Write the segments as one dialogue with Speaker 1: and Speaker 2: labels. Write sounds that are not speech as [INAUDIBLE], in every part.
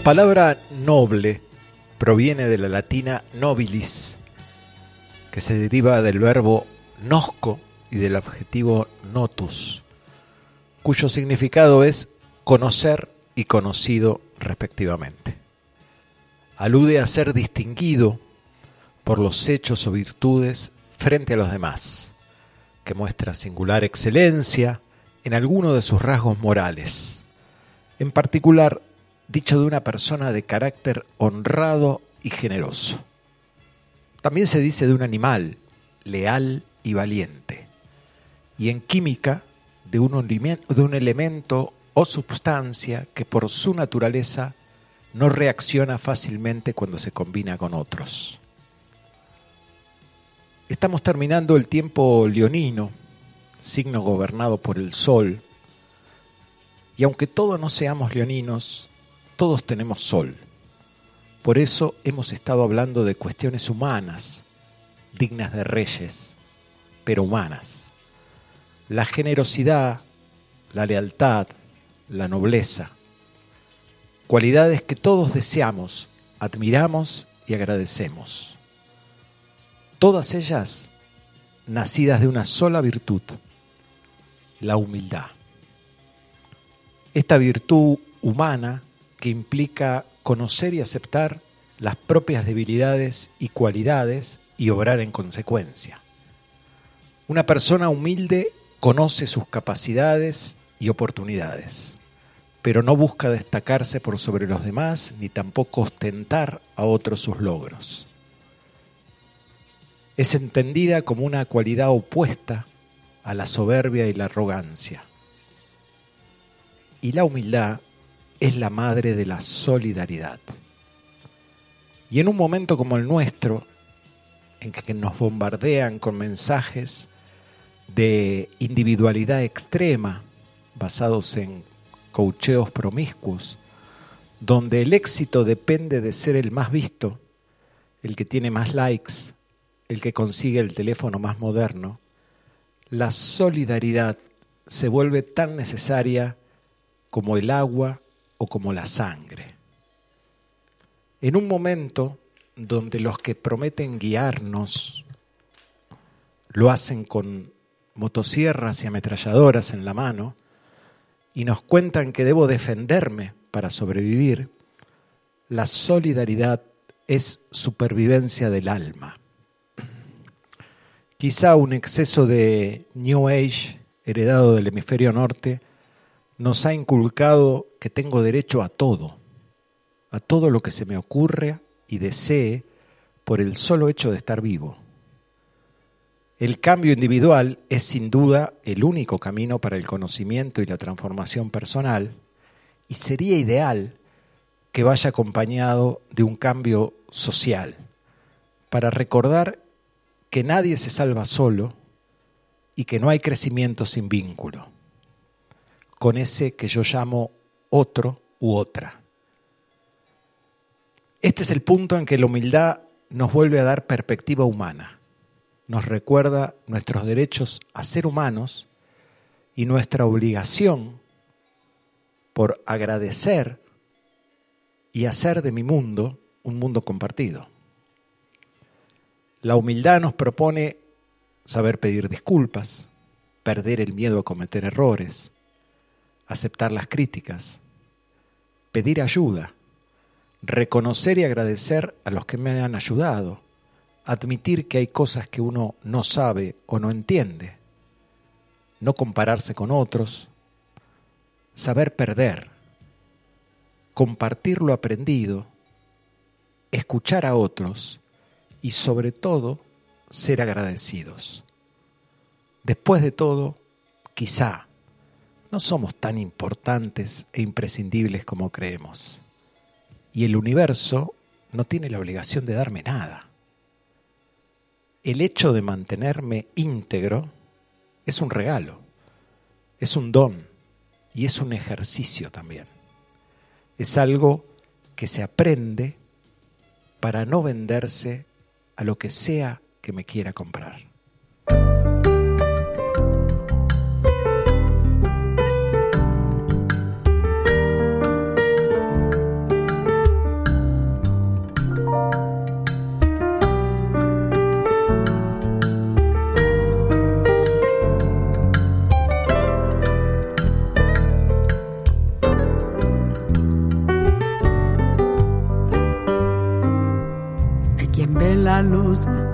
Speaker 1: La palabra noble proviene de la latina nobilis, que se deriva del verbo nosco y del adjetivo notus, cuyo significado es conocer y conocido respectivamente. Alude a ser distinguido por los hechos o virtudes frente a los demás, que muestra singular excelencia en alguno de sus rasgos morales, en particular dicho de una persona de carácter honrado y generoso. También se dice de un animal leal y valiente. Y en química, de un, elemento o substancia que por su naturaleza no reacciona fácilmente cuando se combina con otros. Estamos terminando el tiempo leonino, signo gobernado por el sol, y aunque todos no seamos leoninos, todos tenemos sol. Por eso hemos estado hablando de cuestiones humanas, dignas de reyes, pero humanas. La generosidad, la lealtad, la nobleza. Cualidades que todos deseamos, admiramos y agradecemos. Todas ellas nacidas de una sola virtud, la humildad. Esta virtud humana que implica conocer y aceptar las propias debilidades y cualidades y obrar en consecuencia. Una persona humilde conoce sus capacidades y oportunidades, pero no busca destacarse por sobre los demás ni tampoco ostentar a otros sus logros. Es entendida como una cualidad opuesta a la soberbia y la arrogancia. Y la humildad es la madre de la solidaridad. Y en un momento como el nuestro, en que nos bombardean con mensajes de individualidad extrema, basados en cocheos promiscuos, donde el éxito depende de ser el más visto, el que tiene más likes, el que consigue el teléfono más moderno, la solidaridad se vuelve tan necesaria como el agua o como la sangre. En un momento donde los que prometen guiarnos lo hacen con motosierras y ametralladoras en la mano y nos cuentan que debo defenderme para sobrevivir, la solidaridad es supervivencia del alma. Quizá un exceso de New Age heredado del hemisferio norte nos ha inculcado que tengo derecho a todo, a todo lo que se me ocurre y desee por el solo hecho de estar vivo. El cambio individual es sin duda el único camino para el conocimiento y la transformación personal y sería ideal que vaya acompañado de un cambio social para recordar que nadie se salva solo y que no hay crecimiento sin vínculo con ese que yo llamo otro u otra. Este es el punto en que la humildad nos vuelve a dar perspectiva humana, nos recuerda nuestros derechos a ser humanos y nuestra obligación por agradecer y hacer de mi mundo un mundo compartido. La humildad nos propone saber pedir disculpas, perder el miedo a cometer errores, aceptar las críticas, pedir ayuda, reconocer y agradecer a los que me han ayudado, admitir que hay cosas que uno no sabe o no entiende, no compararse con otros, saber perder, compartir lo aprendido, escuchar a otros y sobre todo ser agradecidos. Después de todo, quizá no somos tan importantes e imprescindibles como creemos. Y el universo no tiene la obligación de darme nada. El hecho de mantenerme íntegro es un regalo, es un don y es un ejercicio también. Es algo que se aprende para no venderse a lo que sea que me quiera comprar.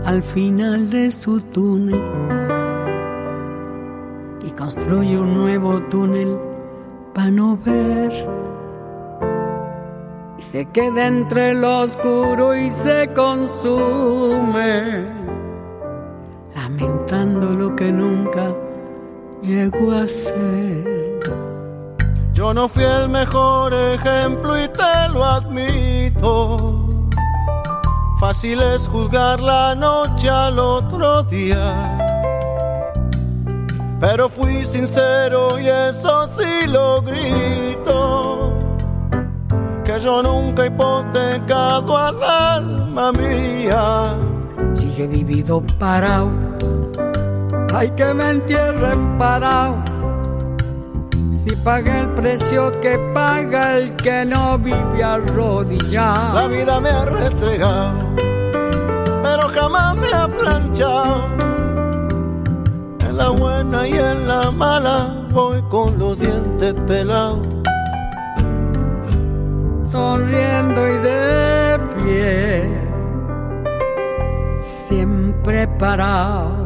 Speaker 2: Al final de su túnel y construye un nuevo túnel para no ver. Y se queda entre lo oscuro y se consume, lamentando lo que nunca llegó a ser.
Speaker 3: Yo no fui el mejor ejemplo y te lo admito. Fácil es juzgar la noche al otro día. Pero fui sincero y eso sí lo grito. Que yo nunca he hipotecado al alma mía.
Speaker 2: Si yo he vivido parado, hay que me entierren parado. Si paga el precio que paga el que no vive arrodillado.
Speaker 3: La vida me ha restregado, pero jamás me ha planchado. En la buena y en la mala voy con los dientes pelados.
Speaker 2: Sonriendo y de pie, siempre parado.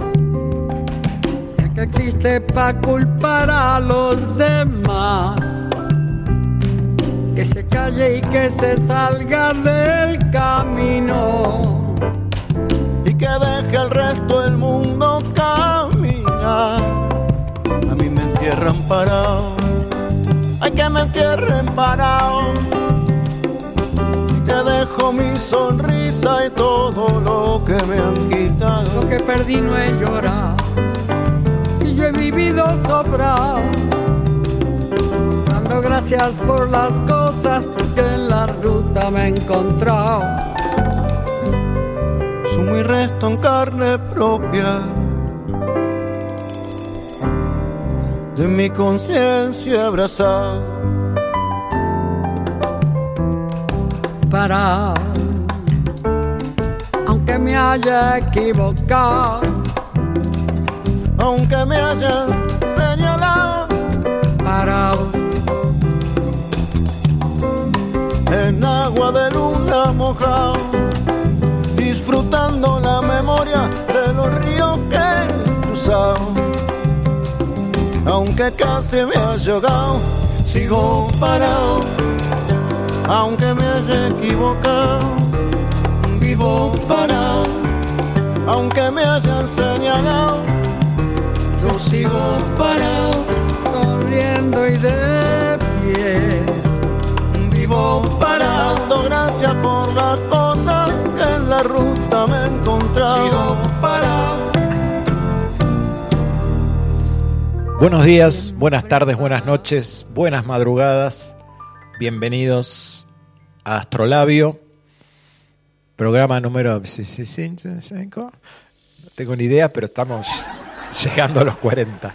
Speaker 2: que existe para culpar a los demás. Que se calle y que se salga del camino.
Speaker 3: y que deje al resto del mundo caminar. A mí me entierran parado, hay que me entierren parado. Y te dejo mi sonrisa y todo lo que me han quitado.
Speaker 2: Lo que perdí no he llorado. He vivido sobrado. Dando gracias por las cosas que en la ruta me he encontrado.
Speaker 3: Sumo y resto en carne propia. De mi conciencia abrazada.
Speaker 2: Parado. Aunque me haya equivocado.
Speaker 3: Aunque me hayan señalado
Speaker 2: Parado.
Speaker 3: en agua de luna mojado, disfrutando la memoria de los ríos que he cruzado. Aunque casi me haya ahogado, sigo parado, aunque me haya equivocado, vivo parado, aunque me hayan señalado, sigo parado.
Speaker 2: Sonriendo y de pie.
Speaker 3: Vivo parado, gracias por las cosas que en la ruta me he encontrado. Sigo parado.
Speaker 1: Buenos días, buenas tardes, buenas noches, buenas madrugadas. Bienvenidos a Astrolabio, programa número 5. No tengo ni idea, pero estamos [LAUGHS] llegando a los 40.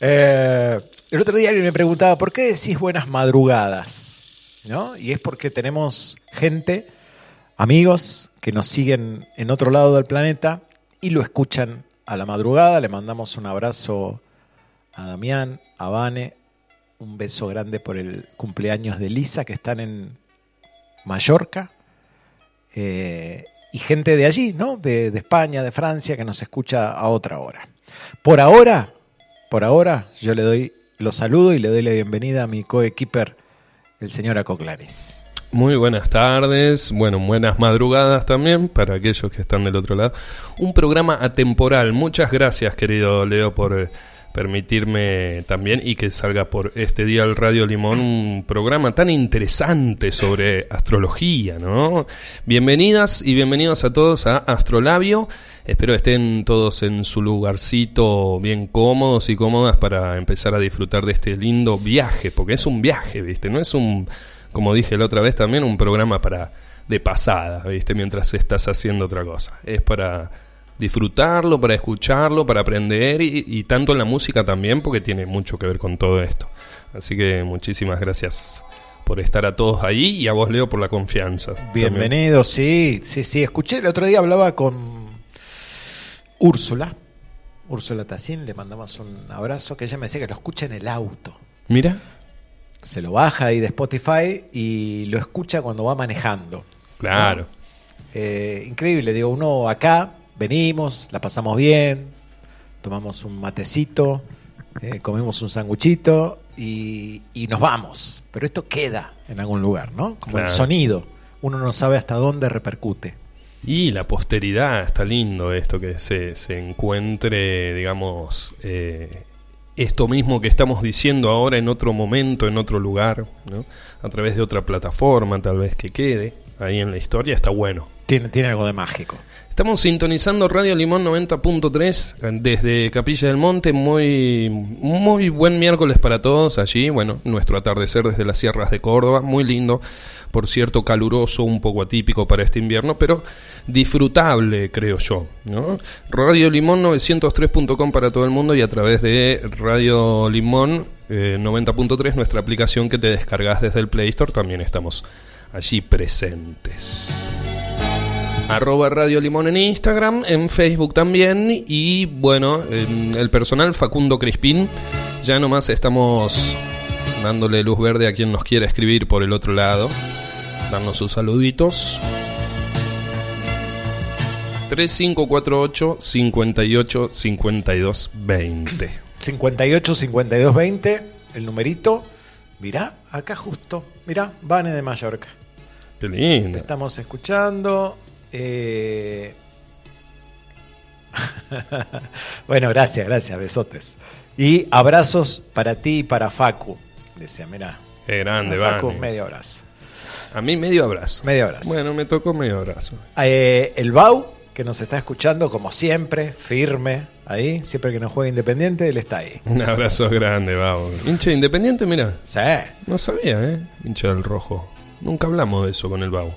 Speaker 1: Eh, el otro día alguien me preguntaba, ¿por qué decís buenas madrugadas? ¿No? Y es porque tenemos gente, amigos, que nos siguen en otro lado del planeta y lo escuchan a la madrugada. Le mandamos un abrazo a Damián, a Vane, un beso grande por el cumpleaños de Lisa, que están en Mallorca. Eh, gente de allí, ¿no? De, de España, de Francia, que nos escucha a otra hora. Por ahora, por ahora, yo le doy los saludo y le doy la bienvenida a mi coequiper, el señor Acoclaris.
Speaker 4: Muy buenas tardes, bueno, buenas madrugadas también para aquellos que están del otro lado. Un programa atemporal. Muchas gracias, querido Leo, por eh, permitirme también y que salga por este día el Radio Limón un programa tan interesante sobre astrología, ¿no? Bienvenidas y bienvenidos a todos a Astrolabio. Espero estén todos en su lugarcito bien cómodos y cómodas para empezar a disfrutar de este lindo viaje, porque es un viaje, ¿viste? No es un, como dije la otra vez también, un programa para de pasada, ¿viste? Mientras estás haciendo otra cosa. Es para disfrutarlo, para escucharlo, para aprender y, tanto en la música también, porque tiene mucho que ver con todo esto. Así que muchísimas gracias por estar a todos ahí y a vos, Leo, por la confianza.
Speaker 1: Bienvenido, sí, sí, sí. Escuché, el otro día hablaba con Úrsula, Úrsula Tacín, le mandamos un abrazo, que ella me decía que lo escucha en el auto.
Speaker 4: Mira.
Speaker 1: Se lo baja ahí de Spotify y lo escucha cuando va manejando.
Speaker 4: Claro.
Speaker 1: Eh, increíble, digo, uno acá venimos, la pasamos bien, tomamos un matecito, eh, comemos un sanguchito y, nos vamos. Pero esto queda en algún lugar, ¿no? Como el sonido. Uno no sabe hasta dónde repercute.
Speaker 4: Y la posteridad, está lindo esto que se, se encuentre, digamos, eh, esto mismo que estamos diciendo ahora en otro momento, en otro lugar, ¿no? a través de otra plataforma, tal vez que quede ahí en la historia, está bueno.
Speaker 1: Tiene, tiene algo de mágico.
Speaker 4: Estamos sintonizando Radio Limón 90.3 desde Capilla del Monte. Muy, muy buen miércoles para todos allí. Bueno, nuestro atardecer desde las sierras de Córdoba. Muy lindo. Por cierto, caluroso, un poco atípico para este invierno, pero disfrutable, creo yo. Radio Limón 903.com para todo el mundo y a través de Radio Limón 90.3, eh, nuestra aplicación que te descargas desde el Play Store, también estamos allí presentes arroba Radio Limón en Instagram, en Facebook también y bueno, en el personal Facundo Crispín. Ya nomás estamos dándole luz verde a quien nos quiera escribir por el otro lado, darnos sus saluditos. 3548 58 52 20.
Speaker 1: 58 52 20, el numerito. Mirá, acá justo. Mirá, Vane de Mallorca.
Speaker 4: Qué lindo.
Speaker 1: Te estamos escuchando. Eh, [LAUGHS] bueno, gracias, gracias, besotes. Y abrazos para ti y para Facu. Decía, mira.
Speaker 4: Qué grande,
Speaker 1: Facu, medio abrazo.
Speaker 4: A mí medio abrazo.
Speaker 1: Medio abrazo.
Speaker 4: Bueno, me tocó medio abrazo.
Speaker 1: Eh, el Bau, que nos está escuchando como siempre, firme, ahí, siempre que nos juega Independiente, él está ahí.
Speaker 4: Un abrazo grande, Bau. Hincha Independiente, mira.
Speaker 1: Sí.
Speaker 4: No sabía, ¿eh? Hincha del rojo. Nunca hablamos de eso con el Bau.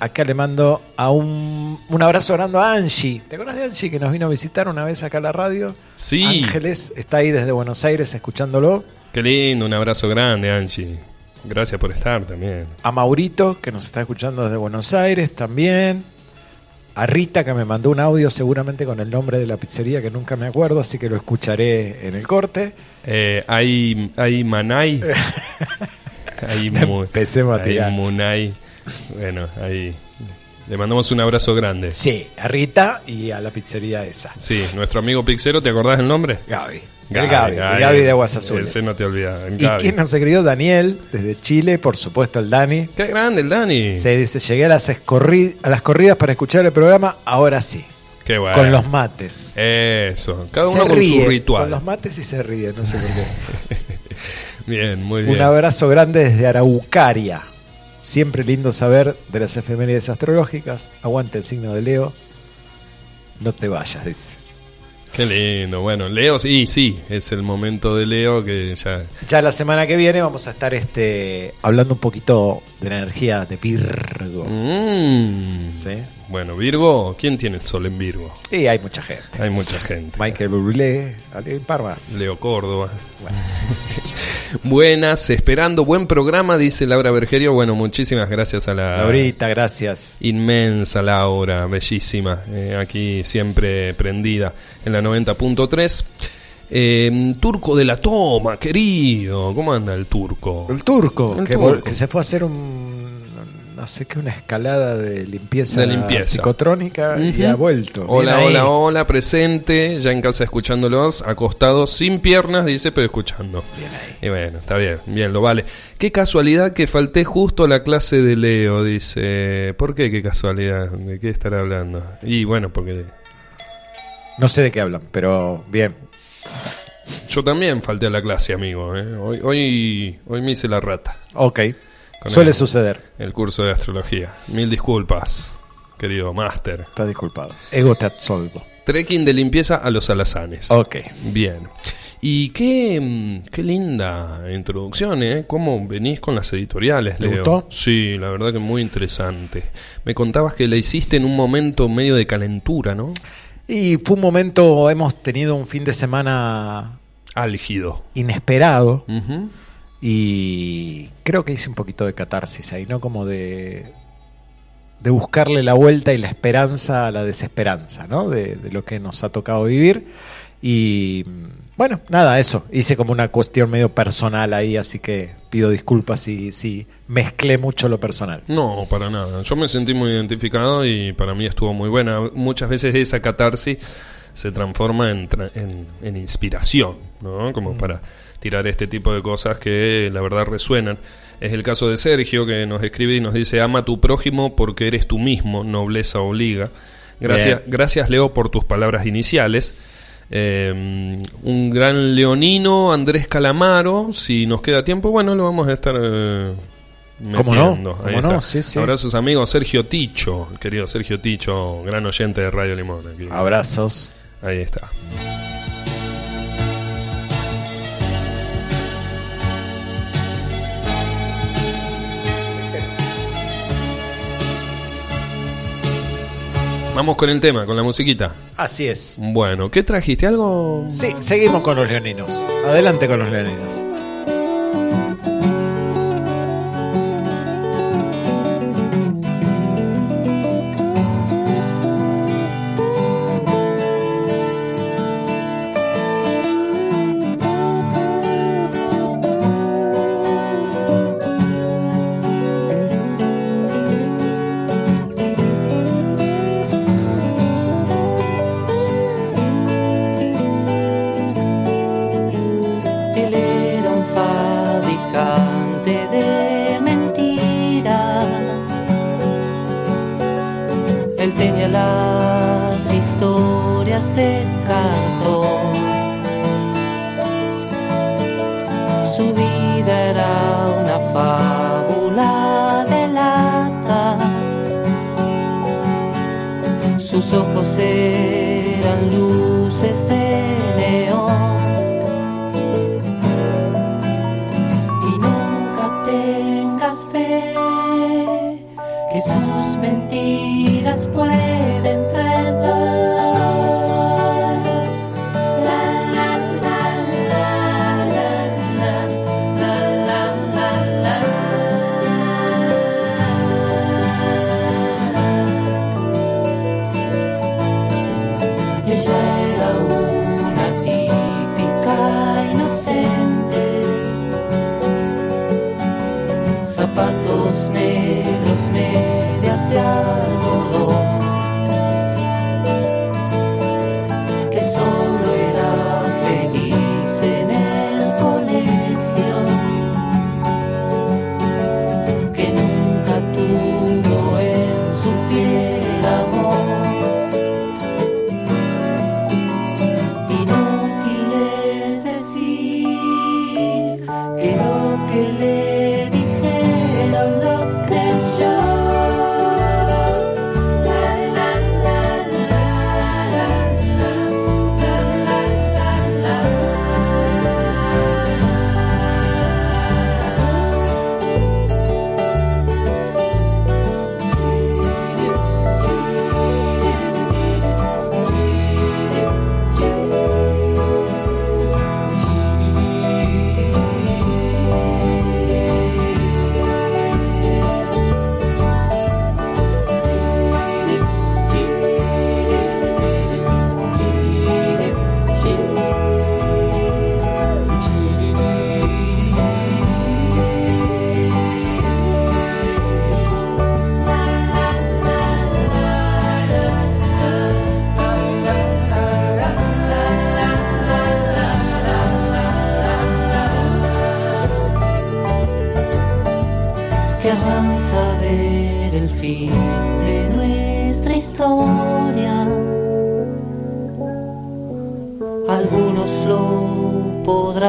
Speaker 1: Acá le mando a un, un abrazo grande a Angie. ¿Te acuerdas de Angie que nos vino a visitar una vez acá a la radio?
Speaker 4: Sí.
Speaker 1: Ángeles está ahí desde Buenos Aires escuchándolo.
Speaker 4: Qué lindo, un abrazo grande, Angie. Gracias por estar también.
Speaker 1: A Maurito, que nos está escuchando desde Buenos Aires también. A Rita, que me mandó un audio seguramente con el nombre de la pizzería que nunca me acuerdo, así que lo escucharé en el corte.
Speaker 4: Eh, hay, hay Manay. [LAUGHS]
Speaker 1: hay Empecemos a tirar.
Speaker 4: Hay Munay. Bueno, ahí le mandamos un abrazo grande.
Speaker 1: Sí, a Rita y a la pizzería esa.
Speaker 4: Sí, nuestro amigo Pixero, ¿te acordás el nombre?
Speaker 1: Gaby. el Gaby, Gaby, de Aguas Azules.
Speaker 4: Ese no te olvidas.
Speaker 1: ¿Y quién nos escribió? Daniel, desde Chile, por supuesto el Dani.
Speaker 4: Qué grande el Dani.
Speaker 1: Se dice, llegué a las, a las corridas para escuchar el programa, ahora sí.
Speaker 4: Qué bueno.
Speaker 1: Con los mates.
Speaker 4: Eso, cada uno con su ritual.
Speaker 1: Con los mates y se ríe, no sé por qué. [LAUGHS]
Speaker 4: bien, muy bien.
Speaker 1: Un abrazo grande desde Araucaria. Siempre lindo saber de las efemérides astrológicas. Aguante el signo de Leo. No te vayas, dice.
Speaker 4: Qué lindo. Bueno, Leo, sí, sí, es el momento de Leo que ya.
Speaker 1: Ya la semana que viene vamos a estar este hablando un poquito de la energía de Virgo.
Speaker 4: Mm. ¿Sí? Bueno, Virgo, ¿quién tiene el sol en Virgo?
Speaker 1: Sí, hay mucha gente.
Speaker 4: Hay mucha gente.
Speaker 1: Michael Bublé, Parvas.
Speaker 4: Leo Córdoba. [LAUGHS] Buenas, esperando buen programa, dice Laura Bergerio. Bueno, muchísimas gracias a la.
Speaker 1: Laurita, gracias.
Speaker 4: Inmensa Laura, bellísima. Eh, aquí siempre prendida en la 90.3. Eh, turco de la toma, querido. ¿Cómo anda el turco?
Speaker 1: El turco, que se fue a hacer un no sé qué, una escalada de limpieza, psicotrónica y ha vuelto.
Speaker 4: Hola, hola, hola, presente, ya en casa escuchándolos, acostados, sin piernas, dice, pero escuchando.
Speaker 1: Bien ahí.
Speaker 4: Y bueno, está bien, bien, lo vale. Qué casualidad que falté justo a la clase de Leo, dice. ¿Por qué? Qué casualidad, ¿de qué estará hablando? Y bueno, porque...
Speaker 1: No sé de qué hablan, pero bien.
Speaker 4: Yo también falté a la clase, amigo. ¿eh? Hoy, hoy, hoy me hice la rata.
Speaker 5: Ok. Suele
Speaker 4: el-
Speaker 5: suceder.
Speaker 4: El curso de astrología. Mil disculpas, querido máster.
Speaker 5: Está disculpado. Ego te absolvo.
Speaker 4: Trekking de limpieza a los alazanes.
Speaker 5: Ok.
Speaker 4: Bien. Y qué, mm, qué linda introducción, ¿eh? ¿Cómo venís con las editoriales,
Speaker 5: ¿Te
Speaker 4: Leo?
Speaker 5: gustó?
Speaker 4: Sí, la verdad que muy interesante. Me contabas que la hiciste en un momento medio de calentura, ¿no?
Speaker 5: Y fue un momento, hemos tenido un fin de semana
Speaker 4: Álgido.
Speaker 5: inesperado. Y creo que hice un poquito de catarsis ahí, ¿no? Como de, de buscarle la vuelta y la esperanza a la desesperanza, ¿no? De, de lo que nos ha tocado vivir. Y mm, bueno, nada, eso. Hice como una cuestión medio personal ahí, así que pido disculpas si, si mezclé mucho lo personal.
Speaker 4: No, para nada. Yo me sentí muy identificado y para mí estuvo muy buena. Muchas veces esa catarsis se transforma en, tra- en, en inspiración, ¿no? Como para tirar este tipo de cosas que la verdad resuenan. Es el caso de Sergio que nos escribe y nos dice, ama a tu prójimo porque eres tú mismo, nobleza obliga. Gracias,
Speaker 5: Bien.
Speaker 4: gracias Leo por tus palabras iniciales. Eh, un gran leonino, Andrés Calamaro, si nos queda tiempo, bueno, lo vamos a estar... eh,
Speaker 5: ¿Cómo no? Sí, sí.
Speaker 4: Abrazos amigos, Sergio Ticho, querido Sergio Ticho, gran oyente de Radio Limón. aquí.
Speaker 5: Abrazos.
Speaker 4: Ahí está. Vamos con el tema, con la musiquita.
Speaker 5: Así es.
Speaker 4: Bueno, ¿qué trajiste? ¿Algo?
Speaker 5: Sí, seguimos con los leoninos. Adelante con los leoninos.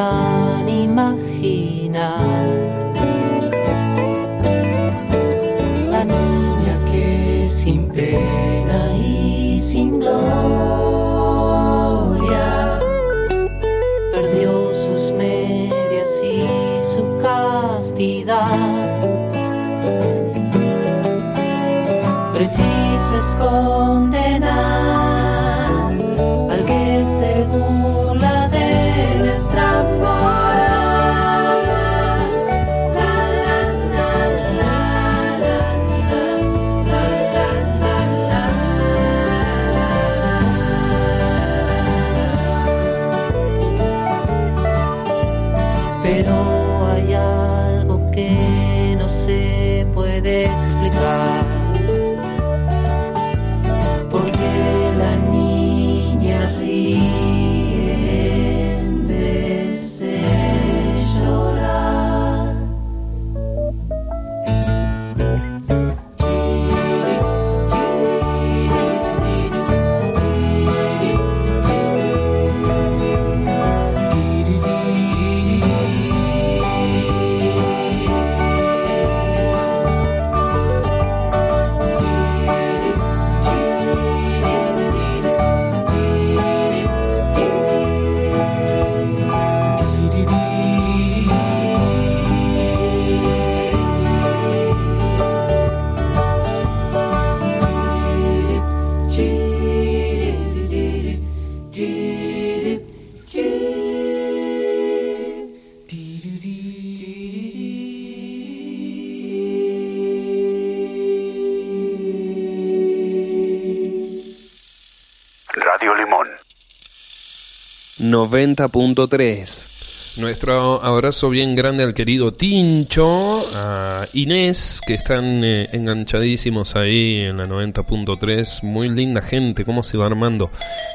Speaker 5: gran imagen.
Speaker 4: 90.3. Nuestro abrazo bien grande al querido Tincho, a Inés, que están eh, enganchadísimos ahí en la 90.3. Muy linda gente, cómo se va armando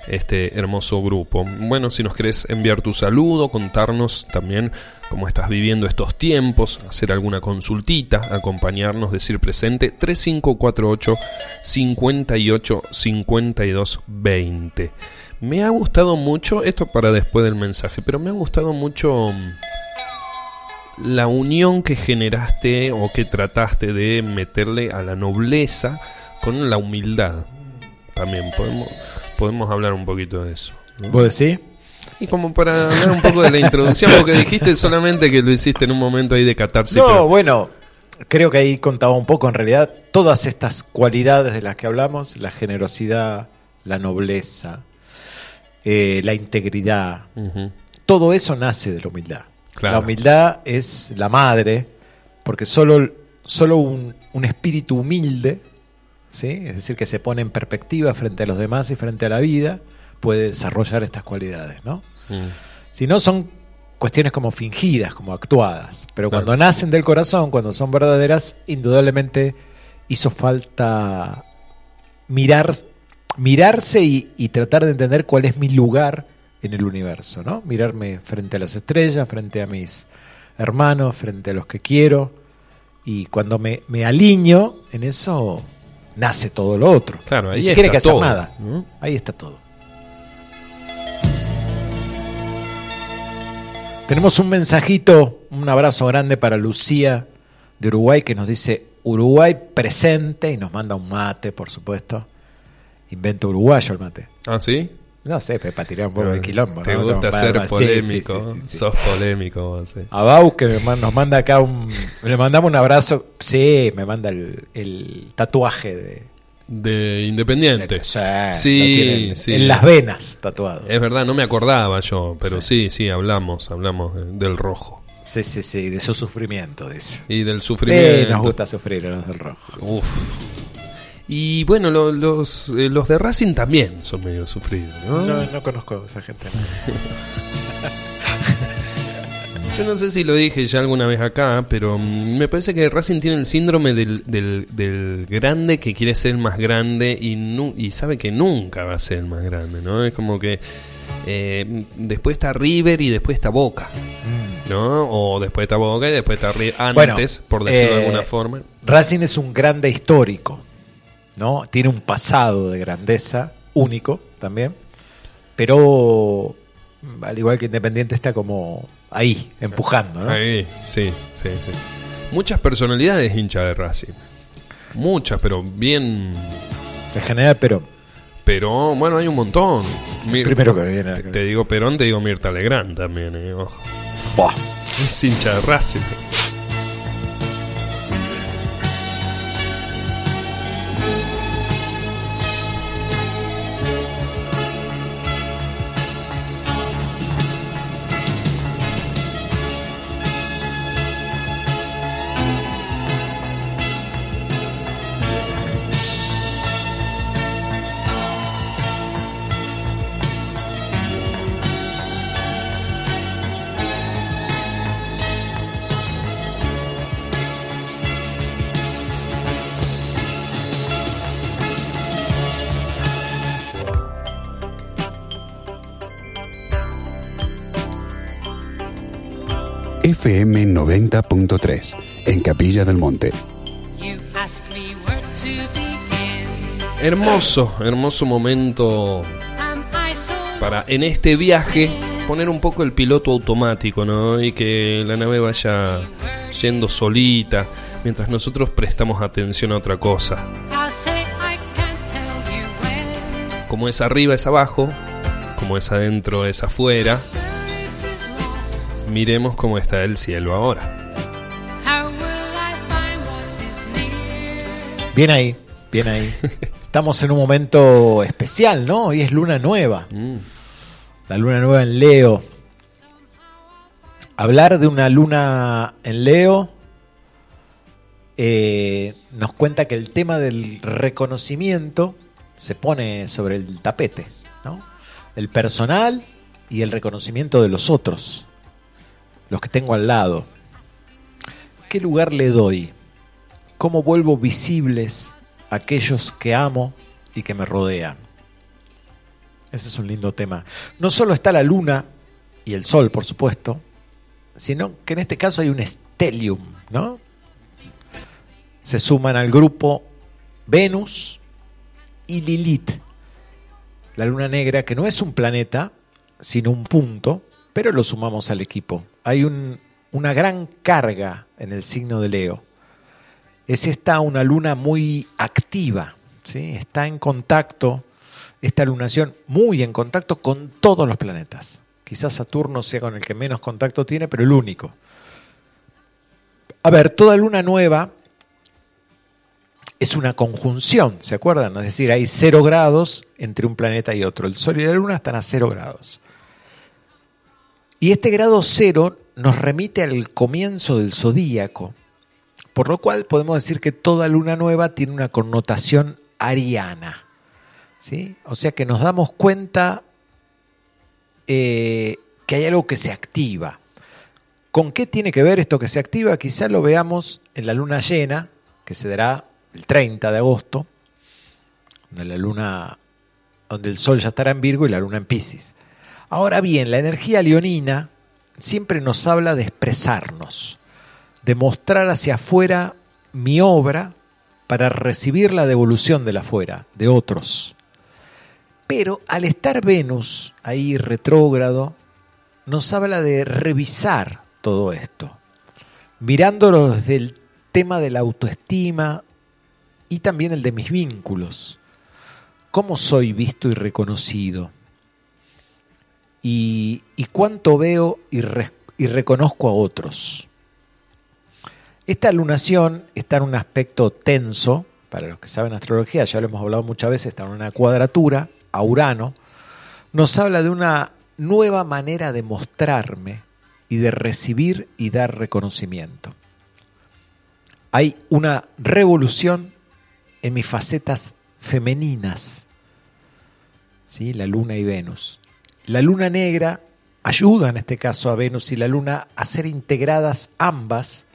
Speaker 4: este hermoso grupo. Bueno, si nos querés enviar tu saludo, contarnos también cómo estás viviendo estos tiempos, hacer alguna consultita, acompañarnos, decir presente 3548 58 52 20. Me ha gustado mucho, esto para después del mensaje, pero me ha gustado mucho mm, la unión que generaste o que trataste de meterle a la nobleza con la humildad. También podemos, podemos hablar un poquito de eso. ¿no?
Speaker 1: ¿Vos decís?
Speaker 4: Y como para hablar un poco de la introducción, porque dijiste solamente que lo hiciste en un momento ahí de catarse.
Speaker 1: No,
Speaker 4: pero-
Speaker 1: bueno, creo que ahí contaba un poco en realidad todas estas cualidades de las que hablamos, la generosidad, la nobleza, eh, la integridad, todo eso nace de la humildad.
Speaker 4: Claro.
Speaker 1: La humildad es la madre, porque solo, solo un, un espíritu humilde, ¿sí? es decir, que se pone en perspectiva frente a los demás y frente a la vida, puede desarrollar estas cualidades, ¿no?
Speaker 4: Mm.
Speaker 1: Si no, son cuestiones como fingidas, como actuadas. Pero
Speaker 4: Claro.
Speaker 1: cuando nacen del corazón, cuando son verdaderas, indudablemente hizo falta mirar, mirarse y, y tratar de entender cuál es mi lugar en el universo, ¿no? Mirarme frente a las estrellas, frente a mis hermanos, frente a los que quiero. Y cuando me, me alineo en eso, nace todo lo otro.
Speaker 4: Claro, ahí
Speaker 1: Ni siquiera hay que hacer
Speaker 4: todo,
Speaker 1: nada. Ahí está todo. Tenemos un mensajito, un abrazo grande para Lucía de Uruguay que nos dice Uruguay presente y nos manda un mate, por supuesto. Invento uruguayo el mate.
Speaker 4: ¿Ah, sí?
Speaker 1: No sé, para tirar un poco de quilombo.
Speaker 4: Te
Speaker 1: ¿no?
Speaker 4: gusta
Speaker 1: Como
Speaker 4: ser
Speaker 1: sí,
Speaker 4: polémico.
Speaker 1: sí, sí, sí, sí.
Speaker 4: Sos polémico, sí.
Speaker 1: A Bau que nos manda acá un... Le mandamos un abrazo. Sí, me manda el, el tatuaje de...
Speaker 4: De Independiente.
Speaker 1: Sí,
Speaker 4: Sí,
Speaker 1: lo tiene en-
Speaker 4: sí.
Speaker 1: En las venas tatuado.
Speaker 4: Es verdad, no me acordaba yo, pero sí, sí, hablamos, hablamos de- del rojo.
Speaker 1: Sí, sí, sí, de su sufrimiento, dice.
Speaker 4: Y del
Speaker 1: Sí,
Speaker 4: sufrimiento.
Speaker 1: nos gusta sufrir a los del rojo.
Speaker 4: Uf. Y bueno, lo- los, eh, los de Racing también son medio sufridos, ¿no?
Speaker 1: No, no conozco a esa gente. [LAUGHS]
Speaker 4: Yo no sé si lo dije ya alguna vez acá, pero mm, me parece que Racing tiene el síndrome del, del, del grande que quiere ser el más grande y, nu- y sabe que nunca va a ser el más grande, ¿no? Es como que eh, después está River y después está Boca, ¿no? O después está Boca y después está River
Speaker 1: Bueno,
Speaker 4: antes, por decirlo de
Speaker 1: eh,
Speaker 4: alguna forma.
Speaker 1: Racing es un grande histórico, ¿no? Tiene un pasado de grandeza único también, pero Al igual que Independiente está como ahí, empujando, ¿no?
Speaker 4: Ahí, sí, sí, sí. Muchas personalidades hincha de Racing. Muchas, pero bien.
Speaker 1: En general, pero
Speaker 4: Pero bueno, hay un montón. Mir-
Speaker 1: primero que viene
Speaker 4: te, digo Perón, te digo Mirta Legrand también, eh, ojo.
Speaker 1: Buah.
Speaker 4: Es hincha de Racing.
Speaker 6: 90.3 en Capilla del Monte.
Speaker 4: Hermoso, hermoso momento para en este viaje poner un poco el piloto automático, ¿no? Y que la nave vaya yendo solita mientras nosotros prestamos atención a otra cosa. Como es arriba es abajo, como es adentro es afuera. Miremos cómo está el cielo ahora.
Speaker 1: Bien ahí, bien ahí. [LAUGHS] Estamos en un momento especial, ¿no? Hoy es luna nueva.
Speaker 4: Mm.
Speaker 1: La luna nueva en Leo. Hablar de una luna en Leo eh, nos cuenta que el tema del reconocimiento se pone sobre el tapete, ¿no? El personal y el reconocimiento de los otros, los que tengo al lado. ¿Qué lugar le doy? ¿Cómo vuelvo visibles aquellos que amo y que me rodean? Ese es un lindo tema. No solo está la luna y el sol, por supuesto, sino que en este caso hay un stellium, ¿no? Se suman al grupo Venus y Lilith, la luna negra, que no es un planeta, sino un punto, pero lo sumamos al equipo. Hay un- una gran carga en el signo de Leo. Es esta una luna muy activa, ¿sí? está en contacto, esta lunación muy en contacto con todos los planetas. Quizás Saturno sea con el que menos contacto tiene, pero el único. A ver, toda luna nueva es una conjunción, ¿se acuerdan? Es decir, hay cero grados entre un planeta y otro. El Sol y la Luna están a cero grados. Y este grado cero nos remite al comienzo del zodíaco, por lo cual podemos decir que toda luna nueva tiene una connotación ariana. ¿sí? O sea que nos damos cuenta eh, que hay algo que se activa. ¿Con qué tiene que ver esto que se activa? Quizá lo veamos en la luna llena, que se dará el 30 de agosto, donde la luna, donde el sol ya estará en Virgo y la luna en Pisces. Ahora bien, la energía leonina siempre nos habla de expresarnos, de mostrar hacia afuera mi obra para recibir la devolución de la afuera, de otros. Pero al estar Venus ahí retrógrado, nos habla de revisar todo esto, mirándolo desde el tema de la autoestima y también el de mis vínculos. ¿Cómo soy visto y reconocido? Y, cuánto veo y reconozco a otros. Esta lunación está en un aspecto tenso, para los que saben astrología, ya lo hemos hablado muchas veces, está en una cuadratura a Urano, nos habla de una nueva manera de mostrarme y de recibir y dar reconocimiento. Hay una revolución en mis facetas femeninas, ¿sí? la luna y Venus. La luna negra ayuda en este caso a Venus y la luna a ser integradas ambas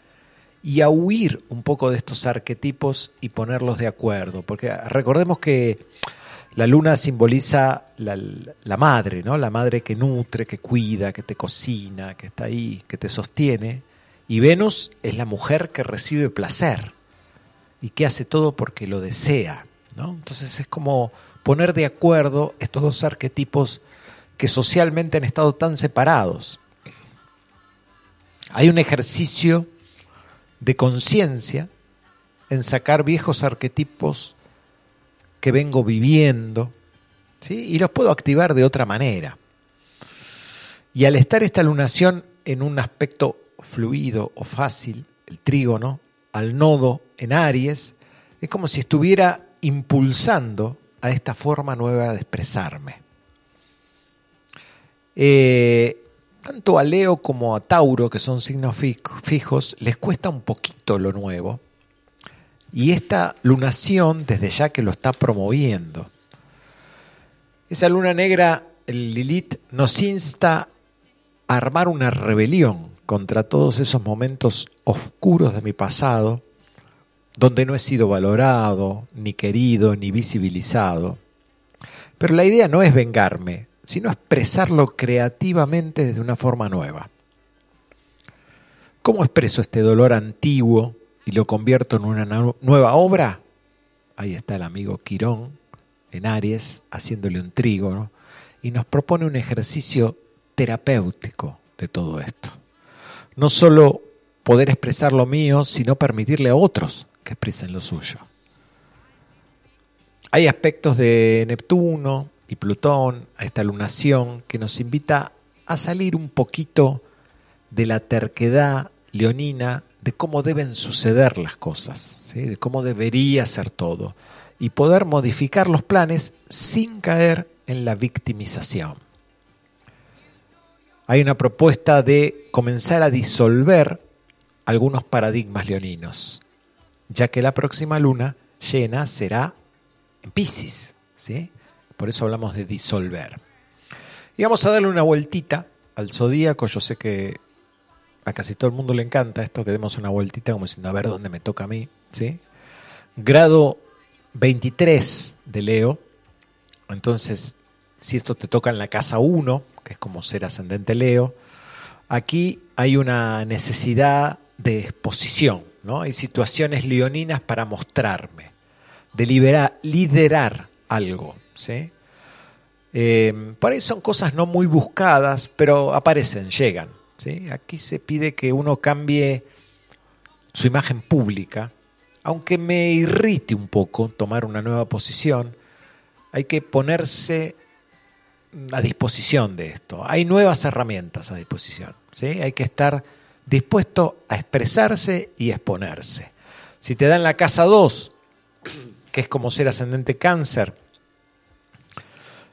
Speaker 1: y a huir un poco de estos arquetipos y ponerlos de acuerdo. Porque recordemos que la luna simboliza la, madre, ¿no? La madre que nutre, que cuida, que te cocina, que está ahí, que te sostiene. Y Venus es la mujer que recibe placer y que hace todo porque lo desea, ¿no? Entonces es como poner de acuerdo estos dos arquetipos que socialmente han estado tan separados. Hay un ejercicio de conciencia en sacar viejos arquetipos que vengo viviendo ¿sí? y los puedo activar de otra manera. Y al estar esta lunación en un aspecto fluido o fácil, el trígono, al nodo en Aries, es como si estuviera impulsando a esta forma nueva de expresarme. Eh, tanto a Leo como a Tauro, que son signos fi- fijos, les cuesta un poquito lo nuevo. Y esta lunación, desde ya que lo está promoviendo. Esa luna negra, el Lilith, nos insta a armar una rebelión contra todos esos momentos oscuros de mi pasado, donde no he sido valorado, ni querido, ni visibilizado. Pero la idea no es vengarme, sino expresarlo creativamente desde una forma nueva. ¿Cómo expreso este dolor antiguo y lo convierto en una nu- nueva obra? Ahí está el amigo Quirón en Aries haciéndole un trígono y nos propone un ejercicio terapéutico de todo esto. No solo poder expresar lo mío, sino permitirle a otros que expresen lo suyo. Hay aspectos de Neptuno y Plutón, a esta lunación, que nos invita a salir un poquito de la terquedad leonina de cómo deben suceder las cosas, de cómo debería ser todo, y poder modificar los planes sin caer en la victimización. Hay una propuesta de comenzar a disolver algunos paradigmas leoninos, ya que la próxima luna llena será en Pisces, ¿sí? Por eso hablamos de disolver. Y vamos a darle una vueltita al zodíaco. Yo sé que a casi todo el mundo le encanta esto, que demos una vueltita como diciendo a ver dónde me toca a mí, ¿sí? Grado 23 de Leo. Entonces, si esto te toca en la casa 1, que es como ser ascendente Leo, aquí hay una necesidad de exposición, ¿no? Hay situaciones leoninas para mostrarme, de liderar algo, ¿sí? Eh, por ahí son cosas no muy buscadas, pero aparecen, llegan. ¿sí? Aquí se pide que uno cambie su imagen pública, aunque me irrite un poco tomar una nueva posición, hay que ponerse a disposición de esto. Hay nuevas herramientas a disposición. ¿sí? Hay que estar dispuesto a expresarse y exponerse. Si te dan la casa 2, que es como ser ascendente cáncer,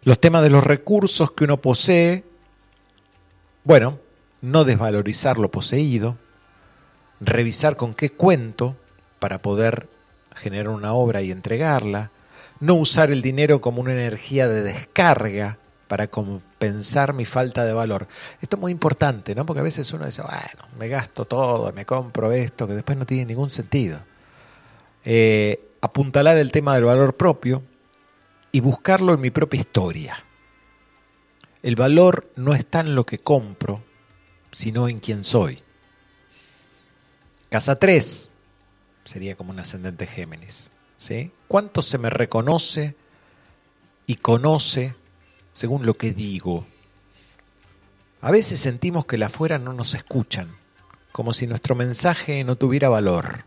Speaker 1: los temas de los recursos que uno posee, bueno, no desvalorizar lo poseído, revisar con qué cuento para poder generar una obra y entregarla, no usar el dinero como una energía de descarga para compensar mi falta de valor. Esto es muy importante, ¿no? Porque a veces uno dice, bueno, me gasto todo, me compro esto, que después no tiene ningún sentido. Eh, apuntalar el tema del valor propio y buscarlo en mi propia historia. El valor no está en lo que compro, sino en quién soy. Casa 3 sería como un ascendente Géminis. ¿sí? ¿Cuánto se me reconoce y conoce según lo que digo? A veces sentimos que la afuera no nos escuchan, como si nuestro mensaje no tuviera valor.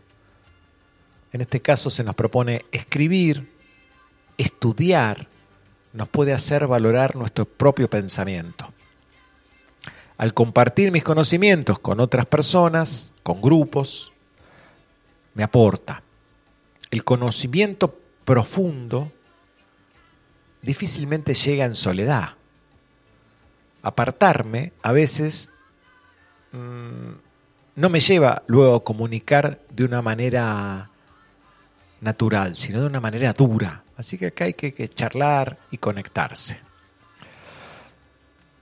Speaker 1: En este caso se nos propone escribir, estudiar, nos puede hacer valorar nuestro propio pensamiento. Al compartir mis conocimientos con otras personas, con grupos, me aporta. El conocimiento profundo difícilmente llega en soledad. Apartarme a veces mmm, no me lleva luego a comunicar de una manera natural, sino de una manera dura. Así que acá hay que, charlar y conectarse.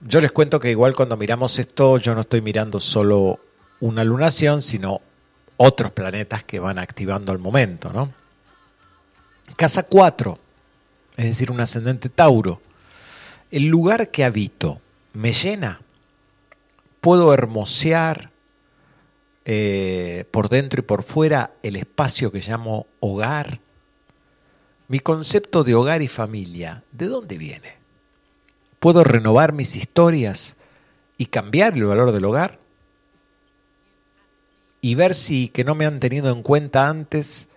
Speaker 1: Yo les cuento que igual cuando miramos esto, yo no estoy mirando solo una lunación, sino otros planetas que van activando al momento, ¿no? Casa 4, es decir, un ascendente Tauro. El lugar que habito me llena. Puedo hermosear eh, por dentro y por fuera el espacio que llamo hogar. Mi concepto de hogar y familia, ¿de dónde viene? puedo renovar mis historias y cambiar el valor del hogar y ver si que no me han tenido en cuenta antes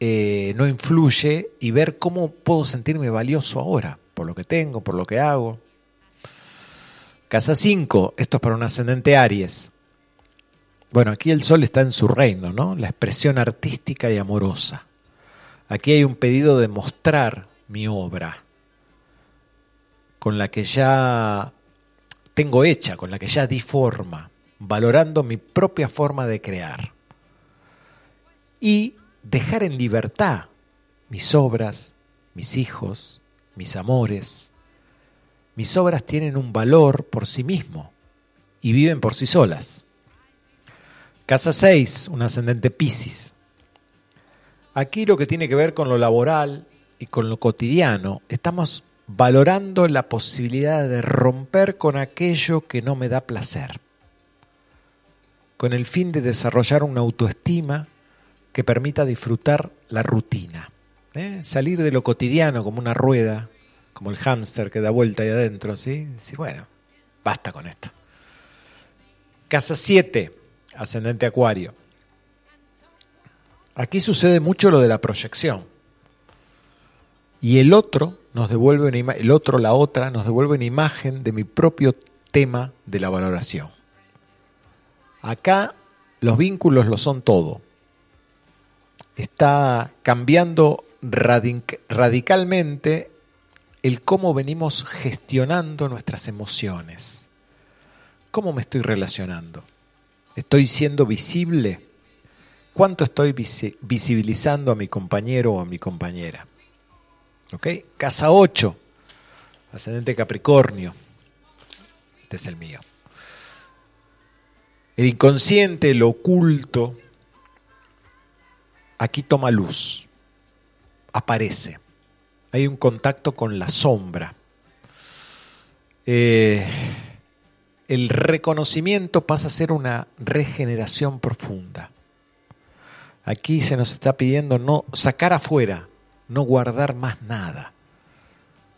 Speaker 1: eh, no influye y ver cómo puedo sentirme valioso ahora, por lo que tengo, por lo que hago. Casa 5, esto es para un ascendente Aries. Bueno, aquí el sol está en su reino, ¿no? La expresión artística y amorosa. Aquí hay un pedido de mostrar mi obra, con la que ya tengo hecha, con la que ya di forma, valorando mi propia forma de crear. Y dejar en libertad mis obras, mis hijos, mis amores. Mis obras tienen un valor por sí mismo y viven por sí solas. Casa 6, un ascendente Piscis. Aquí lo que tiene que ver con lo laboral y con lo cotidiano, estamos valorando la posibilidad de romper con aquello que no me da placer, con el fin de desarrollar una autoestima que permita disfrutar la rutina, ¿eh? salir de lo cotidiano como una rueda, como el hámster que da vuelta ahí adentro, ¿sí? Decir, bueno, basta con esto. Casa 7, ascendente Acuario. Aquí sucede mucho lo de la proyección. Y el otro nos devuelve una el otro, la otra, nos devuelve una imagen de mi propio tema de la valoración. Acá los vínculos lo son todo. Está cambiando radic- radicalmente el cómo venimos gestionando nuestras emociones. ¿Cómo me estoy relacionando? ¿Estoy siendo visible? ¿Cuánto estoy visi- visibilizando a mi compañero o a mi compañera? ¿Ok? Casa 8, ascendente Capricornio. Este es el mío. El inconsciente, lo oculto, aquí toma luz, aparece. Hay un contacto con la sombra. Eh, el reconocimiento pasa a ser una regeneración profunda. Aquí se nos está pidiendo no sacar afuera, no guardar más nada.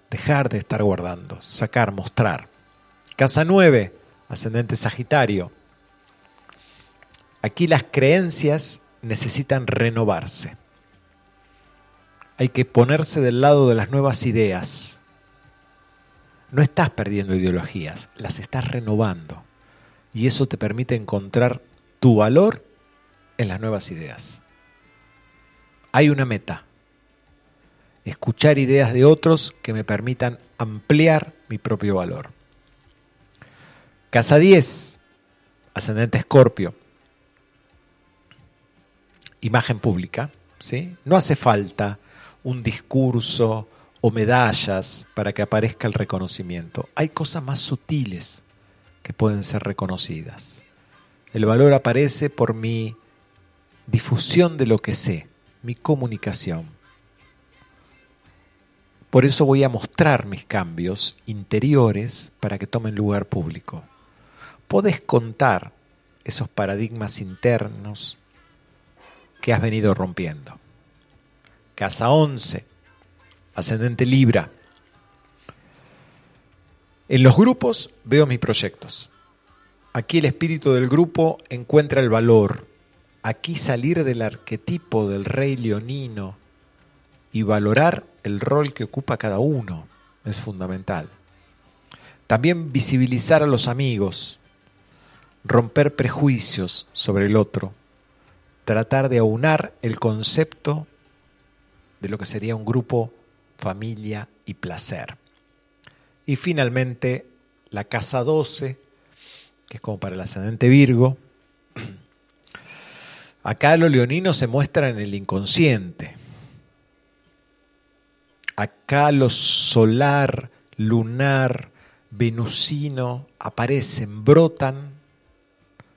Speaker 1: Dejar de estar guardando, sacar, mostrar. Casa 9, ascendente Sagitario. Aquí las creencias necesitan renovarse. Hay que ponerse del lado de las nuevas ideas. No estás perdiendo ideologías, las estás renovando. Y eso te permite encontrar tu valor en las nuevas ideas. Hay una meta. Escuchar ideas de otros que me permitan ampliar mi propio valor. Casa 10, ascendente Escorpio. Imagen pública, ¿sí? No hace falta un discurso o medallas para que aparezca el reconocimiento. Hay cosas más sutiles que pueden ser reconocidas. El valor aparece por mi difusión de lo que sé, mi comunicación. Por eso voy a mostrar mis cambios interiores para que tomen lugar público. Podés contar esos paradigmas internos que has venido rompiendo. Casa 11, ascendente Libra. En los grupos veo mis proyectos. Aquí el espíritu del grupo encuentra el valor. Aquí salir del arquetipo del rey leonino y valorar el rol que ocupa cada uno es fundamental. También visibilizar a los amigos, romper prejuicios sobre el otro, tratar de aunar el concepto de lo que sería un grupo, familia y placer. Y finalmente, la casa 12, que es como para el ascendente Virgo. Acá lo leonino se muestra en el inconsciente. Acá lo solar, lunar, venusino aparecen, brotan,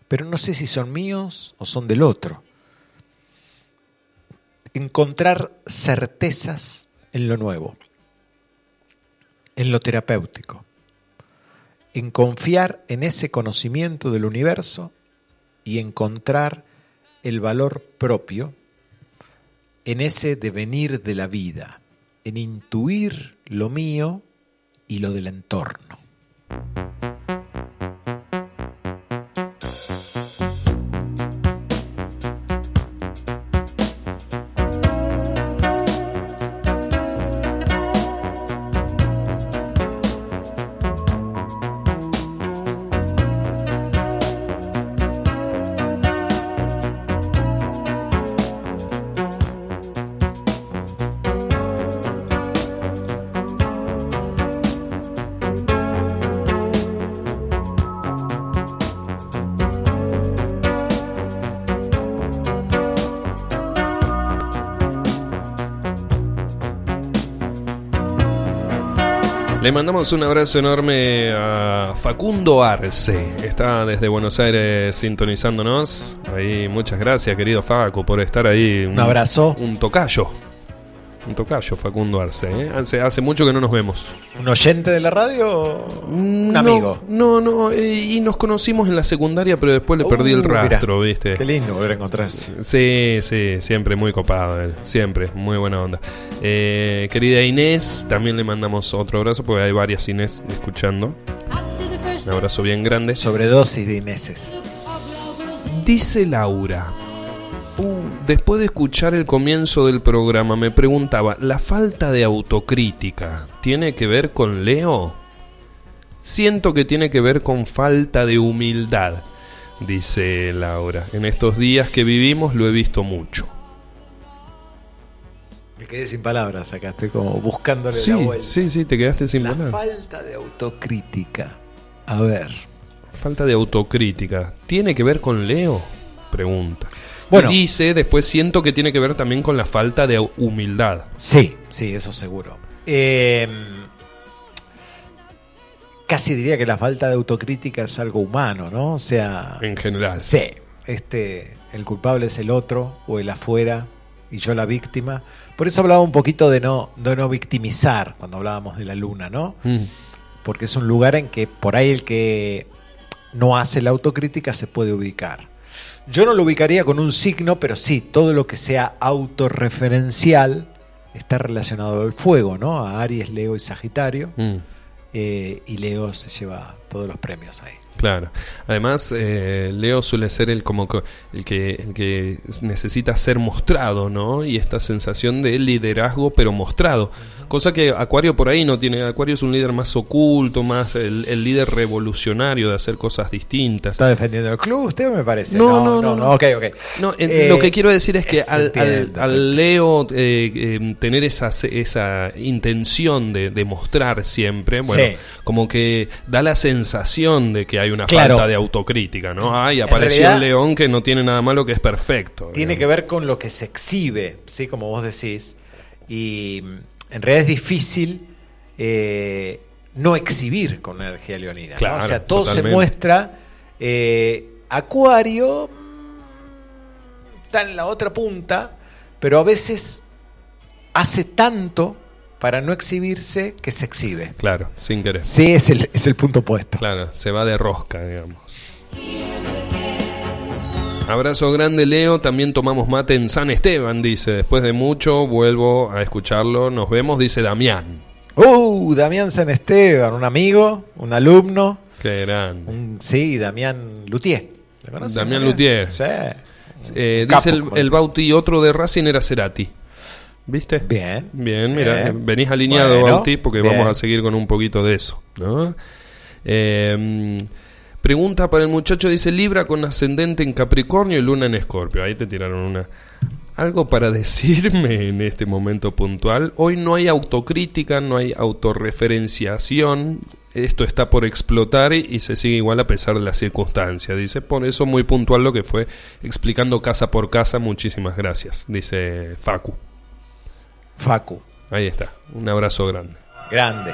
Speaker 1: pero no sé si son míos o son del otro. Encontrar certezas en lo nuevo, en lo terapéutico, en confiar en ese conocimiento del universo y encontrar el valor propio en ese devenir de la vida, en intuir lo mío y lo del entorno.
Speaker 4: Le mandamos un abrazo enorme a Facundo Arce. Está desde Buenos Aires sintonizándonos. Ahí, muchas gracias, querido Facu, por estar ahí.
Speaker 1: Un abrazo.
Speaker 4: Un tocayo. Un tocayo, Facundo Arce. ¿eh? Hace, hace mucho que no nos vemos.
Speaker 1: ¿Un oyente de la radio? Un
Speaker 4: No,
Speaker 1: amigo.
Speaker 4: No, no, eh, y nos conocimos en la secundaria, pero después le perdí el
Speaker 1: Uh, mirá,
Speaker 4: rastro, ¿viste?
Speaker 1: Qué lindo volver a encontrarse.
Speaker 4: Sí, sí, siempre muy copado él, siempre, muy buena onda. Eh, querida Inés, también le mandamos otro abrazo porque hay varias Inés escuchando. Un abrazo bien grande.
Speaker 1: Sobredosis de Ineses.
Speaker 4: Dice Laura, después de escuchar el comienzo del programa, me preguntaba, ¿la falta de autocrítica tiene que ver con Leo? Siento que tiene que ver con falta de humildad, dice Laura. En estos días que vivimos lo he visto mucho.
Speaker 1: Me quedé sin palabras acá, estoy como buscándole
Speaker 4: Sí,
Speaker 1: la vuelta.
Speaker 4: sí, sí, te quedaste sin
Speaker 1: la
Speaker 4: palabras.
Speaker 1: falta de autocrítica. A ver.
Speaker 4: Falta de autocrítica. ¿Tiene que ver con Leo? Pregunta.
Speaker 1: Bueno.
Speaker 4: Y dice, después siento que tiene que ver también con la falta de humildad.
Speaker 1: Sí, sí, eso seguro. Eh, casi diría que la falta de autocrítica es algo humano, ¿no? O sea,
Speaker 4: En general.
Speaker 1: sí, este, el culpable es el otro o el afuera y yo la víctima. Por eso hablaba un poquito de no, de no victimizar cuando hablábamos de la luna, ¿no?
Speaker 4: Mm,
Speaker 1: Porque es un lugar en que por ahí el que no hace la autocrítica se puede ubicar. Yo no lo ubicaría con un signo, pero sí, todo lo que sea autorreferencial está relacionado al fuego, ¿no? A Aries, Leo y Sagitario.
Speaker 4: mm.
Speaker 1: Eh, y Leo se lleva todos los premios ahí.
Speaker 4: Claro. Además, eh, Leo suele ser el como que- el que, el que necesita ser mostrado, ¿no? Y esta sensación de liderazgo, pero mostrado. Cosa que Acuario por ahí no tiene. Acuario es un líder más oculto, más el, el líder revolucionario de hacer cosas distintas.
Speaker 1: ¿Está defendiendo el club usted me parece?
Speaker 4: No, no, no, no.
Speaker 1: Ok.
Speaker 4: No, en-
Speaker 1: Eh,
Speaker 4: lo que quiero decir es que al, al-
Speaker 1: entiende,
Speaker 4: al Leo eh, eh, tener esa, esa intención de, de mostrar siempre, bueno,
Speaker 1: Sí.
Speaker 4: como que da la sensación de que hay una
Speaker 1: Claro.
Speaker 4: falta de autocrítica, ¿no? Ay, apareció el león que no tiene nada malo, que es perfecto.
Speaker 1: Tiene que ver con lo que se exhibe, ¿sí? Como vos decís. Y mm, en realidad es difícil eh, no exhibir con energía leonina. ¿no?
Speaker 4: Claro,
Speaker 1: O sea, todo
Speaker 4: totalmente.
Speaker 1: se muestra. eh, Acuario mm, está en la otra punta, pero a veces hace tanto para no exhibirse que se exhibe.
Speaker 4: Claro, sin querer.
Speaker 1: Sí, es el, es el punto opuesto.
Speaker 4: Claro, se va de rosca, digamos. Abrazo grande, Leo. También tomamos mate en San Esteban, dice. Después de mucho, vuelvo a escucharlo. Nos vemos, dice Damián.
Speaker 1: Uh, Damián San Esteban, un amigo, un alumno.
Speaker 4: Qué grande.
Speaker 1: Un- sí, Damián Lutier. ¿Le conoces,
Speaker 4: Damián Luthier.
Speaker 1: Sí.
Speaker 4: Eh, dice el, el Bauti, otro de Racing era Cerati. ¿Viste?
Speaker 1: Bien.
Speaker 4: Bien, mira, venís alineado,
Speaker 1: Bueno,
Speaker 4: Bauti, porque
Speaker 1: bien.
Speaker 4: vamos a seguir con un poquito de eso. ¿no? Eh, pregunta para el muchacho, dice Libra con ascendente en Capricornio y Luna en Escorpio. Ahí te tiraron una. ¿Algo para [LAUGHS] decirme en este momento puntual? Hoy no hay autocrítica, no hay autorreferenciación. Esto está por explotar y, y se sigue igual a pesar de las circunstancias. Dice, por eso muy puntual lo que fue explicando casa por casa. Muchísimas gracias, dice Facu.
Speaker 1: Facu.
Speaker 4: Ahí está. Un abrazo grande.
Speaker 1: Grande.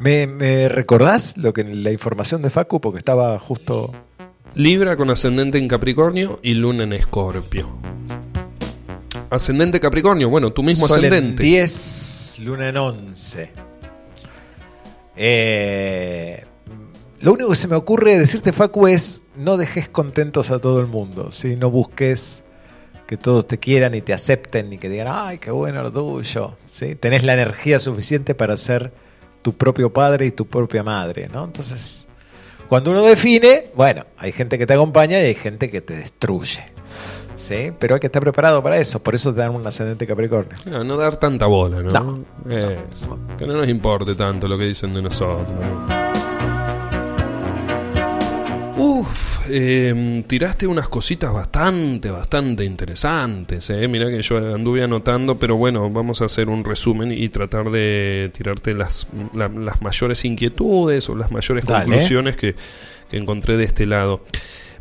Speaker 1: ¿Me, ¿Me, recordás lo que la información de Facu? Porque estaba justo.
Speaker 4: Libra con ascendente en Capricornio y Luna en Escorpio. Ascendente Capricornio, bueno, tú mismo ascendente.
Speaker 1: 10 Luna en Once. Eh, lo único que se me ocurre decirte, Facu, es no dejes contentos a todo el mundo, ¿sí? no busques que todos te quieran y te acepten y que digan, ay, qué bueno lo tuyo. ¿sí? Tenés la energía suficiente para ser tu propio padre y tu propia madre. ¿no? Entonces, cuando uno define, bueno, hay gente que te acompaña y hay gente que te destruye. ¿Sí? Pero hay que estar preparado para eso. Por eso te dan un ascendente Capricornio.
Speaker 4: No, no dar tanta bola, ¿no?
Speaker 1: No,
Speaker 4: Eso. Que no nos importe tanto lo que dicen de nosotros. Uf, eh, tiraste unas cositas bastante, bastante interesantes. Eh. Mirá que yo anduve anotando, pero bueno, vamos a hacer un resumen y tratar de tirarte las, la- las mayores inquietudes o las mayores
Speaker 1: Dale.
Speaker 4: conclusiones que, que encontré de este lado.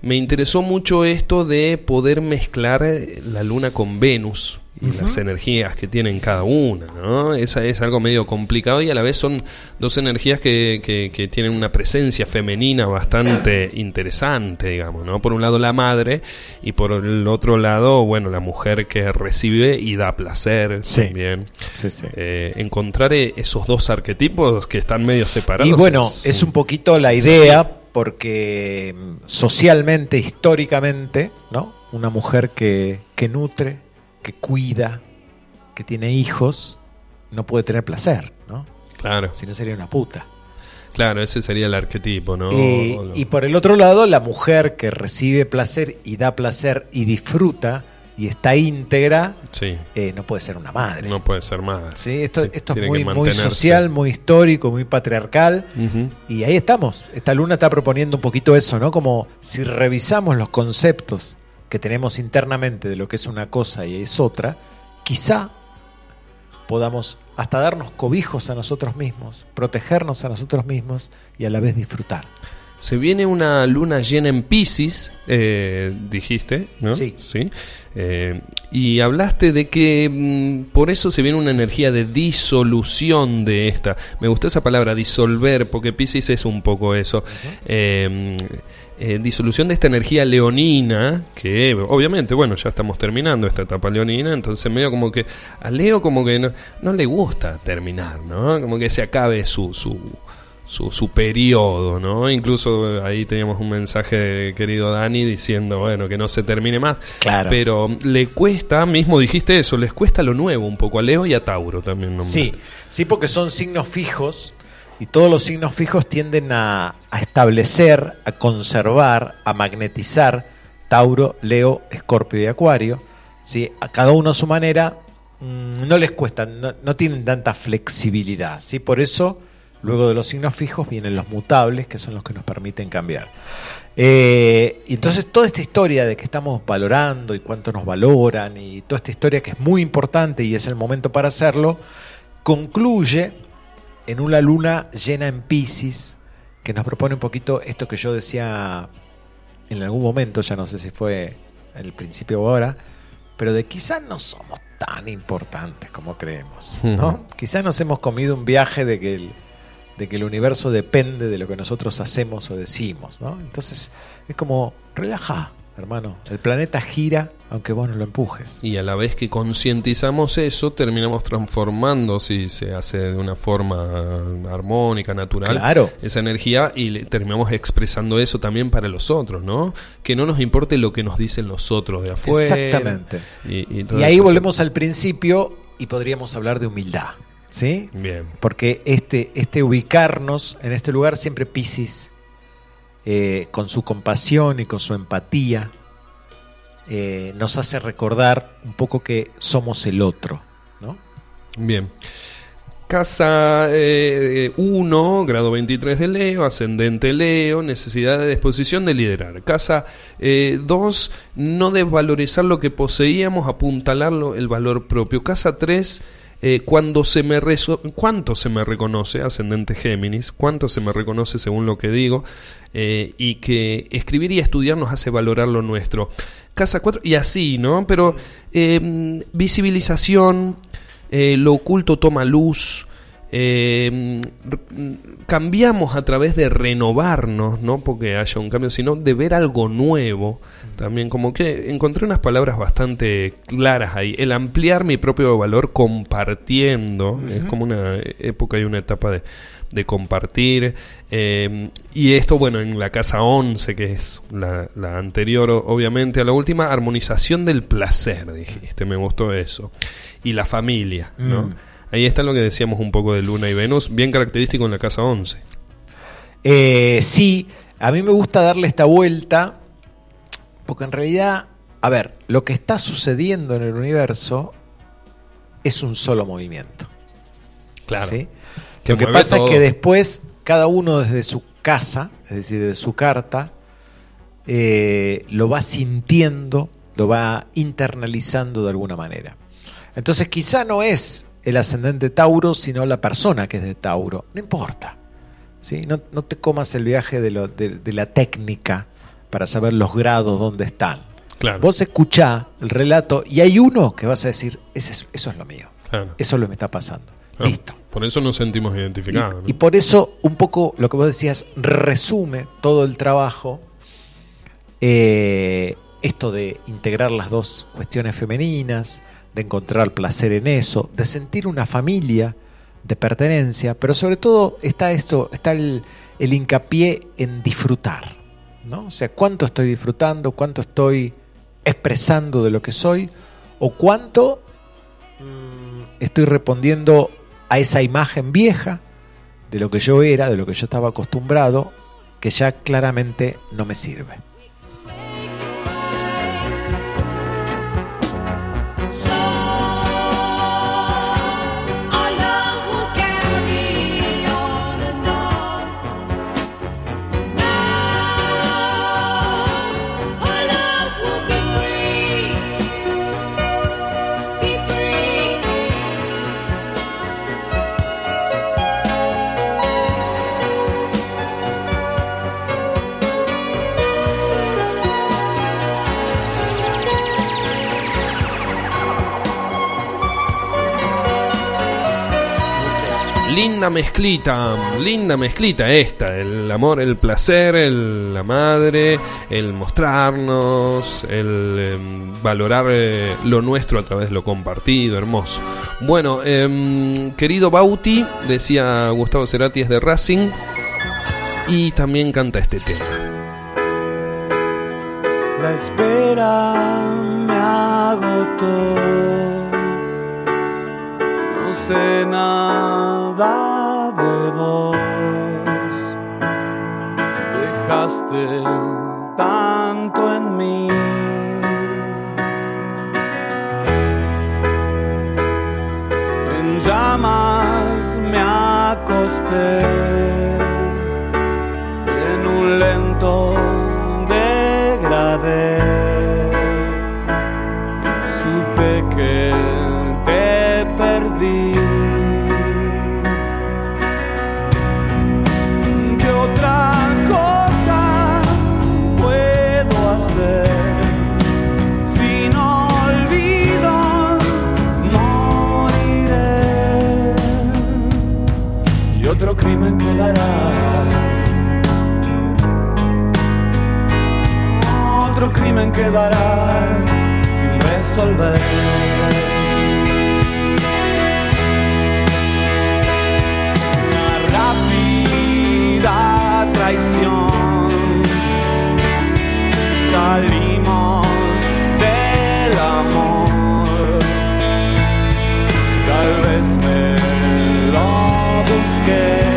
Speaker 4: Me interesó mucho esto de poder mezclar eh, la luna con Venus y las energías que tienen cada una, ¿no? Esa es algo medio complicado y a la vez son dos energías que, que- que tienen una presencia femenina bastante [COUGHS] interesante, digamos, ¿no? Por un lado la madre y por el otro lado, bueno, la mujer que recibe y da placer
Speaker 1: Sí.
Speaker 4: también.
Speaker 1: Sí, sí.
Speaker 4: Eh, encontrar eh, esos dos arquetipos que están medio separados.
Speaker 1: Y bueno, es un poquito la idea porque mm, socialmente, históricamente, ¿no? Una mujer que, que nutre, que cuida, que tiene hijos, no puede tener placer, ¿no?
Speaker 4: Claro,
Speaker 1: Si no sería una puta.
Speaker 4: claro, ese sería el arquetipo, ¿no? Lo-
Speaker 1: y por el otro lado, la mujer que recibe placer y da placer y disfruta y está íntegra,
Speaker 4: Sí,
Speaker 1: eh, no puede ser una madre.
Speaker 4: no puede ser más.
Speaker 1: ¿sí? Esto, esto es muy, social, muy histórico, muy patriarcal. Y ahí estamos. Esta luna está proponiendo un poquito eso, ¿no? Como si revisamos los conceptos que tenemos internamente de lo que es una cosa y es otra, quizá podamos hasta darnos cobijos a nosotros mismos, protegernos a nosotros mismos y a la vez disfrutar.
Speaker 4: Se viene una luna llena en Pisces, eh, dijiste, ¿no?
Speaker 1: Sí.
Speaker 4: Eh, y hablaste de que mm, por eso se viene una energía de disolución de esta. Me gustó esa palabra, disolver, porque Pisces es un poco eso. Eh, eh, disolución de esta energía leonina, que obviamente, bueno, ya estamos terminando esta etapa leonina, entonces medio como que a Leo como que no, no le gusta terminar, ¿no? Como que se acabe su... su su, su periodo, ¿no? Incluso eh, ahí teníamos un mensaje de querido Dani diciendo, bueno, que no se termine más.
Speaker 1: Claro.
Speaker 4: Pero le cuesta, mismo dijiste eso, les cuesta lo nuevo un poco a Leo y a Tauro también.
Speaker 1: Sí, sí, porque son signos fijos y todos los signos fijos tienden a, a establecer, a conservar, a magnetizar Tauro, Leo, Escorpio y Acuario. ¿sí? A cada uno a su manera mm, no les cuesta, no, no tienen tanta flexibilidad. ¿sí? Por eso, luego de los signos fijos vienen los mutables, que son los que nos permiten cambiar. Eh, y entonces toda esta historia de que estamos valorando y cuánto nos valoran y toda esta historia que es muy importante y es el momento para hacerlo, concluye en una luna llena en Pisces que nos propone un poquito esto que yo decía en algún momento, ya no sé si fue en el principio o ahora, pero de quizás no somos tan importantes como creemos, ¿no? Quizás nos hemos comido un viaje de que el, de que el universo depende de lo que nosotros hacemos o decimos, ¿no? Entonces es como, relaja, hermano, el planeta gira aunque vos no lo empujes.
Speaker 4: Y a la vez que concientizamos eso, terminamos transformando, si se hace de una forma armónica, natural,
Speaker 1: Claro.
Speaker 4: esa energía y le- terminamos expresando eso también para los otros, ¿no? Que no nos importe lo que nos dicen los otros de afuera.
Speaker 1: Exactamente.
Speaker 4: Y, y todo
Speaker 1: Y ahí volvemos al principio y podríamos hablar de humildad, ¿sí?
Speaker 4: Bien.
Speaker 1: Porque este, este ubicarnos en este lugar siempre Piscis, eh, con su compasión y con su empatía, eh, nos hace recordar un poco que somos el otro, ¿no?
Speaker 4: Bien. Casa 1, grado 23 de Leo, ascendente Leo, necesidad de disposición de liderar. Casa 2, no desvalorizar lo que poseíamos, apuntalarlo el valor propio. Casa 3, cuando se me cuánto se me reconoce, ascendente Géminis, cuánto se me reconoce según lo que digo, eh, y que escribir y estudiar nos hace valorar lo nuestro. Casa 4, y así, ¿no? Pero eh, visibilización, eh, lo oculto toma luz, eh, r- cambiamos a través de renovarnos, no porque haya un cambio, sino de ver algo nuevo. También como que encontré unas palabras bastante claras ahí. El ampliar mi propio valor compartiendo. Es como una época y una etapa de, de compartir. eh, y esto, bueno, en la casa 11, que es la, la anterior, obviamente, a la última, armonización del placer, dijiste, me gustó eso. Y la familia, ¿no?
Speaker 1: Mm.
Speaker 4: Ahí está lo que decíamos un poco de Luna y Venus, bien característico en la casa 11.
Speaker 1: Eh, sí, a mí me gusta darle esta vuelta, porque en realidad, a ver, lo que está sucediendo en el universo es un solo movimiento.
Speaker 4: Claro.
Speaker 1: ¿sí?
Speaker 4: Que
Speaker 1: Lo que pasa
Speaker 4: todo.
Speaker 1: es que después, cada uno desde su casa, es decir, desde su carta, eh, lo va sintiendo, lo va internalizando de alguna manera. Entonces quizá no es el ascendente Tauro, sino la persona que es de Tauro. No importa. ¿sí? No, no te comas el viaje de, lo- de- de la técnica para saber los grados donde están.
Speaker 4: Claro.
Speaker 1: Vos escuchá el relato y hay uno que vas a decir, "Ese es- eso es lo mío.
Speaker 4: Claro.
Speaker 1: Eso es lo que me está pasando. Listo.
Speaker 4: Por eso nos sentimos
Speaker 1: Y,
Speaker 4: identificados. ¿no?
Speaker 1: y por eso, un poco lo que vos decías, resume todo el trabajo. eh, esto de integrar las dos cuestiones femeninas, de encontrar placer en eso, de sentir una familia de pertenencia, pero sobre todo está esto, está el, el hincapié en disfrutar, ¿no? O sea, cuánto estoy disfrutando, cuánto estoy expresando de lo que soy, o cuánto mm, estoy respondiendo a esa imagen vieja de lo que yo era, de lo que yo estaba acostumbrado, que ya claramente no me sirve.
Speaker 7: So
Speaker 4: Linda mezclita, linda mezclita esta, el amor, el placer, la madre, el mostrarnos, el em, valorar eh, lo nuestro a través de lo compartido, hermoso. Bueno, em, querido Bauti, decía Gustavo Cerati es de Racing y también canta este tema.
Speaker 8: La espera me agotó. No sé nada de vos. Dejaste tanto en mí. En llamas me acosté en un lento degradé. Otro crimen quedará sin resolver. Una rápida traición. Salimos del amor. Tal vez me lo busqué.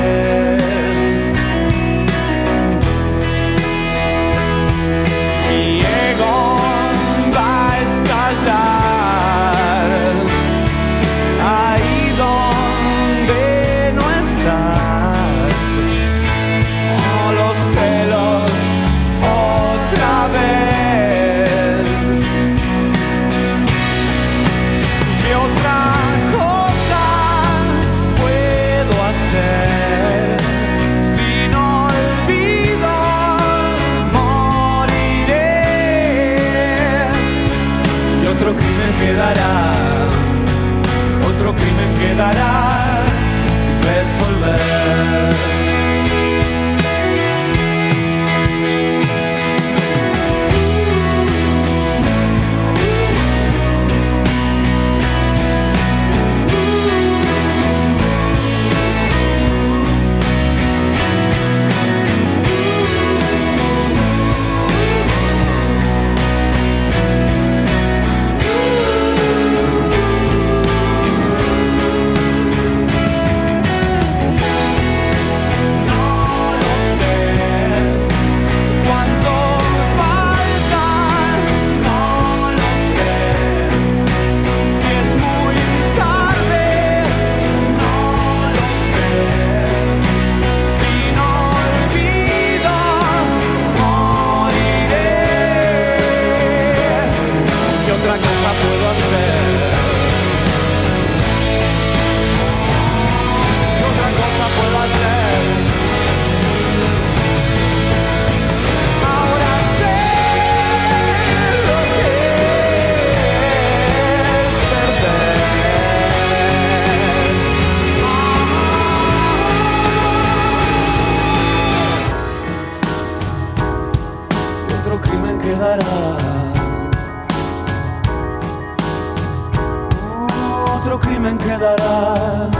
Speaker 3: Crimen quedará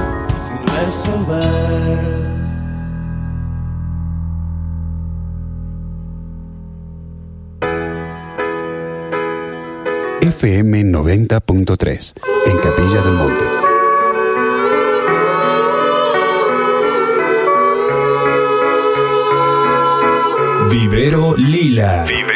Speaker 3: sin resolver.
Speaker 6: FM 90.3 en Capilla del Monte.
Speaker 4: Vivero Lila. Vivero Lila.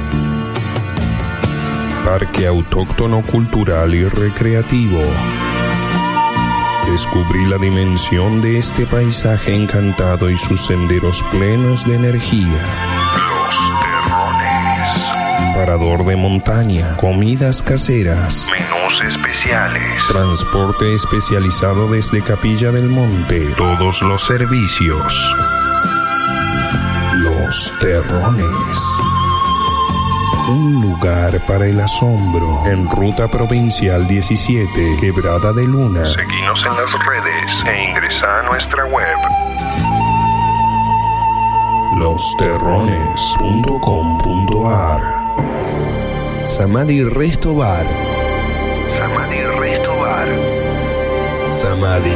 Speaker 4: Parque Autóctono Cultural y Recreativo. Descubrí la dimensión de este paisaje encantado y sus senderos plenos de energía. Los Terrones. Parador de montaña, comidas caseras, menús especiales, transporte especializado desde Capilla del Monte, todos los servicios. Los Terrones. Un lugar para el asombro. En Ruta Provincial 17, Quebrada de Luna. Seguinos en las redes e ingresa a nuestra web. Losterrones.com.ar Samadhi Resto Bar. Samadhi Resto Bar. Samadhi.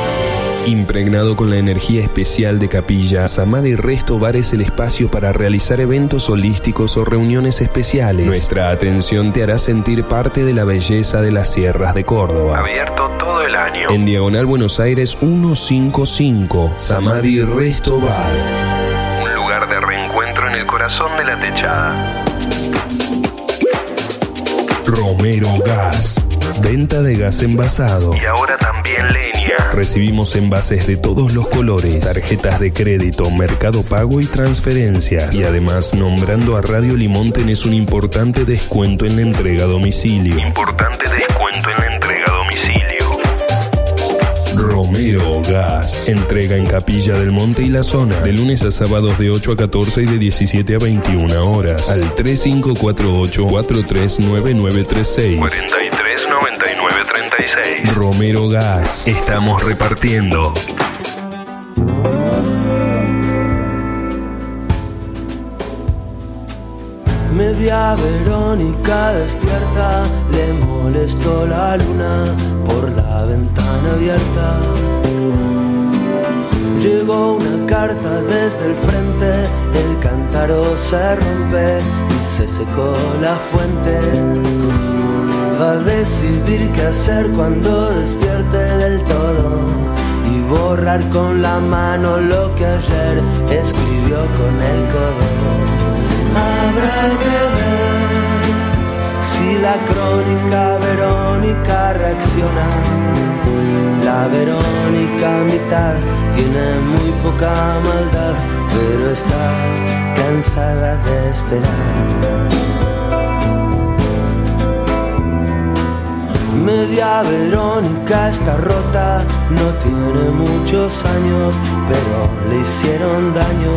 Speaker 4: Impregnado con la energía especial de Capilla, Samadhi Resto Bar es el espacio para realizar eventos holísticos o reuniones especiales. Nuestra atención te hará sentir parte de la belleza de las sierras de Córdoba. Abierto todo el año. En Diagonal Buenos Aires 155, Samadhi Resto Bar. Un lugar de reencuentro en el corazón de la techada. Romero Gas. Venta de gas envasado. Y ahora también leña. Recibimos envases de todos los colores, tarjetas de crédito, mercado pago y transferencias. Y además, nombrando a Radio Limón tenés un importante descuento en la entrega a domicilio. Importante descuento en la entrega a domicilio. Romero Gas. Entrega en Capilla del Monte y la zona. De lunes a sábados de 8 a 14 y de 17 a 21 horas. Al 3548-439936. 439936. Romero Gas. Estamos repartiendo.
Speaker 3: Media Verónica despierta, le molestó la luna por la ventana abierta. Llegó una carta desde el frente, el cántaro se rompe y se secó la fuente.
Speaker 9: Va a decidir qué hacer cuando despierte del todo y borrar con la mano lo que ayer escribió con el codo. Habrá que ver si la crónica Verónica reacciona. La Verónica mitad tiene muy poca maldad, pero está cansada de esperar. Media Verónica está rota, no tiene muchos años, pero le hicieron daño.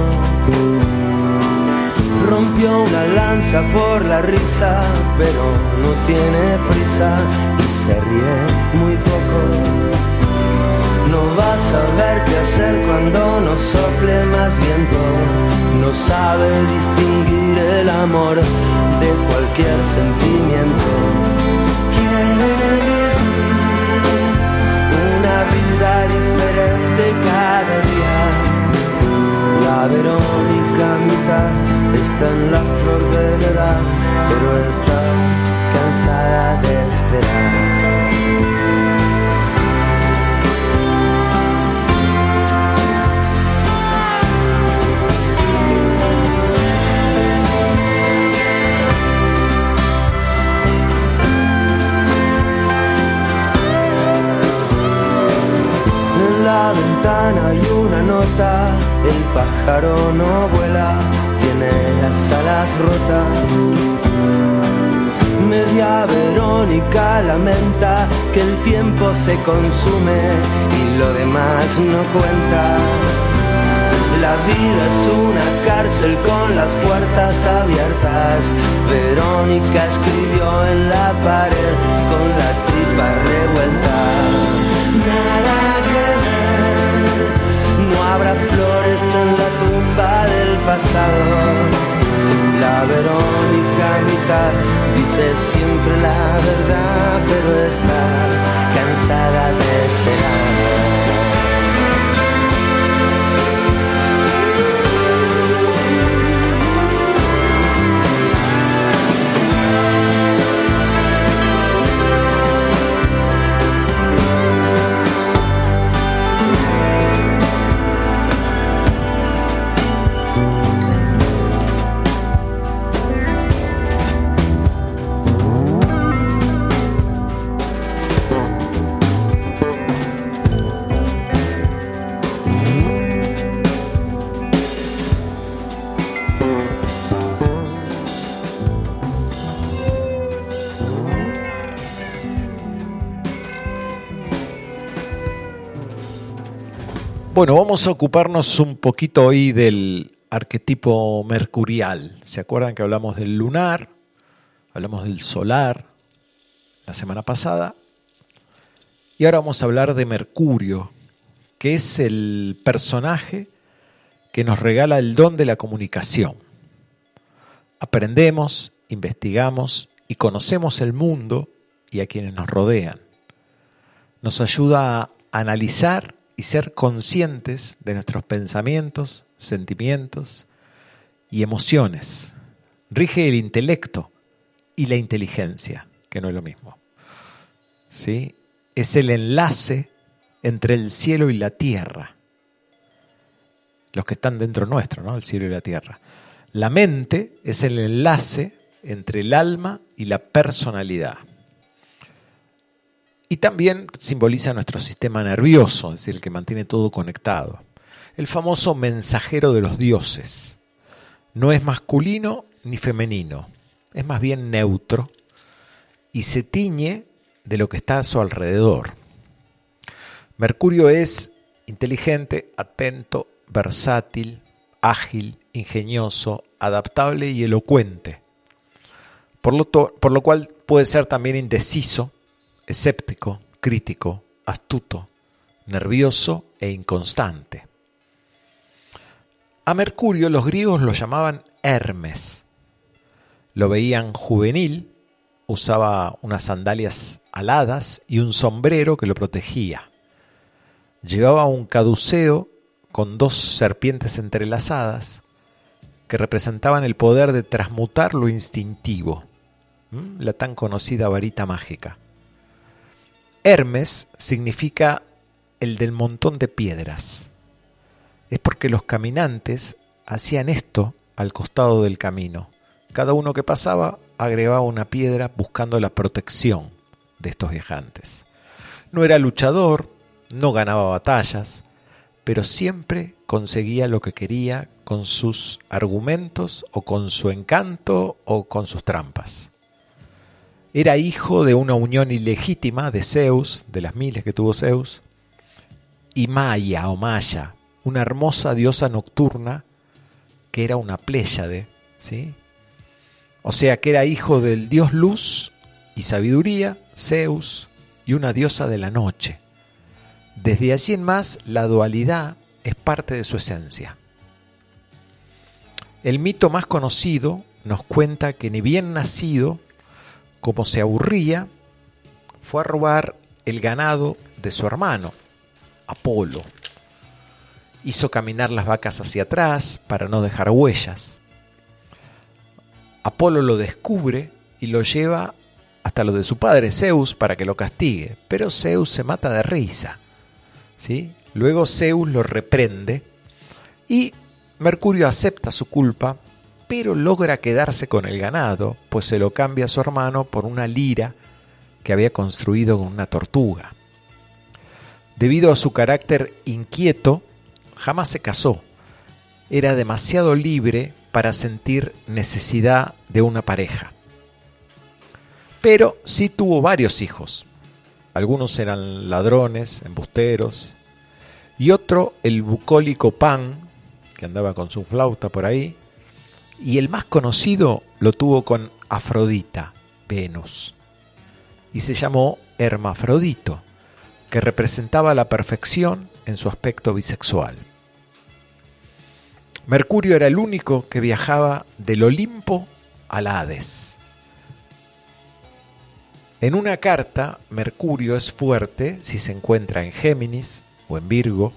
Speaker 9: Rompió una lanza por la risa, pero no tiene prisa y se ríe muy poco. No va a saber qué hacer cuando no sople más viento. No sabe distinguir el amor de cualquier sentimiento. Vida diferente cada día. La Verónica mitad está en la flor de la edad, pero está cansada de esperar. La ventana hay una nota, el pájaro no vuela, tiene las alas rotas. Media Verónica lamenta que el tiempo se consume y lo demás no cuenta. La vida es una cárcel con las puertas abiertas. Verónica escribió en la pared con la tripa revuelta. Habrá flores en la tumba del pasado. La Verónica mitad dice siempre la verdad, pero está cansada de esperar.
Speaker 1: Bueno, vamos a ocuparnos un poquito hoy del arquetipo mercurial. ¿Se acuerdan que hablamos del lunar? Hablamos del solar la semana pasada. Y ahora vamos a hablar de Mercurio, que es el personaje que nos regala el don de la comunicación. Aprendemos, investigamos y conocemos el mundo y a quienes nos rodean. Nos ayuda a analizar y ser conscientes de nuestros pensamientos, sentimientos y emociones. Rige el intelecto y la inteligencia, que no es lo mismo. ¿Sí? Es el enlace entre el cielo y la tierra. Los que están dentro nuestro, ¿no? El cielo y la tierra. La mente es el enlace entre el alma y la personalidad. Y también simboliza nuestro sistema nervioso, es decir, el que mantiene todo conectado. El famoso mensajero de los dioses. No es masculino ni femenino, es más bien neutro y se tiñe de lo que está a su alrededor. Mercurio es inteligente, atento, versátil, ágil, ingenioso, adaptable y elocuente. Por lo, por lo cual puede ser también indeciso escéptico, crítico, astuto, nervioso e inconstante. A Mercurio los griegos lo llamaban Hermes. Lo veían juvenil, usaba unas sandalias aladas y un sombrero que lo protegía. Llevaba un caduceo con dos serpientes entrelazadas que representaban el poder de transmutar lo instintivo, la tan conocida varita mágica. Hermes significa el del montón de piedras. Es porque los caminantes hacían esto al costado del camino. Cada uno que pasaba agregaba una piedra buscando la protección de estos viajantes. No era luchador, no ganaba batallas, pero siempre conseguía lo que quería con sus argumentos o con su encanto o con sus trampas. Era hijo de una unión ilegítima de Zeus, de las miles que tuvo Zeus, y Maya o Maya, una hermosa diosa nocturna que era una pléyade, ¿sí? O sea que era hijo del dios luz y sabiduría, Zeus, y una diosa de la noche. Desde allí en más, la dualidad es parte de su esencia. El mito más conocido nos cuenta que ni bien nacido, como se aburría, fue a robar el ganado de su hermano, Apolo. Hizo caminar las vacas hacia atrás para no dejar huellas. Apolo lo descubre y lo lleva hasta lo de su padre Zeus para que lo castigue, pero Zeus se mata de risa. ¿sí? Luego Zeus lo reprende y Mercurio acepta su culpa, pero logra quedarse con el ganado, pues se lo cambia a su hermano por una lira que había construido con una tortuga. Debido a su carácter inquieto, jamás se casó. Era demasiado libre para sentir necesidad de una pareja. Pero sí tuvo varios hijos. Algunos eran ladrones, embusteros, y otro el bucólico Pan, que andaba con su flauta por ahí, y el más conocido lo tuvo con Afrodita, Venus, y se llamó Hermafrodito, que representaba la perfección en su aspecto bisexual. Mercurio era el único que viajaba del Olimpo al Hades. En una carta, Mercurio es fuerte si se encuentra en Géminis o en Virgo,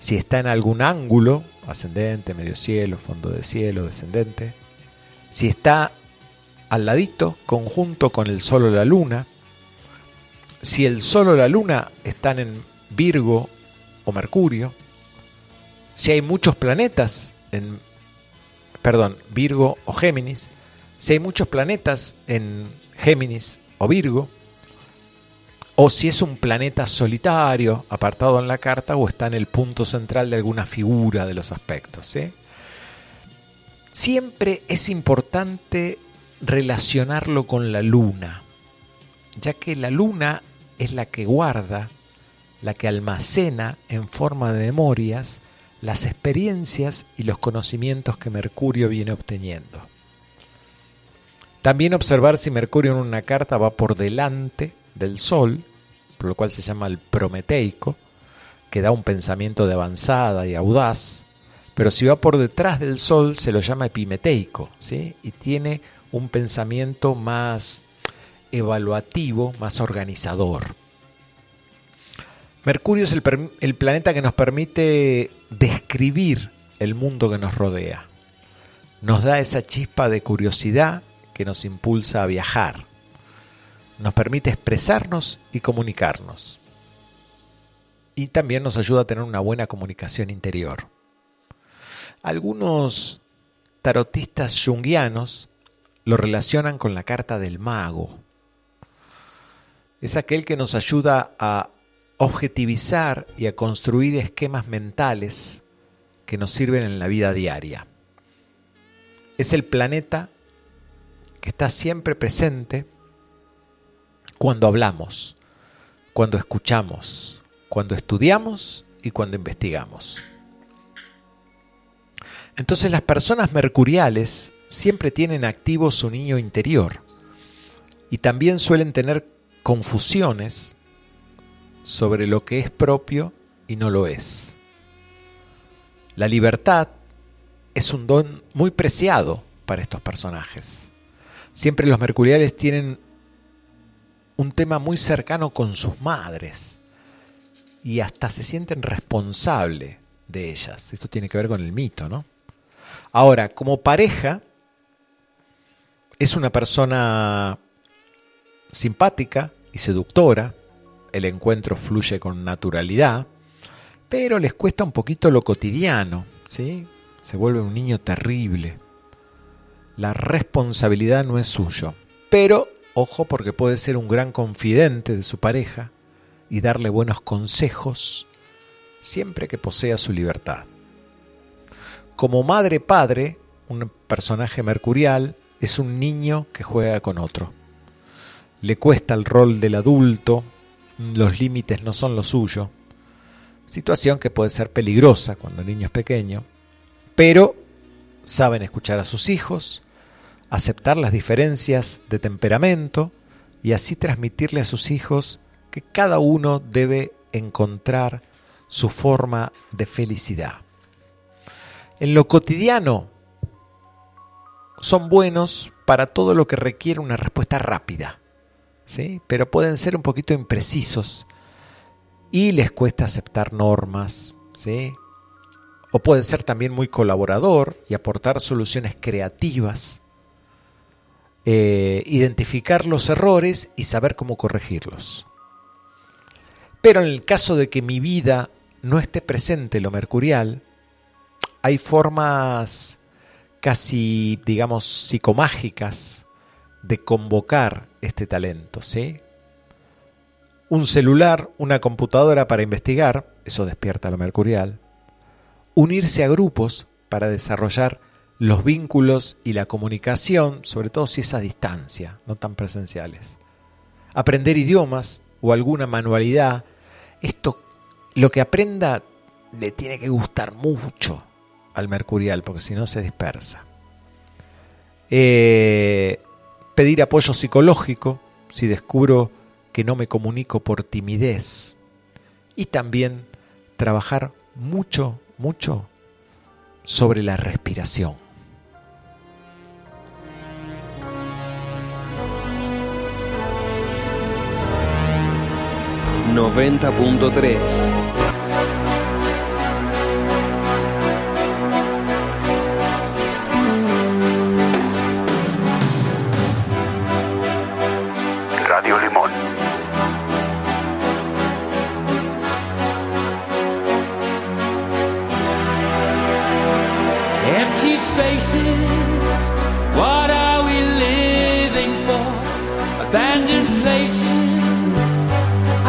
Speaker 1: si está en algún ángulo, ascendente, medio cielo, fondo de cielo, descendente, si está al ladito, conjunto con el Sol o la Luna, si el Sol o la Luna están en Virgo o Mercurio, si hay muchos planetas en, perdón, Virgo o Géminis, si hay muchos planetas en Géminis o Virgo, o si es un planeta solitario apartado en la carta o está en el punto central de alguna figura de los aspectos. Siempre es importante relacionarlo con la luna, ya que la luna es la que guarda, la que almacena en forma de memorias las experiencias y los conocimientos que Mercurio viene obteniendo. También observar si Mercurio en una carta va por delante del Sol, por lo cual se llama el prometeico, que da un pensamiento de avanzada y audaz, pero si va por detrás del Sol se lo llama epimeteico, ¿sí? y tiene un pensamiento más evaluativo, más organizador. Mercurio es el, el, planeta que nos permite describir el mundo que nos rodea. Nos da esa chispa de curiosidad que nos impulsa a viajar. Nos permite expresarnos y comunicarnos. Y también nos ayuda a tener una buena comunicación interior. Algunos tarotistas junguianos lo relacionan con la carta del mago. Es aquel que nos ayuda a objetivizar y a construir esquemas mentales que nos sirven en la vida diaria. Es el planeta que está siempre presente cuando hablamos, cuando escuchamos, cuando estudiamos y cuando investigamos. Entonces las personas mercuriales siempre tienen activo su niño interior y también suelen tener confusiones sobre lo que es propio y no lo es. La libertad es un don muy preciado para estos personajes. Siempre los mercuriales tienen un tema muy cercano con sus madres y hasta se sienten responsables de ellas. Esto tiene que ver con el mito, ¿no? Ahora, como pareja, Es una persona simpática y seductora, el encuentro fluye con naturalidad, pero les cuesta un poquito lo cotidiano, ¿sí? Se vuelve un niño terrible. La responsabilidad no es suyo, pero ojo porque puede ser un gran confidente de su pareja y darle buenos consejos siempre que posea su libertad. Como madre-padre, un personaje mercurial es un niño que juega con otro. Le cuesta el rol del adulto, los límites no son lo suyo, situación que puede ser peligrosa cuando el niño es pequeño, pero saben escuchar a sus hijos, aceptar las diferencias de temperamento y así transmitirle a sus hijos que cada uno debe encontrar su forma de felicidad. En lo cotidiano son buenos para todo lo que requiere una respuesta rápida, ¿sí? pero pueden ser un poquito imprecisos y les cuesta aceptar normas, ¿sí? o pueden ser también muy colaborador y aportar soluciones creativas, eh, identificar los errores y saber cómo corregirlos. Pero en el caso de que mi vida no esté presente lo mercurial, hay formas casi, digamos, psicomágicas de convocar este talento, ¿sí? Un celular, una computadora para investigar, eso despierta lo mercurial. Unirse a grupos para desarrollar los vínculos y la comunicación, sobre todo si es a distancia, no tan presenciales. Aprender idiomas o alguna manualidad, esto lo que aprenda le tiene que gustar mucho al mercurial, porque si no se dispersa. Eh, pedir apoyo psicológico si descubro que no me comunico por timidez. Y también trabajar mucho, mucho sobre la respiración.
Speaker 4: Noventa punto tres.
Speaker 5: Radio Limón.
Speaker 7: Empty spaces, what are we living for? Abandoned places,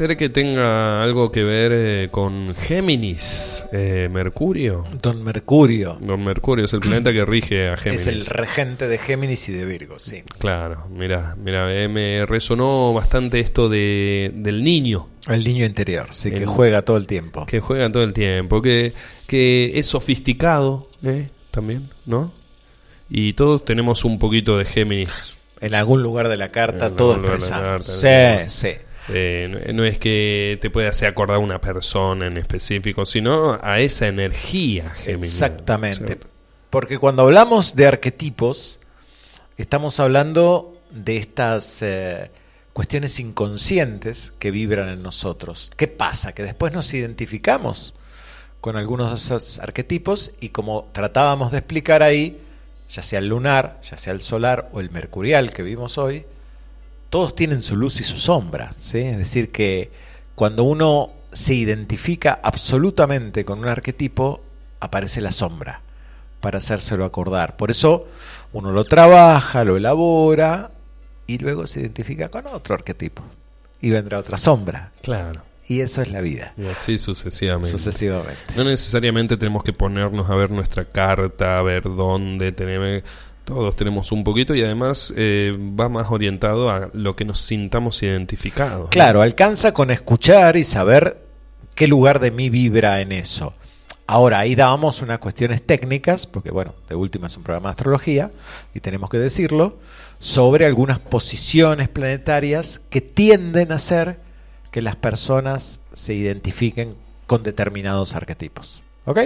Speaker 4: Ser que tenga algo que ver eh, con Géminis, eh, Mercurio.
Speaker 1: Don Mercurio
Speaker 4: Don Mercurio es el planeta que rige a Géminis.
Speaker 1: es el regente de Géminis y de Virgo, sí.
Speaker 4: Claro, mira, mira, eh, me resonó bastante esto de, del niño
Speaker 1: El niño interior, sí, que juega todo el tiempo.
Speaker 4: que juega todo el tiempo, que, que es sofisticado eh, también, ¿no? Y todos tenemos un poquito de Géminis.
Speaker 1: En algún lugar de la carta,
Speaker 4: En
Speaker 1: todo expresado.
Speaker 4: carta,
Speaker 1: Sí, sí.
Speaker 4: Eh, no, es que te pueda hacer acordar a una persona en específico, sino a esa energía Géminis.
Speaker 1: Exactamente. Porque cuando hablamos de arquetipos, estamos hablando de estas eh, cuestiones inconscientes que vibran en nosotros. ¿Qué pasa? Que después nos identificamos con algunos de esos arquetipos y como tratábamos de explicar ahí, ya sea el lunar, ya sea el solar o el mercurial que vimos hoy, todos tienen su luz y su sombra. ¿sí? Es decir, que cuando uno se identifica absolutamente con un arquetipo, aparece la sombra para hacérselo acordar. Por eso uno lo trabaja, lo elabora y luego se identifica con otro arquetipo. Y vendrá otra sombra.
Speaker 4: Claro.
Speaker 1: Y eso es la vida.
Speaker 4: Y así sucesivamente.
Speaker 1: Sucesivamente.
Speaker 4: No necesariamente tenemos que ponernos a ver nuestra carta, a ver dónde tenemos. Todos tenemos un poquito y además eh, va más orientado a lo que nos sintamos identificados.
Speaker 1: Claro, alcanza con escuchar y saber qué lugar de mí vibra en eso. Ahora, ahí dábamos unas cuestiones técnicas, porque bueno, de última es un programa de astrología, y tenemos que decirlo, sobre algunas posiciones planetarias que tienden a hacer que las personas se identifiquen con determinados arquetipos. ¿Ok?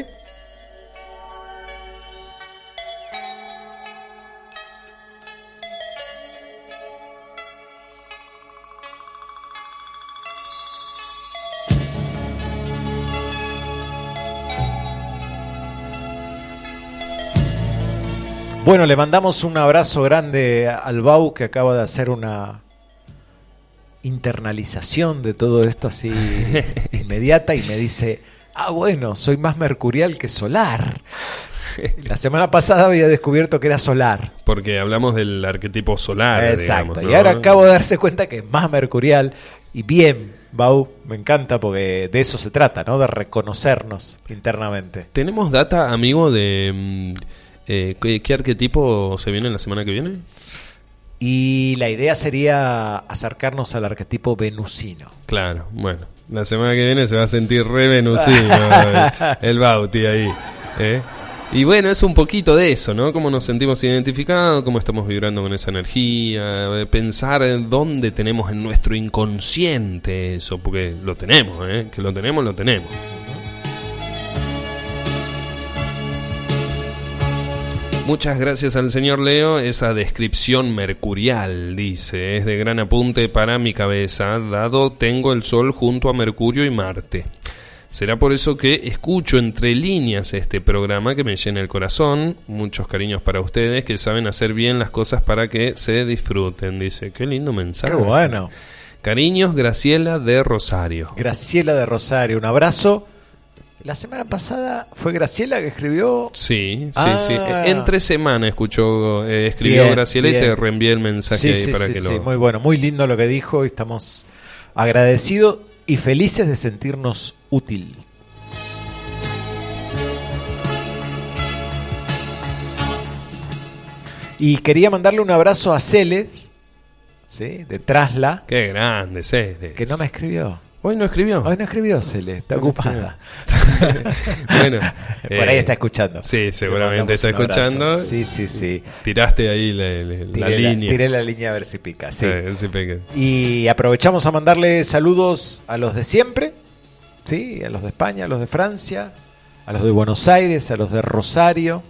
Speaker 1: Bueno, le mandamos un abrazo grande al Bau que acaba de hacer una internalización de todo esto así [LAUGHS] inmediata y me dice, ah bueno, soy más mercurial que solar. La semana pasada había descubierto que era solar.
Speaker 4: Porque hablamos del arquetipo solar.
Speaker 1: Exacto.
Speaker 4: digamos,
Speaker 1: Y ahora acabo de darse cuenta que es más mercurial y bien, Bau, me encanta porque de eso se trata, ¿no? De reconocernos internamente.
Speaker 4: ¿Tenemos data, amigo, de mm, eh, ¿qué, qué arquetipo se viene la semana que viene?
Speaker 1: Y la idea sería acercarnos al arquetipo venusino.
Speaker 4: Claro, bueno. La semana que viene se va a sentir re venusino [LAUGHS] el, el Bauti ahí. ¿eh? Y bueno, es un poquito de eso, ¿no? Cómo nos sentimos identificados, cómo estamos vibrando con esa energía, eh, pensar en dónde tenemos en nuestro inconsciente eso, porque lo tenemos, ¿eh? Que lo tenemos, lo tenemos. Muchas gracias al señor Leo. Esa descripción mercurial, dice, es de gran apunte para mi cabeza, dado tengo el Sol junto a Mercurio y Marte. Será por eso que escucho entre líneas este programa que me llena el corazón. Muchos cariños para ustedes que saben hacer bien las cosas para que se disfruten. Dice, qué lindo mensaje.
Speaker 1: Qué bueno.
Speaker 4: Cariños, Graciela de Rosario.
Speaker 1: Graciela de Rosario, un abrazo. La semana pasada fue Graciela que escribió.
Speaker 4: Sí, sí,
Speaker 1: Ah.
Speaker 4: sí. Entre semana escuchó, eh, escribió
Speaker 1: Bien,
Speaker 4: Graciela y te reenvié el mensaje
Speaker 1: Sí,
Speaker 4: ahí
Speaker 1: sí,
Speaker 4: para
Speaker 1: sí,
Speaker 4: que
Speaker 1: sí,
Speaker 4: lo...
Speaker 1: muy bueno, muy lindo lo que dijo y estamos agradecidos y felices de sentirnos útil. Y quería mandarle un abrazo a Celes, ¿sí? de Trasla,
Speaker 4: Qué grande, Celes.
Speaker 1: que no me escribió.
Speaker 4: Hoy no escribió.
Speaker 1: Hoy no escribió Celes, está ocupada. [LAUGHS]
Speaker 4: bueno,
Speaker 1: Por ahí
Speaker 4: eh,
Speaker 1: está escuchando.
Speaker 4: Sí, seguramente está escuchando.
Speaker 1: Sí, sí, sí.
Speaker 4: Tiraste ahí la, la- la
Speaker 1: Tiré la,
Speaker 4: línea.
Speaker 1: tiré la línea a ver si pica. Sí. Y aprovechamos a mandarle saludos a los de siempre, ¿sí? a los de España, a los de Francia, a los de Buenos Aires, a los de Rosario.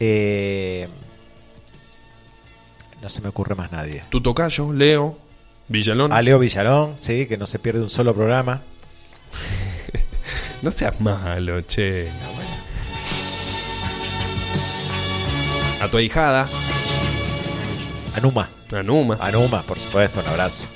Speaker 1: Eh, no se me ocurre más nadie.
Speaker 4: Tu tocayo, Leo, Villalón.
Speaker 1: A Leo Villarón, sí, que no se pierde un solo programa. [LAUGHS]
Speaker 4: No seas malo, che. A tu ahijada,
Speaker 1: Anuma,
Speaker 4: Anuma.
Speaker 1: Anuma, por supuesto, un abrazo.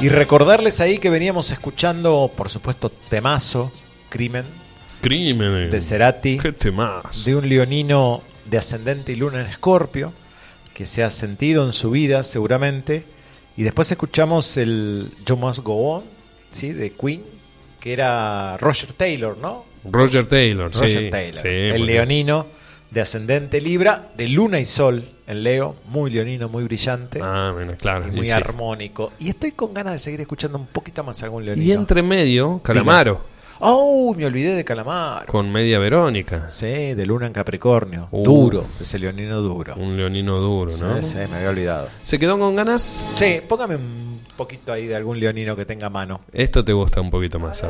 Speaker 1: Y recordarles ahí que veníamos escuchando, por supuesto, Temazo, Crimen,
Speaker 4: Crimen.
Speaker 1: de Cerati,
Speaker 4: ¿Qué temas?
Speaker 1: de un leonino de ascendente y luna en Escorpio, que se ha sentido en su vida seguramente. Y después escuchamos el You Must Go On, ¿sí? de Queen, que era Roger Taylor, ¿no?
Speaker 4: Roger Taylor,
Speaker 1: Roger
Speaker 4: sí.
Speaker 1: Taylor,
Speaker 4: sí,
Speaker 1: el leonino de ascendente Libra, de luna y sol en Leo, muy leonino, muy brillante.
Speaker 4: Ah, bueno, claro.
Speaker 1: y
Speaker 4: y
Speaker 1: muy
Speaker 4: sí.
Speaker 1: armónico. Y estoy con ganas de seguir escuchando un poquito más algún leonino.
Speaker 4: Y entre medio, Calamaro,
Speaker 1: ¡Oh! Me olvidé de Calamar.
Speaker 4: con media Verónica.
Speaker 1: Sí, de Luna en Capricornio.
Speaker 4: Uh.
Speaker 1: Duro, ese leonino duro.
Speaker 4: Un leonino duro,
Speaker 1: Sí,
Speaker 4: ¿no?
Speaker 1: sí, me había olvidado.
Speaker 4: ¿Se quedó con ganas?
Speaker 1: Sí, póngame un poquito ahí de algún leonino que tenga mano.
Speaker 4: Esto te gusta un poquito más a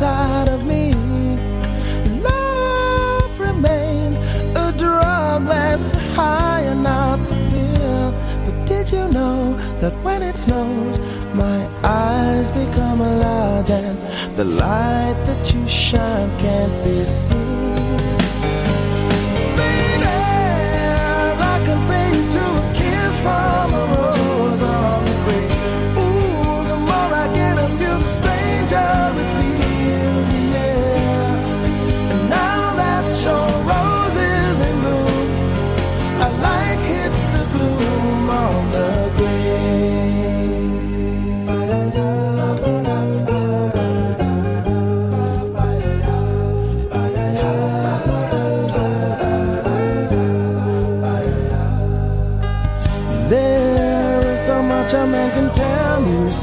Speaker 10: dark side of me. Love remains a drug that's the high and not the pill. But did you know that when it snows, my eyes become large and the light that you shine can't be seen?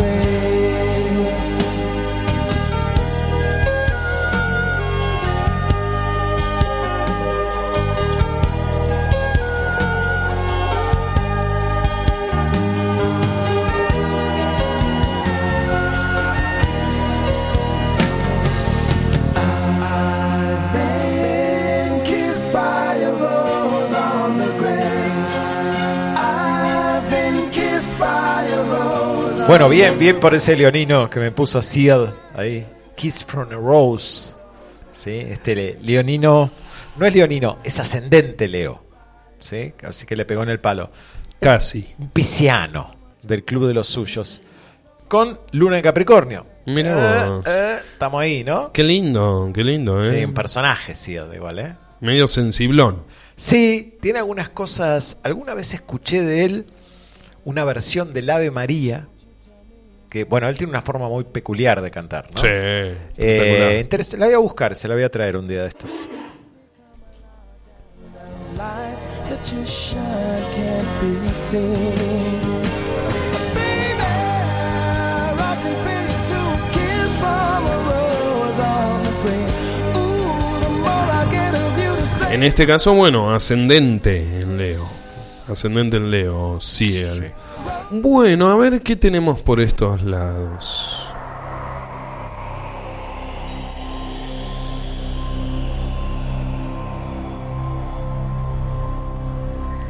Speaker 10: On
Speaker 1: Bueno, bien, bien por ese leonino que me puso Seal ahí. Kiss from a Rose. ¿Sí? Este le- leonino, no es leonino, es ascendente Leo. ¿Sí? Así que le pegó en el palo.
Speaker 4: Casi.
Speaker 1: Un pisciano del Club de los Suyos. Con Luna en Capricornio.
Speaker 4: Mira
Speaker 1: Eh, eh, estamos ahí, ¿no?
Speaker 4: Qué lindo, qué lindo, ¿eh?
Speaker 1: Sí, un personaje, Seal, igual, ¿eh?
Speaker 4: Medio sensiblón.
Speaker 1: Sí, tiene algunas cosas. Alguna vez escuché de él una versión del Ave María. Que, bueno, él tiene una forma muy peculiar de cantar, ¿no?
Speaker 4: Sí.
Speaker 1: Eh, la voy a buscar, se la voy a traer un día de estos.
Speaker 4: En este caso, bueno, ascendente en Leo. Ascendente en Leo, sí. Bueno, a ver qué tenemos por estos lados.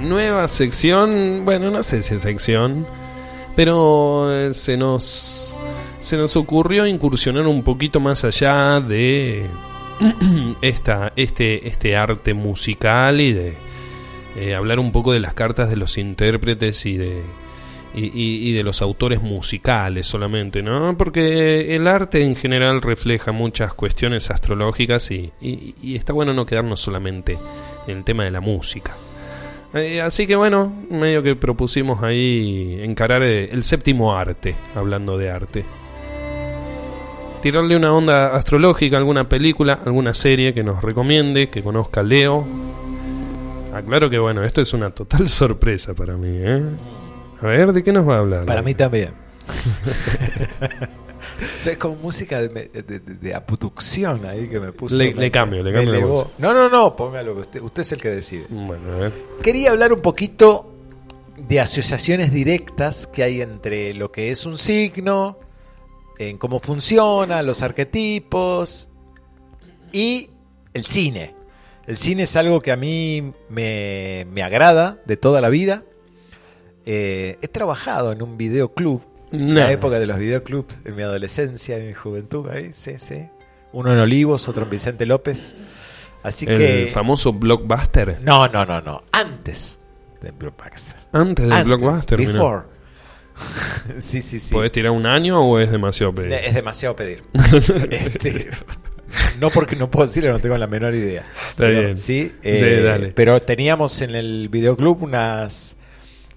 Speaker 4: Nueva sección, bueno, no sé si es sección, pero eh, se nos se nos ocurrió incursionar un poquito más allá de [CLEARS THROAT] esta, este, este arte musical y de eh, hablar un poco de las cartas de los intérpretes y de, y, de los autores musicales solamente, ¿no? Porque el arte en general refleja muchas cuestiones astrológicas y está bueno no quedarnos solamente en el tema de la música. Eh, así que bueno, medio que propusimos ahí encarar eh, el séptimo arte, hablando de arte. Tirarle una onda astrológica, a alguna película, alguna serie que nos recomiende, que conozca Leo. Aclaro que bueno, esto es una total [LAUGHS] sorpresa para mí, ¿eh? A ver, ¿de qué nos va a hablar?
Speaker 1: Para mí [LAUGHS] también. [LAUGHS] O sea, es como música de, de- de- de aputucción ahí que me puso.
Speaker 4: Le- cambio, le cambio la voz.
Speaker 1: No, no, no, póngalo. Usted, usted es el que decide.
Speaker 4: Bueno, a ver.
Speaker 1: Quería hablar un poquito de asociaciones directas que hay entre lo que es un signo, en cómo funciona, los arquetipos y el cine. El cine es algo que a mí me, me agrada de toda la vida. Eh, he trabajado en un videoclub, en la época de los videoclubs, en mi adolescencia, en mi juventud, ahí, sí, sí. Uno en Olivos, otro en Vicente López. Así
Speaker 4: el
Speaker 1: que...
Speaker 4: famoso blockbuster.
Speaker 1: No, no, no, no. Antes del blockbuster.
Speaker 4: Antes del blockbuster.
Speaker 1: Before. [LAUGHS] sí, sí, sí.
Speaker 4: ¿Podés tirar un año o es demasiado pedir?
Speaker 1: Es demasiado pedir. [LAUGHS] Este, [LAUGHS] no porque no puedo decirlo, no tengo la menor idea.
Speaker 4: Está
Speaker 1: Pero,
Speaker 4: bien.
Speaker 1: Sí,
Speaker 4: Sí,
Speaker 1: eh,
Speaker 4: dale.
Speaker 1: pero teníamos en el videoclub unas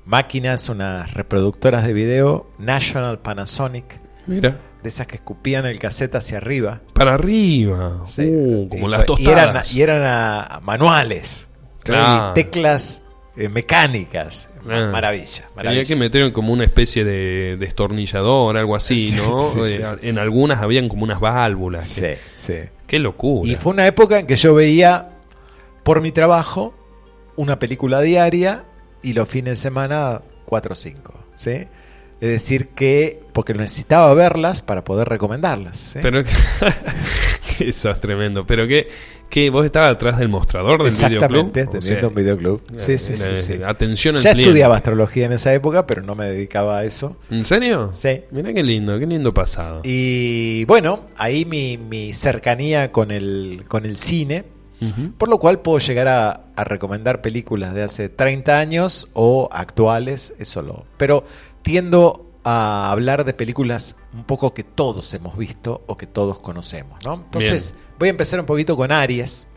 Speaker 1: máquinas, unas reproductoras de video National Panasonic,
Speaker 4: Mira.
Speaker 1: de esas que escupían el cassette hacia arriba.
Speaker 4: Para arriba.
Speaker 1: Sí.
Speaker 4: Uh, como
Speaker 1: Y-
Speaker 4: las
Speaker 1: y eran,
Speaker 4: tostadas.
Speaker 1: y eran ah, manuales.
Speaker 4: Claro.
Speaker 1: Y teclas eh, mecánicas.
Speaker 4: Ah.
Speaker 1: Maravilla, maravilla.
Speaker 4: que meter como una especie de destornillador, algo así,
Speaker 1: Sí,
Speaker 4: ¿no?
Speaker 1: sí,
Speaker 4: Eh,
Speaker 1: sí.
Speaker 4: En algunas habían como unas válvulas.
Speaker 1: Sí,
Speaker 4: que-
Speaker 1: sí.
Speaker 4: Qué locura.
Speaker 1: Y fue una época en que yo veía por mi trabajo una película diaria y los fines de semana cuatro o cinco. ¿sí? Es decir, que porque necesitaba verlas para poder recomendarlas. ¿sí?
Speaker 4: Pero que eso es tremendo. Pero que, que vos estabas atrás del mostrador del
Speaker 1: Exactamente,
Speaker 4: videoclub. O
Speaker 1: teniendo un videoclub. Sí, sí,
Speaker 4: era-
Speaker 1: sí, sí.
Speaker 4: Atención al
Speaker 1: Ya
Speaker 4: cliente.
Speaker 1: estudiaba astrología en esa época, pero no me dedicaba a eso.
Speaker 4: ¿En serio?
Speaker 1: Sí.
Speaker 4: Mira qué lindo, qué lindo pasado.
Speaker 1: Y bueno, ahí mi, mi cercanía con el, con el cine, por lo cual puedo llegar a, a recomendar películas de hace 30 años o actuales, eso lo. Pero tiendo a hablar de películas un poco que todos hemos visto o que todos conocemos, ¿no? Entonces, voy a empezar un poquito con Aries.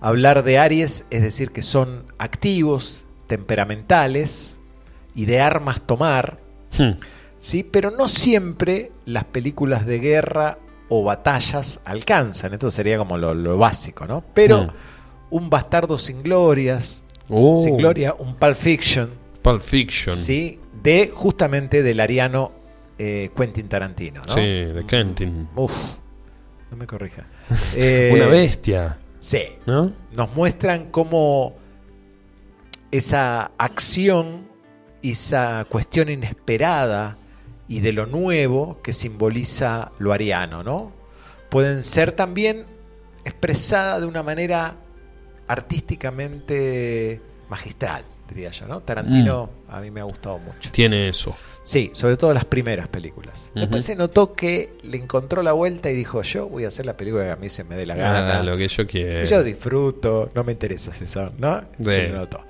Speaker 1: Hablar de Aries es decir que son activos, temperamentales y de armas tomar,
Speaker 4: Hmm.
Speaker 1: ¿sí? Pero no siempre las películas de guerra o batallas alcanzan. Esto sería como lo, lo básico, ¿no? Pero
Speaker 4: Mm.
Speaker 1: un Bastardo sin glorias,
Speaker 4: Oh,
Speaker 1: sin gloria, un Pulp Fiction,
Speaker 4: Pulp Fiction.
Speaker 1: ¿sí? De justamente del ariano eh, Quentin Tarantino, ¿no?
Speaker 4: Sí, de Kentin.
Speaker 1: Uf, no me corrija. [LAUGHS] Eh,
Speaker 4: Una bestia,
Speaker 1: Sí,
Speaker 4: ¿no?
Speaker 1: nos muestran cómo esa acción, esa cuestión inesperada y de lo nuevo que simboliza lo ariano, ¿no? Pueden ser también expresada de una manera artísticamente magistral, diría yo, ¿no? Tarantino a mí me ha gustado mucho.
Speaker 4: Tiene eso.
Speaker 1: Sí, sobre todo las primeras películas. Después se notó que le encontró la vuelta y dijo, yo voy a hacer la película que a mí se me dé la gana.
Speaker 4: Ah, lo que yo quiero.
Speaker 1: Yo disfruto, no me interesa si son, ¿no? Se notó.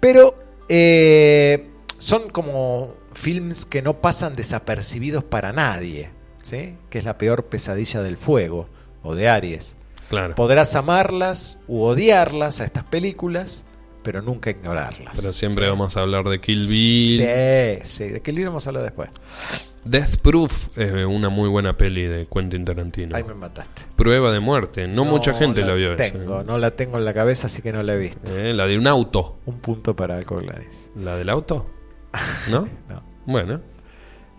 Speaker 1: Pero eh, son como films que no pasan desapercibidos para nadie, ¿sí? Que es la peor pesadilla del fuego o de Aries.
Speaker 4: Claro.
Speaker 1: Podrás amarlas u odiarlas a estas películas, pero nunca ignorarlas.
Speaker 4: Pero siempre
Speaker 1: Sí.
Speaker 4: vamos a hablar de Kill Bill.
Speaker 1: Sí, sí, de Kill Bill vamos a hablar después.
Speaker 4: Death Proof es una muy buena peli de Quentin Tarantino.
Speaker 1: Ahí me mataste.
Speaker 4: Prueba de muerte. No, mucha gente la, vio. esa,
Speaker 1: Tengo, no la tengo en la cabeza, así que no la he visto.
Speaker 4: Eh, la de un auto.
Speaker 1: Un punto para Alcoglanis.
Speaker 4: ¿La del auto? [LAUGHS] ¿No?
Speaker 1: No.
Speaker 4: Bueno.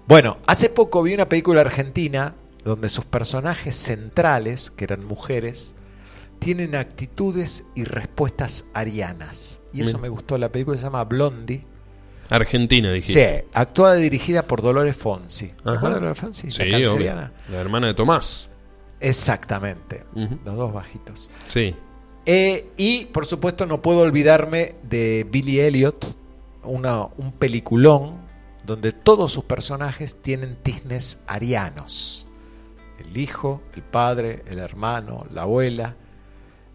Speaker 1: Bueno, hace poco vi una película argentina donde sus personajes centrales, que eran mujeres, tienen actitudes y respuestas arianas. Y eso me gustó. La película se llama Blondie.
Speaker 4: Argentina,
Speaker 1: Sí,
Speaker 4: dijiste.
Speaker 1: actuada y dirigida por Dolores Fonsi. ¿Se acuerdan de Dolores Fonsi?
Speaker 4: Sí,
Speaker 1: la
Speaker 4: obvio.
Speaker 1: canceriana.
Speaker 4: La hermana de Tomás.
Speaker 1: Exactamente.
Speaker 4: Ujú.
Speaker 1: Los dos bajitos.
Speaker 4: Sí.
Speaker 1: Eh, y por supuesto no puedo olvidarme de Billy Elliot, una, un peliculón donde todos sus personajes tienen tiznes arianos. el hijo, el padre, el hermano, la abuela.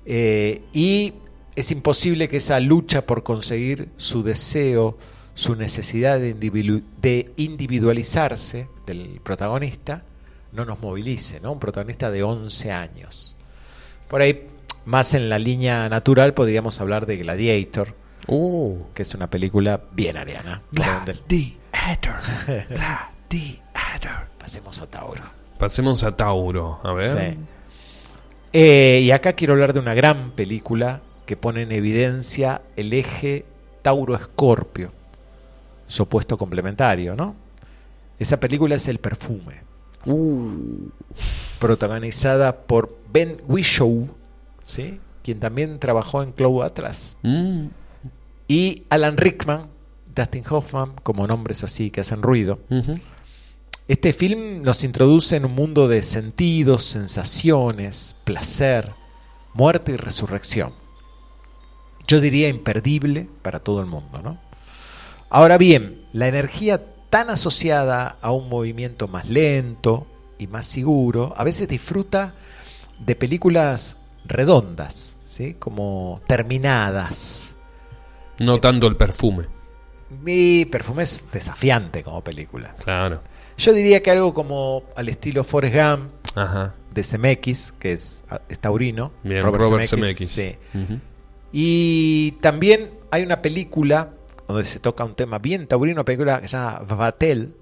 Speaker 1: Eh, y es imposible que esa lucha por conseguir su deseo, su necesidad de, individu- de individualizarse del protagonista, no nos movilice, ¿no? Un protagonista de 11 años. Por ahí, más en la línea natural, podríamos hablar de Gladiator,
Speaker 4: Uh,
Speaker 1: que es una película bien ariana.
Speaker 4: Gladiator. [LAUGHS] Gladiator.
Speaker 1: Pasemos a Tauro.
Speaker 4: Pasemos a Tauro. A ver.
Speaker 1: Sí. Eh, y acá quiero hablar de una gran película que pone en evidencia el eje Tauro-Escorpio, su opuesto complementario, ¿no? Esa película es El Perfume,
Speaker 4: Uh,
Speaker 1: protagonizada por Ben Whishaw, ¿sí? quien también trabajó en Cloud Atlas,
Speaker 4: mm,
Speaker 1: y Alan Rickman, Dustin Hoffman, como nombres así que hacen ruido. Este film nos introduce en un mundo de sentidos, sensaciones, placer, muerte y resurrección. Yo diría imperdible para todo el mundo, ¿no? Ahora bien, la energía tan asociada a un movimiento más lento y más seguro, a veces disfruta de películas redondas, ¿sí? Como terminadas.
Speaker 4: No tanto el perfume.
Speaker 1: Mi perfume es desafiante como película.
Speaker 4: Claro.
Speaker 1: Yo diría que algo como al estilo Forrest Gump
Speaker 4: Ajá.
Speaker 1: de Zemeckis, que es, es taurino.
Speaker 4: Bien, Robert, Zemeckis.
Speaker 1: sí.
Speaker 4: Ujú.
Speaker 1: Y también hay una película donde se toca un tema bien taurino, una película que se llama Vatel,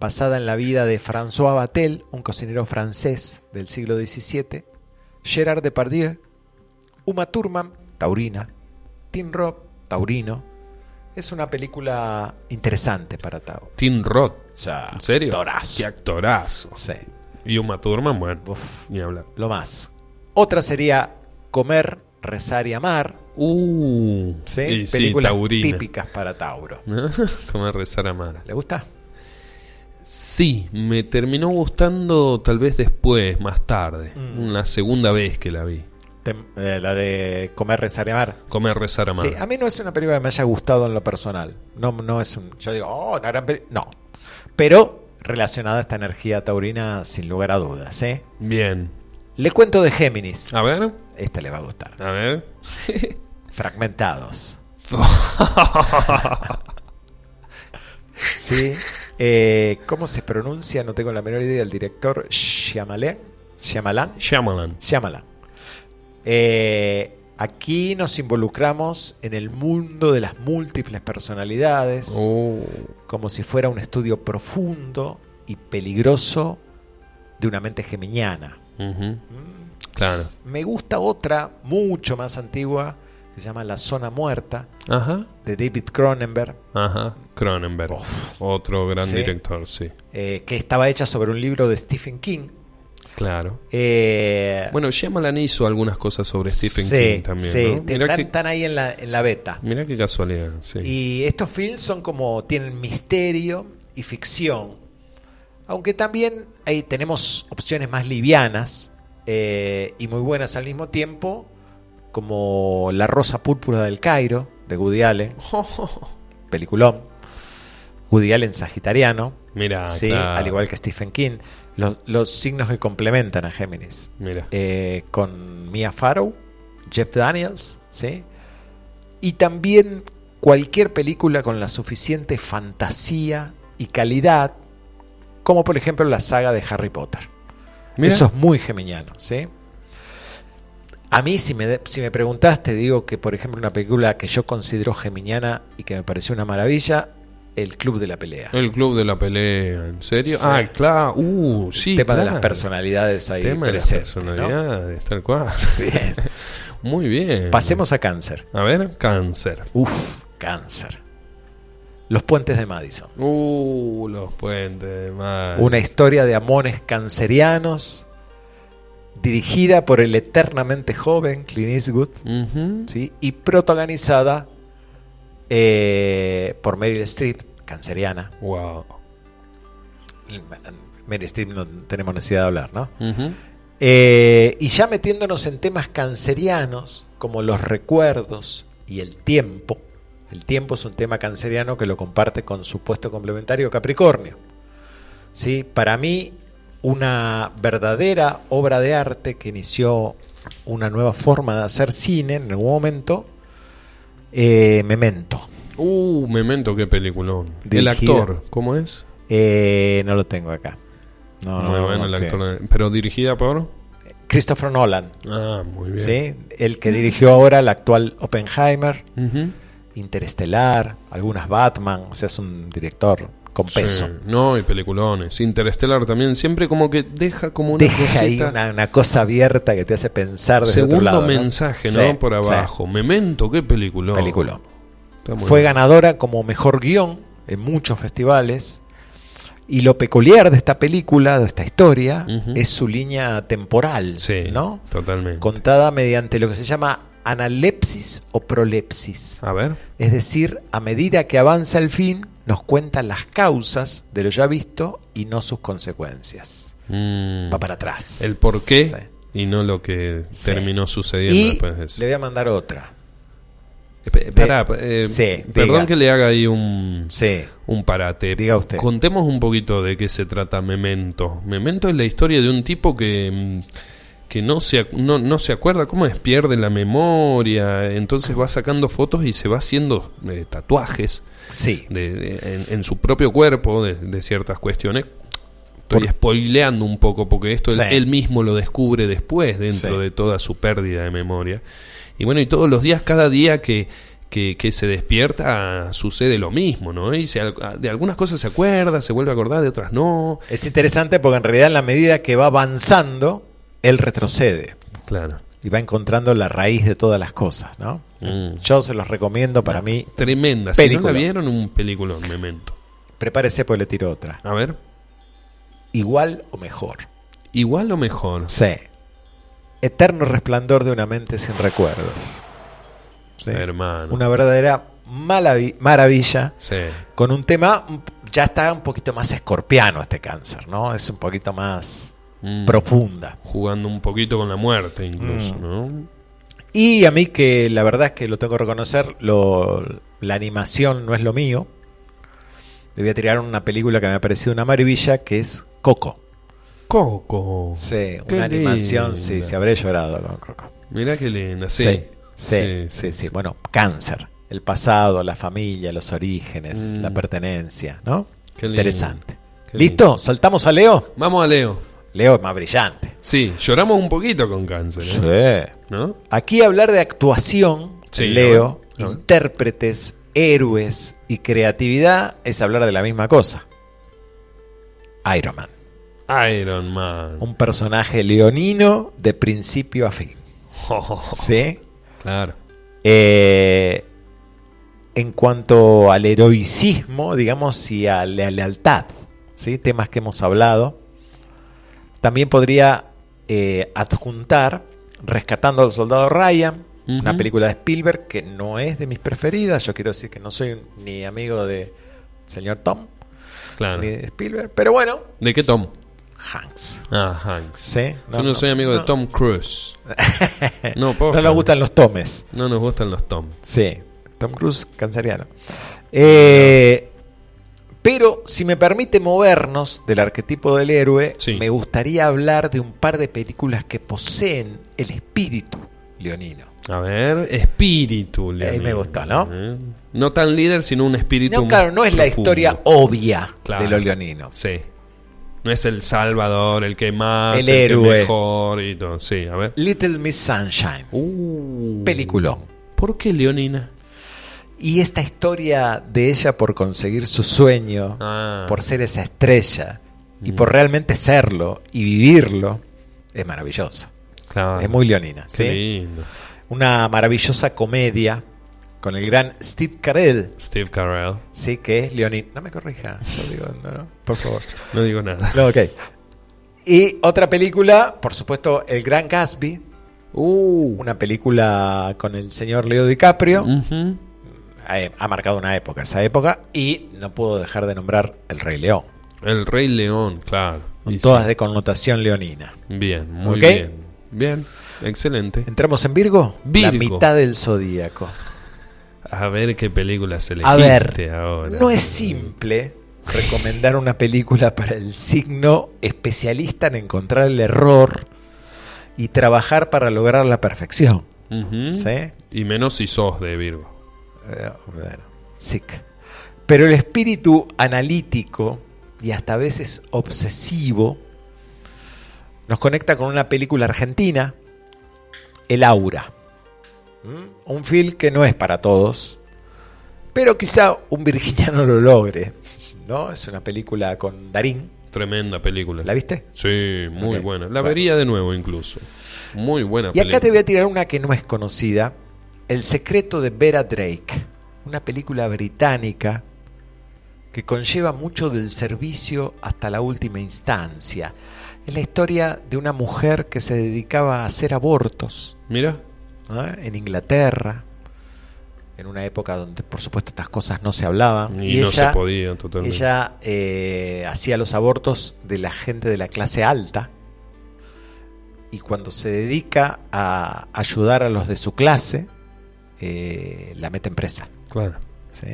Speaker 1: basada en la vida de François Vatel, un cocinero francés del siglo XVII, Gerard Depardieu, Uma Thurman, taurina, Tim Roth, taurino. Es una película interesante para Tao.
Speaker 4: Tim Roth.
Speaker 1: O sea,
Speaker 4: ¿En serio?
Speaker 1: actorazo.
Speaker 4: Qué actorazo.
Speaker 1: Sí,
Speaker 4: Y Uma Thurman, bueno,
Speaker 1: Uf.
Speaker 4: ni hablar.
Speaker 1: lo más. Otra sería Comer, Rezar y Amar.
Speaker 4: Uh,
Speaker 1: ¿sí?
Speaker 4: sí,
Speaker 1: Películas
Speaker 4: taurina.
Speaker 1: típicas para Tauro. [LAUGHS]
Speaker 4: Como rezar a Mara.
Speaker 1: ¿Le gusta?
Speaker 4: Sí, me terminó gustando tal vez después, más tarde.
Speaker 1: Mm.
Speaker 4: Una segunda vez que la vi.
Speaker 1: Eh, la de Comer, Rezar y Amar.
Speaker 4: Comer, rezar a Mara.
Speaker 1: Sí, a mí no es una película que me haya gustado en lo personal. No, no es un. Yo digo, oh, una gran peli-". No. Pero relacionada a esta energía taurina, sin lugar a dudas. ¿eh?
Speaker 4: Bien.
Speaker 1: Le cuento de Géminis.
Speaker 4: A ver,
Speaker 1: Esta le va a gustar.
Speaker 4: a ver.
Speaker 1: Fragmentados. [LAUGHS] Sí. Eh, ¿Cómo se pronuncia? No tengo la menor idea. El director Shyamalan. Shyamalan.
Speaker 4: Shyamalan.
Speaker 1: Shyamalan. Eh, aquí nos involucramos en el mundo de las múltiples personalidades,
Speaker 4: Oh,
Speaker 1: como si fuera un estudio profundo y peligroso de una mente geminiana.
Speaker 4: ujú. Claro.
Speaker 1: Me gusta otra mucho más antigua que se llama La Zona Muerta
Speaker 4: Ajá.
Speaker 1: de David Cronenberg,
Speaker 4: Ajá. Cronenberg.
Speaker 1: Uf.
Speaker 4: Otro gran
Speaker 1: Sí.
Speaker 4: director, sí.
Speaker 1: eh, que estaba hecha sobre un libro de Stephen King.
Speaker 4: Claro.
Speaker 1: Eh,
Speaker 4: Bueno, Shyamalan hizo algunas cosas sobre Stephen
Speaker 1: sí,
Speaker 4: King también,
Speaker 1: sí,
Speaker 4: ¿no?
Speaker 1: te-
Speaker 4: Mirá
Speaker 1: están, ahí en la, en la beta.
Speaker 4: mirá qué casualidad, sí.
Speaker 1: Y estos films son como, tienen misterio y ficción. Aunque también ahí tenemos opciones más livianas eh, y muy buenas al mismo tiempo, como La Rosa Púrpura del Cairo, de Woody Allen, [LAUGHS] peliculón. Woody Allen sagitariano,
Speaker 4: Mira,
Speaker 1: sí,
Speaker 4: claro.
Speaker 1: al igual que Stephen King. Los, los signos que complementan a Géminis.
Speaker 4: Mira.
Speaker 1: Eh, con Mia Farrow, Jeff Daniels, ¿sí? Y también cualquier película con la suficiente fantasía y calidad, como por ejemplo la saga de Harry Potter.
Speaker 4: Mira.
Speaker 1: Eso es muy geminiano, ¿sí? A mí, si me, si me preguntaste, digo que, por ejemplo, una película que yo considero geminiana y que me pareció una maravilla, El Club de la Pelea.
Speaker 4: El club de la pelea, ¿en serio?
Speaker 1: Sí.
Speaker 4: Ah, claro. Uh, sí,
Speaker 1: El tema de las personalidades ahí
Speaker 4: tema de las
Speaker 1: presentes, ¿no?
Speaker 4: personalidades, tal cual.
Speaker 1: Bien. [LAUGHS]
Speaker 4: Muy bien.
Speaker 1: Pasemos a cáncer.
Speaker 4: A ver, cáncer.
Speaker 1: Uf, cáncer. Los puentes de Madison.
Speaker 4: Uh, los puentes de mar.
Speaker 1: Una historia de amores cancerianos, dirigida por el eternamente joven Clint Eastwood. ¿sí? y protagonizada eh, por Meryl Streep, canceriana.
Speaker 4: Wow.
Speaker 1: Meryl Streep no tenemos necesidad de hablar, ¿no? Eh, y ya metiéndonos en temas cancerianos, como los recuerdos y el tiempo. El tiempo es un tema canceriano que lo comparte con su puesto complementario Capricornio. ¿Sí? Para mí, una verdadera obra de arte que inició una nueva forma de hacer cine en algún momento, eh, Memento.
Speaker 4: Uh, Memento, qué peliculón. El actor, ¿cómo es?
Speaker 1: Eh, no lo tengo acá. No, no,
Speaker 4: Muy
Speaker 1: no,
Speaker 4: bueno
Speaker 1: no
Speaker 4: el actor. Pero dirigida por.
Speaker 1: Christopher Nolan.
Speaker 4: Ah, muy bien.
Speaker 1: ¿sí? El que dirigió ahora el actual Oppenheimer,
Speaker 4: Ujú.
Speaker 1: Interestelar, algunas Batman, o sea, es un director con peso.
Speaker 4: Sí, No, y peliculones. Interstellar también. Siempre como que deja como una
Speaker 1: Deja ahí
Speaker 4: cosita.
Speaker 1: una, una cosa abierta que te hace pensar desde
Speaker 4: Segundo
Speaker 1: otro lado. ¿no?
Speaker 4: mensaje, ¿no?
Speaker 1: Sí,
Speaker 4: Por
Speaker 1: sí.
Speaker 4: abajo. Memento, qué película.
Speaker 1: Peliculón. Fue ganadora como mejor guion en muchos festivales. Y lo peculiar de esta película, de esta historia, es su línea temporal,
Speaker 4: Sí,
Speaker 1: ¿no?
Speaker 4: totalmente.
Speaker 1: Contada mediante lo que se llama analepsis o prolepsis.
Speaker 4: A ver.
Speaker 1: Es decir, a medida que avanza el fin, nos cuentan las causas de lo ya visto y no sus consecuencias.
Speaker 4: Mm.
Speaker 1: Va para atrás.
Speaker 4: El por qué
Speaker 1: Sí.
Speaker 4: y no lo que
Speaker 1: Sí.
Speaker 4: terminó sucediendo
Speaker 1: Y
Speaker 4: después de eso.
Speaker 1: le voy a mandar otra.
Speaker 4: Espe- Pará, eh,
Speaker 1: Sí,
Speaker 4: perdón
Speaker 1: diga.
Speaker 4: que le haga ahí un,
Speaker 1: Sí.
Speaker 4: un parate.
Speaker 1: Diga usted.
Speaker 4: Contemos un poquito de qué se trata Memento. Memento es la historia de un tipo que, mm, que no, se, no, no se acuerda, ¿cómo es? Pierde la memoria, entonces va sacando fotos y se va haciendo eh, tatuajes
Speaker 1: Sí.
Speaker 4: de- de- en, en su propio cuerpo de, de ciertas cuestiones. Estoy spoileando un poco porque esto él- mismo lo descubre después dentro
Speaker 1: Sí.
Speaker 4: de toda su pérdida de memoria. Y bueno, y todos los días, cada día que, que, que se despierta, sucede lo mismo, ¿no? Y se, de algunas cosas se acuerda, se vuelve a acordar, de otras no.
Speaker 1: Es interesante porque en realidad en la medida que va avanzando, él retrocede
Speaker 4: Claro.
Speaker 1: y va encontrando la raíz de todas las cosas, ¿no?
Speaker 4: Mm.
Speaker 1: Yo se los recomiendo para mí.
Speaker 4: Tremenda. Si no la vieron, un peliculón, Memento.
Speaker 1: Prepárese porque le tiro otra.
Speaker 4: A ver.
Speaker 1: Igual o mejor.
Speaker 4: Igual o mejor.
Speaker 1: Sí. Eterno resplandor de una mente sin recuerdos. Sí.
Speaker 4: Hermano.
Speaker 1: Una verdadera maravilla.
Speaker 4: Sí.
Speaker 1: Con un tema, ya está un poquito más escorpiano este cáncer, ¿no? Es un poquito más
Speaker 4: Mm.
Speaker 1: profunda.
Speaker 4: Jugando un poquito con la muerte, incluso,
Speaker 1: Mm.
Speaker 4: ¿no?
Speaker 1: Y a mí que la verdad es que lo tengo que reconocer, lo- la animación no es lo mío. Le voy a tirar una película que me ha parecido una maravilla, que es Coco.
Speaker 4: Coco.
Speaker 1: Sí,
Speaker 4: Qué
Speaker 1: una animación, sí, se habré llorado con Coco.
Speaker 4: Mirá qué linda, sí.
Speaker 1: Sí, sí, sí, sí, Bueno, cáncer, el pasado, la familia, los orígenes,
Speaker 4: Mm.
Speaker 1: la pertenencia, ¿no?
Speaker 4: Qué.
Speaker 1: Interesante.
Speaker 4: Qué
Speaker 1: ¿Listo? ¿Saltamos a Leo?
Speaker 4: Vamos a Leo.
Speaker 1: Leo es más brillante.
Speaker 4: Sí, lloramos un poquito con cáncer. ¿eh?
Speaker 1: Sí.
Speaker 4: ¿No?
Speaker 1: Aquí hablar de actuación,
Speaker 4: Sí,
Speaker 1: Leo, intérpretes, héroes y creatividad es hablar de la misma cosa. Iron Man.
Speaker 4: Iron Man.
Speaker 1: Un personaje leonino de principio a fin. [LAUGHS] ¿Sí?
Speaker 4: Claro.
Speaker 1: Eh, en cuanto al heroicismo, digamos, y a la lealtad, ¿sí? temas que hemos hablado, también podría eh, adjuntar Rescatando al Soldado Ryan, una película de Spielberg que no es de mis preferidas. Yo quiero decir que no soy ni amigo de señor Tom,
Speaker 4: Claro.
Speaker 1: ni de Spielberg, pero bueno,
Speaker 4: ¿De qué Tom?
Speaker 1: Hanks.
Speaker 4: Ah, Hanks.
Speaker 1: ¿sí?
Speaker 4: Yo no, soy amigo de. Tom Cruise. [LAUGHS] No,
Speaker 1: No nos gustan los tomes.
Speaker 4: No nos gustan los Tom.
Speaker 1: Sí, Tom Cruise canceriano. Eh, pero si me permite movernos del arquetipo del héroe,
Speaker 4: Sí.
Speaker 1: me gustaría hablar de un par de películas que poseen el espíritu leonino.
Speaker 4: A ver, espíritu.
Speaker 1: Ahí
Speaker 4: Leonel.
Speaker 1: me gustó, ¿no?
Speaker 4: No tan líder, sino un espíritu.
Speaker 1: No, claro, no es la historia obvia
Speaker 4: Claro.
Speaker 1: de lo leonino.
Speaker 4: Sí. No es el salvador, el que más,
Speaker 1: El
Speaker 4: el, que
Speaker 1: héroe.
Speaker 4: mejor y todo. Sí, a ver.
Speaker 1: Little Miss Sunshine,
Speaker 4: Uh,
Speaker 1: peliculón.
Speaker 4: ¿Por qué Leonina?
Speaker 1: Y esta historia de ella por conseguir su sueño,
Speaker 4: Ah.
Speaker 1: por ser esa estrella y
Speaker 4: Mm.
Speaker 1: por realmente serlo y vivirlo, es maravillosa.
Speaker 4: Claro.
Speaker 1: Es muy leonina. ¿sí?
Speaker 4: lindo.
Speaker 1: Una maravillosa comedia con el gran Steve Carell,
Speaker 4: Steve Carell.
Speaker 1: sí, que es leonino. No me corrija, yo digo, no, no, por favor.
Speaker 4: No digo nada.
Speaker 1: No, ok. Y otra película, por supuesto, El Gran Gatsby,
Speaker 4: Uh.
Speaker 1: una película con el señor Leo DiCaprio. Ha marcado una época, esa época, y no puedo dejar de nombrar El Rey León.
Speaker 4: El Rey León, claro.
Speaker 1: Con todas
Speaker 4: sí.
Speaker 1: de connotación leonina.
Speaker 4: Bien, muy bien. Bien, excelente.
Speaker 1: ¿Entramos en Virgo?
Speaker 4: Virgo.
Speaker 1: La mitad del zodíaco.
Speaker 4: A ver qué película se le
Speaker 1: A ver,
Speaker 4: ahora.
Speaker 1: no es simple recomendar una película para el signo especialista en encontrar el error y trabajar para lograr la perfección. ¿Sí?
Speaker 4: Y menos si sos de Virgo.
Speaker 1: Eh, sick. Pero el espíritu analítico y hasta a veces obsesivo nos conecta con una película argentina, El Aura. ¿Mm? Un film que no es para todos, pero quizá un virginiano lo logre. ¿no? Es una película con Darín.
Speaker 4: Tremenda película.
Speaker 1: ¿La viste?
Speaker 4: Sí, muy buena. La
Speaker 1: Bueno.
Speaker 4: vería de nuevo incluso. Muy buena
Speaker 1: Y acá te voy a tirar una que no es conocida, El secreto de Vera Drake, una película británica que conlleva mucho del servicio hasta la última instancia. Es la historia de una mujer que se dedicaba a hacer abortos
Speaker 4: Mira.
Speaker 1: ¿no? en Inglaterra, en una época donde por supuesto estas cosas no se hablaban.
Speaker 4: Y no se podía totalmente.
Speaker 1: Ella eh, hacía los abortos de la gente de la clase alta y cuando se dedica a ayudar a los de su clase, eh, la mete en presa.
Speaker 4: Claro.
Speaker 1: ¿sí?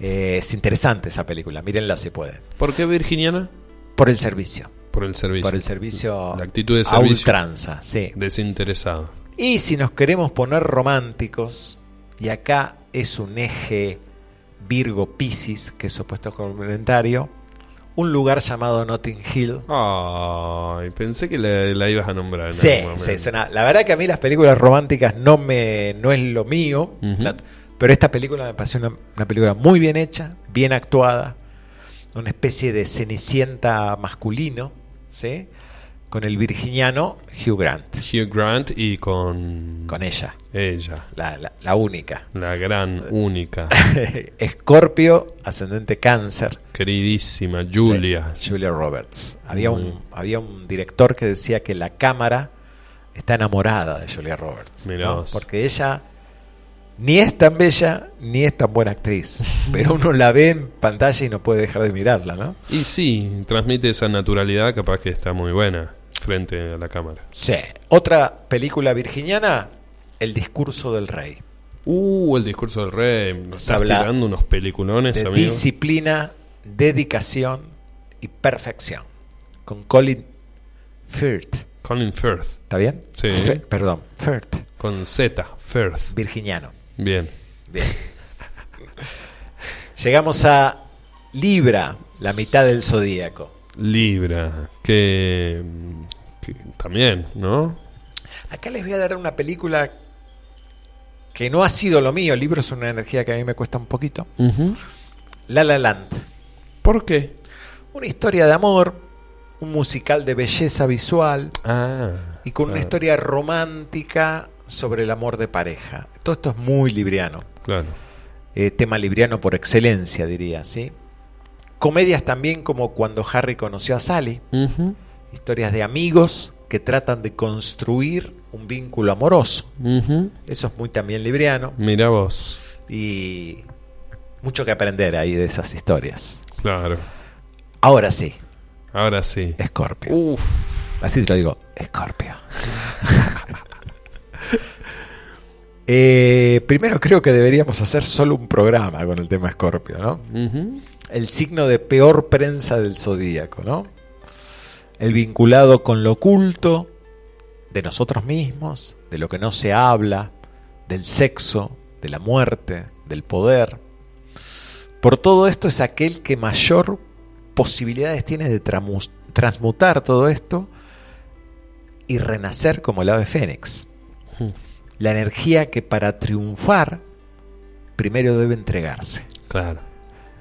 Speaker 1: Eh, es interesante esa película, mírenla si pueden.
Speaker 4: ¿Por qué virginiana?
Speaker 1: Por el servicio.
Speaker 4: Por el servicio.
Speaker 1: Por el servicio
Speaker 4: La actitud de
Speaker 1: a
Speaker 4: servicio.
Speaker 1: ultranza, sí.
Speaker 4: Desinteresado.
Speaker 1: Y si nos queremos poner románticos, y acá es un eje Virgo Piscis, que es opuesto complementario, un lugar llamado Notting Hill.
Speaker 4: Ay, pensé que la, la ibas a nombrar. en
Speaker 1: Sí,
Speaker 4: algún
Speaker 1: sí, suena- La verdad que a mí las películas románticas no me no es lo mío, pero esta película me pareció una, una película muy bien hecha, bien actuada, una especie de cenicienta masculino, ¿sí? Con el virginiano Hugh Grant,
Speaker 4: Hugh Grant y con.
Speaker 1: con ella,
Speaker 4: Ella.
Speaker 1: la, la- la única.
Speaker 4: La gran, única, [LAUGHS]
Speaker 1: Escorpio, ascendente cáncer.
Speaker 4: queridísima Julia.
Speaker 1: Sí, Julia Roberts. Había un, había un director que decía que la cámara está enamorada de Julia Roberts. ¿no? Porque ella ni es tan bella ni es tan buena actriz. [LAUGHS] pero uno la ve en pantalla y no puede dejar de mirarla, ¿no?
Speaker 4: Y sí, transmite esa naturalidad, capaz que está muy buena frente a la cámara.
Speaker 1: Sí. Otra película virginiana, El discurso del rey.
Speaker 4: Uh, el discurso del rey. Nos estás
Speaker 1: habla
Speaker 4: tirando unos peliculones,
Speaker 1: de
Speaker 4: amigo.
Speaker 1: disciplina, dedicación y perfección. Con Colin Firth.
Speaker 4: Colin Firth.
Speaker 1: ¿Está bien?
Speaker 4: Sí.
Speaker 1: Perdón, Firth.
Speaker 4: Con Z, Firth.
Speaker 1: Virginiano.
Speaker 4: Bien.
Speaker 1: Bien. Llegamos a Libra, la mitad del zodíaco.
Speaker 4: Libra. Que, que también, ¿no?
Speaker 1: Acá les voy a dar una película que no ha sido lo mío. El libro es una energía que a mí me cuesta un poquito. La La Land.
Speaker 4: ¿Por qué?
Speaker 1: Una historia de amor, un musical de belleza visual
Speaker 4: Ah.
Speaker 1: y con una historia romántica sobre el amor de pareja. Todo esto es muy libriano.
Speaker 4: Claro.
Speaker 1: eh, tema libriano por excelencia, diría, ¿sí? Comedias también como cuando Harry conoció a Sally,
Speaker 4: Ujú,
Speaker 1: historias de amigos que tratan de construir un vínculo amoroso. Eso es muy también libriano
Speaker 4: Mira vos.
Speaker 1: y mucho que aprender ahí de esas historias.
Speaker 4: Claro.
Speaker 1: Ahora sí,
Speaker 4: Ahora sí.
Speaker 1: Escorpio.
Speaker 4: Uf.
Speaker 1: Así te lo digo, Escorpio. [LAUGHS] Eh, primero creo que deberíamos hacer solo un programa con el tema Escorpio, ¿no? El signo de peor prensa del zodíaco, ¿no? El vinculado con lo oculto, de nosotros mismos, de lo que no se habla, del sexo, de la muerte, del poder. Por todo esto es aquel que mayor posibilidades tiene de transmutar todo esto y renacer como el ave fénix. La energía que para triunfar primero debe entregarse.
Speaker 4: Claro.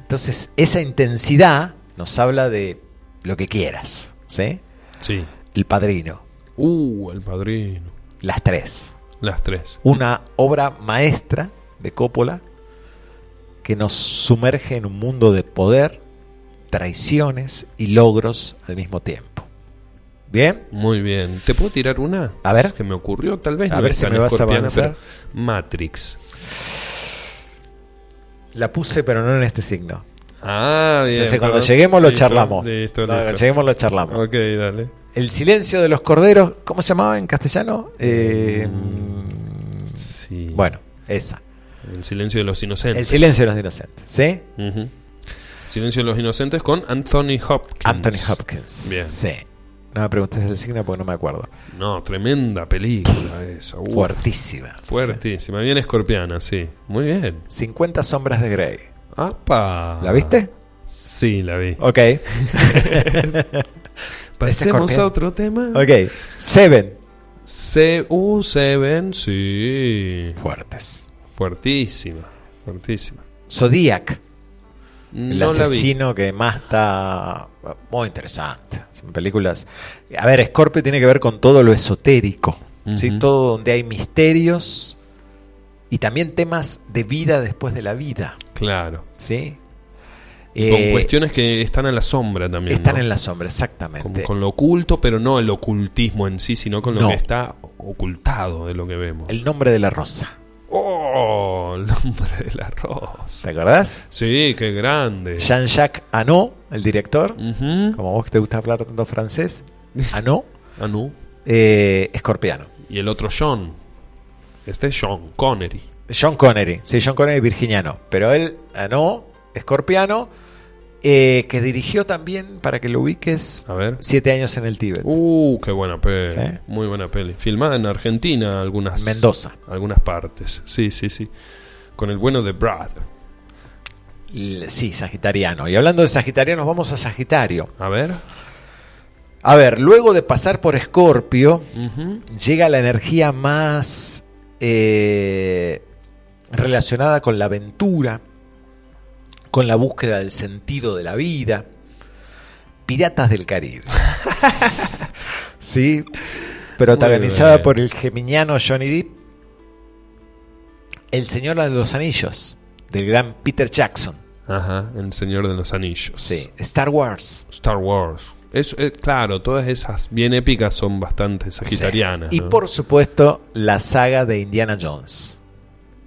Speaker 1: Entonces, esa intensidad nos habla de lo que quieras, ¿sí?
Speaker 4: Sí.
Speaker 1: El Padrino,
Speaker 4: Uh, el padrino.
Speaker 1: las tres.
Speaker 4: Las tres.
Speaker 1: Una obra maestra de Coppola que nos sumerge en un mundo de poder, traiciones y logros al mismo tiempo. ¿Bien?
Speaker 4: Muy bien. ¿Te puedo tirar una?
Speaker 1: A ver.
Speaker 4: Es que me ocurrió, tal vez.
Speaker 1: A
Speaker 4: no
Speaker 1: ver si me vas a avanzar.
Speaker 4: Matrix.
Speaker 1: La puse, pero no en este signo.
Speaker 4: Ah, bien.
Speaker 1: Entonces, cuando
Speaker 4: perdón.
Speaker 1: lleguemos lo
Speaker 4: Listo,
Speaker 1: charlamos.
Speaker 4: Listo,
Speaker 1: cuando lleguemos lo charlamos.
Speaker 4: Ok, dale.
Speaker 1: El silencio de los corderos, ¿cómo se llamaba en castellano? Eh,
Speaker 4: Sí.
Speaker 1: Bueno, esa.
Speaker 4: El silencio de los inocentes.
Speaker 1: El silencio de los inocentes, ¿sí?
Speaker 4: Silencio de los Inocentes con Anthony Hopkins.
Speaker 1: Anthony Hopkins.
Speaker 4: Bien.
Speaker 1: Sí. No me preguntes el signo porque no me acuerdo.
Speaker 4: No, tremenda película esa. uf.
Speaker 1: Fuertísima.
Speaker 4: Fuertísima, bien escorpiana, sí. Muy bien.
Speaker 1: 50 sombras de Grey.
Speaker 4: ¡Apa!
Speaker 1: ¿La viste?
Speaker 4: Sí, la vi.
Speaker 1: Ok. [LAUGHS]
Speaker 4: Pasemos a otro tema.
Speaker 1: ok. Seven.
Speaker 4: C U Seven, sí.
Speaker 1: Fuertes.
Speaker 4: Fuertísima, fuertísima.
Speaker 1: Zodiac. El
Speaker 4: No vi.
Speaker 1: asesino que más está muy interesante. Son películas. A ver, Scorpio tiene que ver con todo lo esotérico. ¿sí? Todo donde hay misterios y también temas de vida después de la vida.
Speaker 4: Claro.
Speaker 1: ¿sí?
Speaker 4: Con
Speaker 1: Eh,
Speaker 4: cuestiones que están a la sombra también.
Speaker 1: están
Speaker 4: ¿no?
Speaker 1: en la sombra,
Speaker 4: con,
Speaker 1: exactamente.
Speaker 4: con lo oculto, pero no el ocultismo en sí, sino con lo
Speaker 1: No.
Speaker 4: que está ocultado de lo que vemos.
Speaker 1: El nombre de la rosa.
Speaker 4: ¡Oh! El nombre del arroz.
Speaker 1: ¿Te acordás?
Speaker 4: Sí, qué grande.
Speaker 1: Jean-Jacques Anot, el director.
Speaker 4: Ujú.
Speaker 1: Como vos que te gusta hablar tanto francés. Anot, [LAUGHS]
Speaker 4: no.
Speaker 1: eh, escorpiano.
Speaker 4: Y el otro Sean. Este es Sean Connery.
Speaker 1: John Connery, sí, John Connery virginiano, pero él, no, escorpiano, eh, que dirigió también, para que lo ubiques,
Speaker 4: A ver.
Speaker 1: Siete años en el Tíbet.
Speaker 4: Uh, qué buena peli.
Speaker 1: Sí.
Speaker 4: Muy buena peli. Filmada en Argentina, algunas.
Speaker 1: Mendoza.
Speaker 4: Algunas partes. Sí, sí, sí. Con el bueno de Brad.
Speaker 1: Sí, sagitariano. Y hablando de sagitarianos, vamos a Sagitario.
Speaker 4: A ver.
Speaker 1: A ver, luego de pasar por Escorpio, llega la energía más eh, relacionada con la aventura, con la búsqueda del sentido de la vida. Piratas del Caribe. [LAUGHS] sí, protagonizada por el geminiano Johnny Depp. El Señor de los Anillos, del gran Peter Jackson.
Speaker 4: Ajá, El Señor de los Anillos.
Speaker 1: Sí, Star Wars.
Speaker 4: Star Wars. Es, eh, claro, todas esas bien épicas son bastante sagitarianas.
Speaker 1: Sí. Y
Speaker 4: ¿no?
Speaker 1: por supuesto, la saga de Indiana Jones.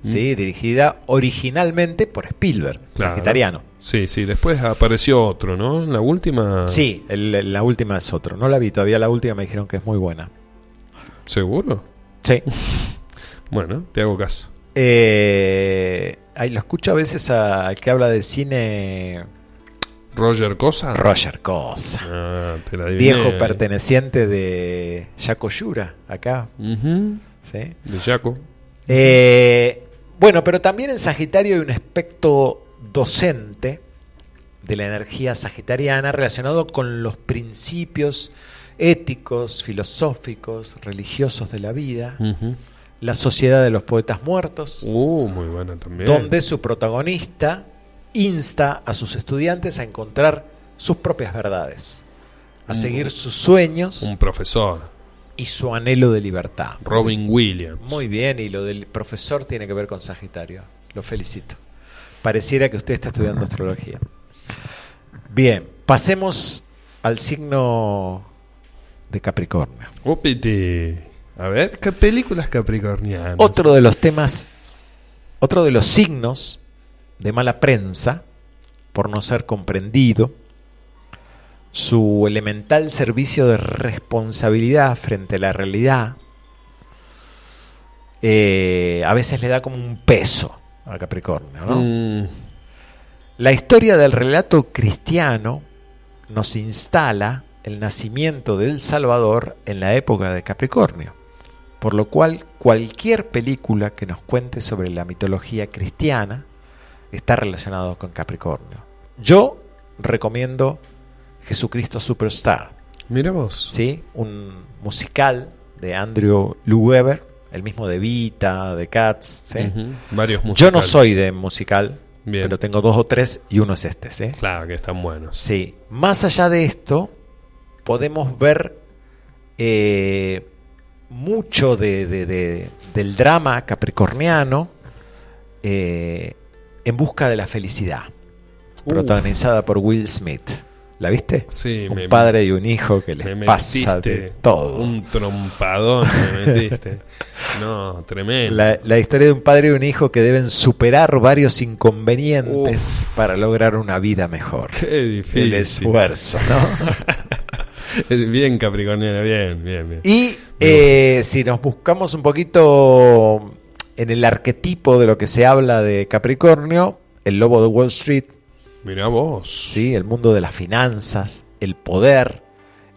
Speaker 1: Sí, dirigida originalmente por Spielberg,
Speaker 4: Claro.
Speaker 1: sagitariano.
Speaker 4: Sí, sí, después apareció otro, ¿no? En la última.
Speaker 1: Sí, el- la última es otro. No la vi todavía, la última me dijeron que es muy buena.
Speaker 4: ¿Seguro?
Speaker 1: Sí. [LAUGHS]
Speaker 4: Bueno, te hago caso.
Speaker 1: Eh, ahí lo escucho a veces al que habla de cine
Speaker 4: Roger Cosa.
Speaker 1: Roger Cosa.
Speaker 4: Ah, te la adiviné.
Speaker 1: Viejo perteneciente de Yaco Yura, acá. ¿sí?
Speaker 4: De Jaco.
Speaker 1: Eh, bueno, pero también en Sagitario hay un aspecto docente de la energía sagitariana relacionado con los principios éticos, filosóficos, religiosos de la vida, la sociedad de los poetas muertos,
Speaker 4: Uh, muy buena también.
Speaker 1: donde su protagonista insta a sus estudiantes a encontrar sus propias verdades, a
Speaker 4: Un-
Speaker 1: seguir sus sueños
Speaker 4: Un profesor.
Speaker 1: Y su anhelo de libertad.
Speaker 4: Robin Williams.
Speaker 1: Muy bien, y lo del profesor tiene que ver con Sagitario. Lo felicito. Pareciera que usted está estudiando astrología. Bien, pasemos al signo de Capricornio.
Speaker 4: Upiti. A ver, ¿qué películas capricornianas?
Speaker 1: Otro de los temas, otro de los signos de mala prensa, por no ser comprendido, su elemental servicio de responsabilidad frente a la realidad, eh, a veces le da como un peso a Capricornio. ¿no?
Speaker 4: Mm,
Speaker 1: La historia del relato cristiano nos instala el nacimiento del Salvador en la época de Capricornio, por lo cual cualquier película que nos cuente sobre la mitología cristiana está relacionado con Capricornio. Yo recomiendo Jesucristo Superstar,
Speaker 4: mira vos.
Speaker 1: ¿sí? un musical de Andrew Lloyd Webber, el mismo de Vita, de Cats. ¿sí?
Speaker 4: Varios
Speaker 1: Yo
Speaker 4: musicales.
Speaker 1: no soy de musical,
Speaker 4: Bien.
Speaker 1: pero tengo dos o tres y uno es este, ¿sí?
Speaker 4: Claro que están buenos.
Speaker 1: Sí. Más allá de esto, podemos ver eh, mucho de, de- de- del drama capricorniano eh, en busca de la felicidad,
Speaker 4: Uf.
Speaker 1: protagonizada por Will Smith. ¿La viste?
Speaker 4: Sí,
Speaker 1: un
Speaker 4: me-
Speaker 1: padre y un hijo que les pasa de todo.
Speaker 4: Un trompadón me metiste. No, tremendo.
Speaker 1: La, la historia de un padre y un hijo que deben superar varios inconvenientes para lograr una vida mejor.
Speaker 4: Qué difícil.
Speaker 1: El esfuerzo, ¿no? [LAUGHS]
Speaker 4: Bien capricorniana, bien, bien, bien.
Speaker 1: Y eh, si nos buscamos un poquito en el arquetipo de lo que se habla de Capricornio, el lobo de Wall Street,
Speaker 4: Mirá vos.
Speaker 1: ¿sí? el mundo de las finanzas, el poder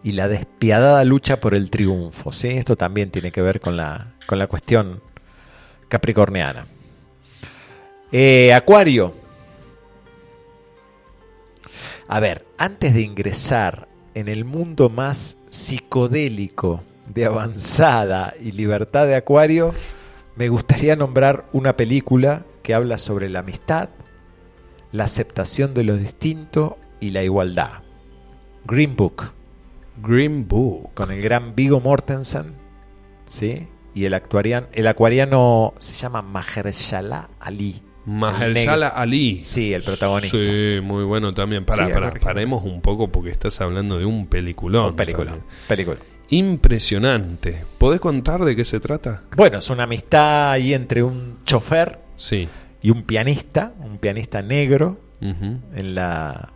Speaker 1: y la despiadada lucha por el triunfo. ¿sí? Esto también tiene que ver con la, con la cuestión capricorniana. Eh, Acuario. A ver, antes de ingresar en el mundo más psicodélico de avanzada y libertad de Acuario, me gustaría nombrar una película que habla sobre la amistad, la aceptación de lo distinto y la igualdad. Green Book,
Speaker 4: Green Book.
Speaker 1: con el gran Vigo Mortensen, ¿sí? Y el, actuarian, el acuariano se llama Mahershala Ali.
Speaker 4: Mahershala Ali.
Speaker 1: Sí, el protagonista.
Speaker 4: Sí, muy bueno también. Pará,
Speaker 1: Sí,
Speaker 4: pará,
Speaker 1: a ver,
Speaker 4: paremos un poco porque estás hablando de un peliculón.
Speaker 1: Un película,
Speaker 4: también.
Speaker 1: película.
Speaker 4: Impresionante. ¿Podés contar de qué se trata?
Speaker 1: Bueno, es una amistad ahí entre un chofer
Speaker 4: Sí.
Speaker 1: Y un pianista, un pianista negro en la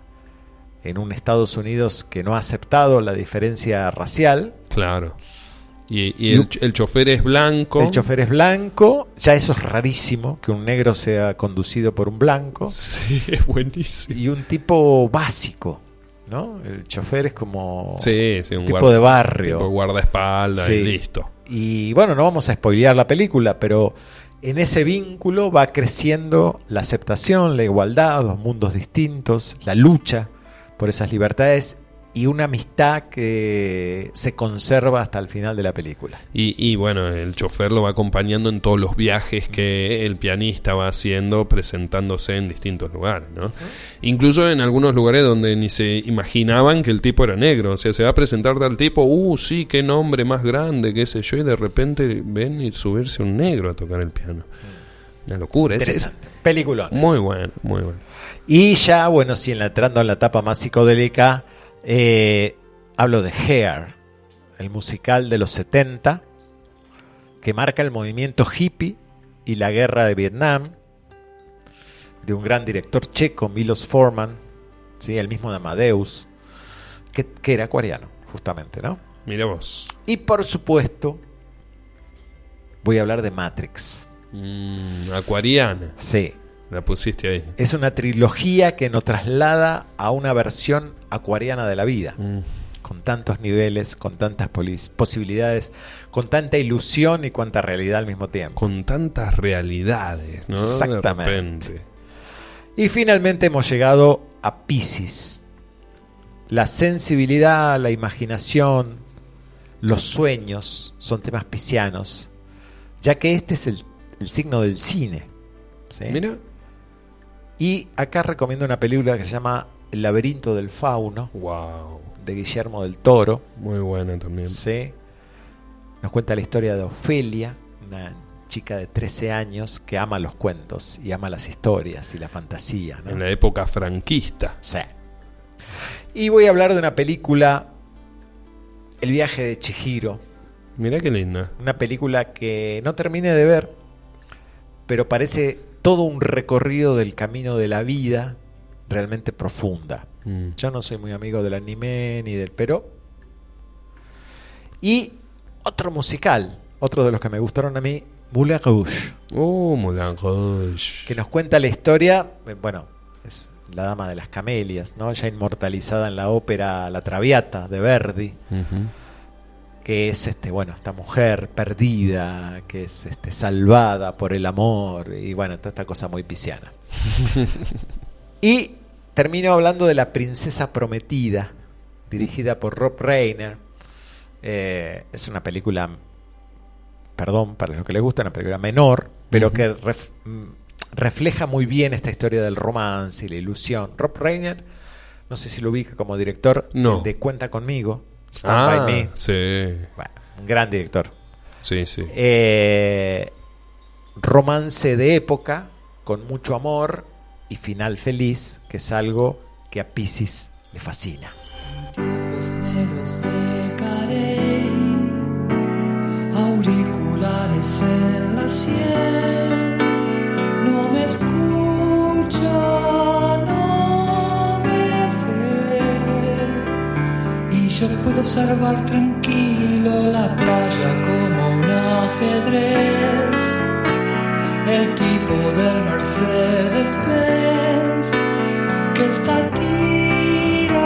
Speaker 1: en un Estados Unidos que no ha aceptado la diferencia racial.
Speaker 4: Claro. Y, y el, el chofer es blanco.
Speaker 1: El chofer es blanco, ya eso es rarísimo que un negro sea conducido por un blanco. [LAUGHS]
Speaker 4: Sí, es buenísimo.
Speaker 1: Y un tipo básico, ¿no? El chofer es como
Speaker 4: Sí, sí, un
Speaker 1: tipo
Speaker 4: guarda-
Speaker 1: de barrio.
Speaker 4: tipo guardaespaldas
Speaker 1: Sí.
Speaker 4: y listo.
Speaker 1: Y bueno, no vamos a spoilear la película, pero en ese vínculo va creciendo la aceptación, la igualdad, los mundos distintos, la lucha por esas libertades y una amistad que se conserva hasta el final de la película.
Speaker 4: Y, y bueno, el chofer lo va acompañando en todos los viajes que el pianista va haciendo, presentándose en distintos lugares, ¿no? Incluso en algunos lugares donde ni se imaginaban que el tipo era negro. O sea, se va a presentar tal tipo, uh, sí, qué nombre más grande, qué sé yo, y de repente ven y subirse un negro a tocar el piano. Una locura. Es.
Speaker 1: Peliculón.
Speaker 4: muy bueno, muy bueno.
Speaker 1: Y ya, bueno, sí, en la- entrando en la etapa más psicodélica, eh, hablo de Hair, el musical de los 70, que marca el movimiento hippie y la guerra de Vietnam, de un gran director checo, Milos Forman, ¿sí? el mismo de Amadeus, que, que era acuariano, justamente, ¿no?
Speaker 4: Mira vos.
Speaker 1: Y por supuesto, voy a hablar de Matrix.
Speaker 4: Mm, acuariana.
Speaker 1: Sí,
Speaker 4: La pusiste ahí.
Speaker 1: es una trilogía que nos traslada a una versión acuariana de la vida.
Speaker 4: Mm.
Speaker 1: con tantos niveles, con tantas posibilidades, con tanta ilusión y cuanta realidad al mismo tiempo.
Speaker 4: Con tantas realidades, ¿no?
Speaker 1: Exactamente. Y finalmente hemos llegado a Pisces. La sensibilidad, la imaginación, los sueños son temas piscianos, ya que este es el, el signo del cine. ¿sí?
Speaker 4: Mira.
Speaker 1: Y acá recomiendo una película que se llama El laberinto del fauno,
Speaker 4: Wow.
Speaker 1: de Guillermo del Toro.
Speaker 4: Muy buena también.
Speaker 1: Sí. Nos cuenta la historia de Ofelia, una chica de 13 años que ama los cuentos y ama las historias y la fantasía. ¿no?
Speaker 4: En la época franquista.
Speaker 1: Sí. Y voy a hablar de una película, El viaje de Chihiro,
Speaker 4: Mira qué linda.
Speaker 1: una película que no terminé de ver, pero parece todo un recorrido del camino de la vida realmente profunda.
Speaker 4: Mm.
Speaker 1: Yo no soy muy amigo del anime ni del pero. Y otro musical, otro de los que me gustaron a mí, Moulin Rouge,
Speaker 4: Oh, Moulin Rouge.
Speaker 1: que nos cuenta la historia, eh, bueno, es la dama de las camelias, ¿no? Ya inmortalizada en la ópera La Traviata de Verdi. Que es este, bueno, esta mujer perdida, que es este salvada por el amor y bueno, toda esta cosa muy pisciana. [LAUGHS] y termino hablando de La princesa prometida, dirigida por Rob Reiner. Eh, es una película, perdón, para los que les gusta, una película menor, pero que ref- refleja muy bien esta historia del romance y la ilusión. Rob Reiner, no sé si lo ubica como director,
Speaker 4: No.
Speaker 1: de Cuenta conmigo, Stand
Speaker 4: Ah,
Speaker 1: by Me.
Speaker 4: sí.
Speaker 1: Bueno, un gran director.
Speaker 4: Sí, sí.
Speaker 1: Eh, romance de época, con mucho amor y final feliz, que es algo que a Pisces le fascina.
Speaker 11: Los negros de Carey, auriculares en la sien, yo puedo observar tranquilo la playa como un ajedrez, el tipo del Mercedes-Benz que está tirado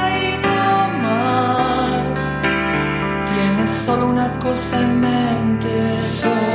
Speaker 11: ahí nomás. Tienes solo una cosa en mente, solo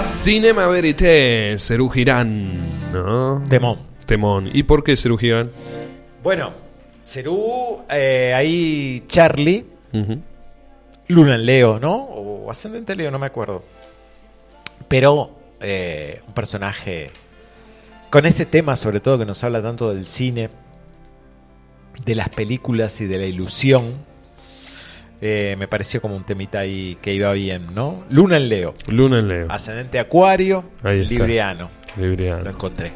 Speaker 4: Cinema Verité, Cerú Girán, ¿no?
Speaker 1: Temón.
Speaker 4: Temón. ¿Y por qué Cerú Girán?
Speaker 1: Bueno, Cerú, eh, ahí Charlie. Luna en Leo, ¿no? O Ascendente Leo, no me acuerdo. Pero eh, un personaje con este tema, sobre todo, que nos habla tanto del cine, de las películas y de la ilusión, eh, me pareció como un temita ahí que iba bien, ¿no? Luna en Leo,
Speaker 4: Luna en Leo.
Speaker 1: Ascendente Acuario,
Speaker 4: Ahí está.
Speaker 1: Libriano. Lo encontré.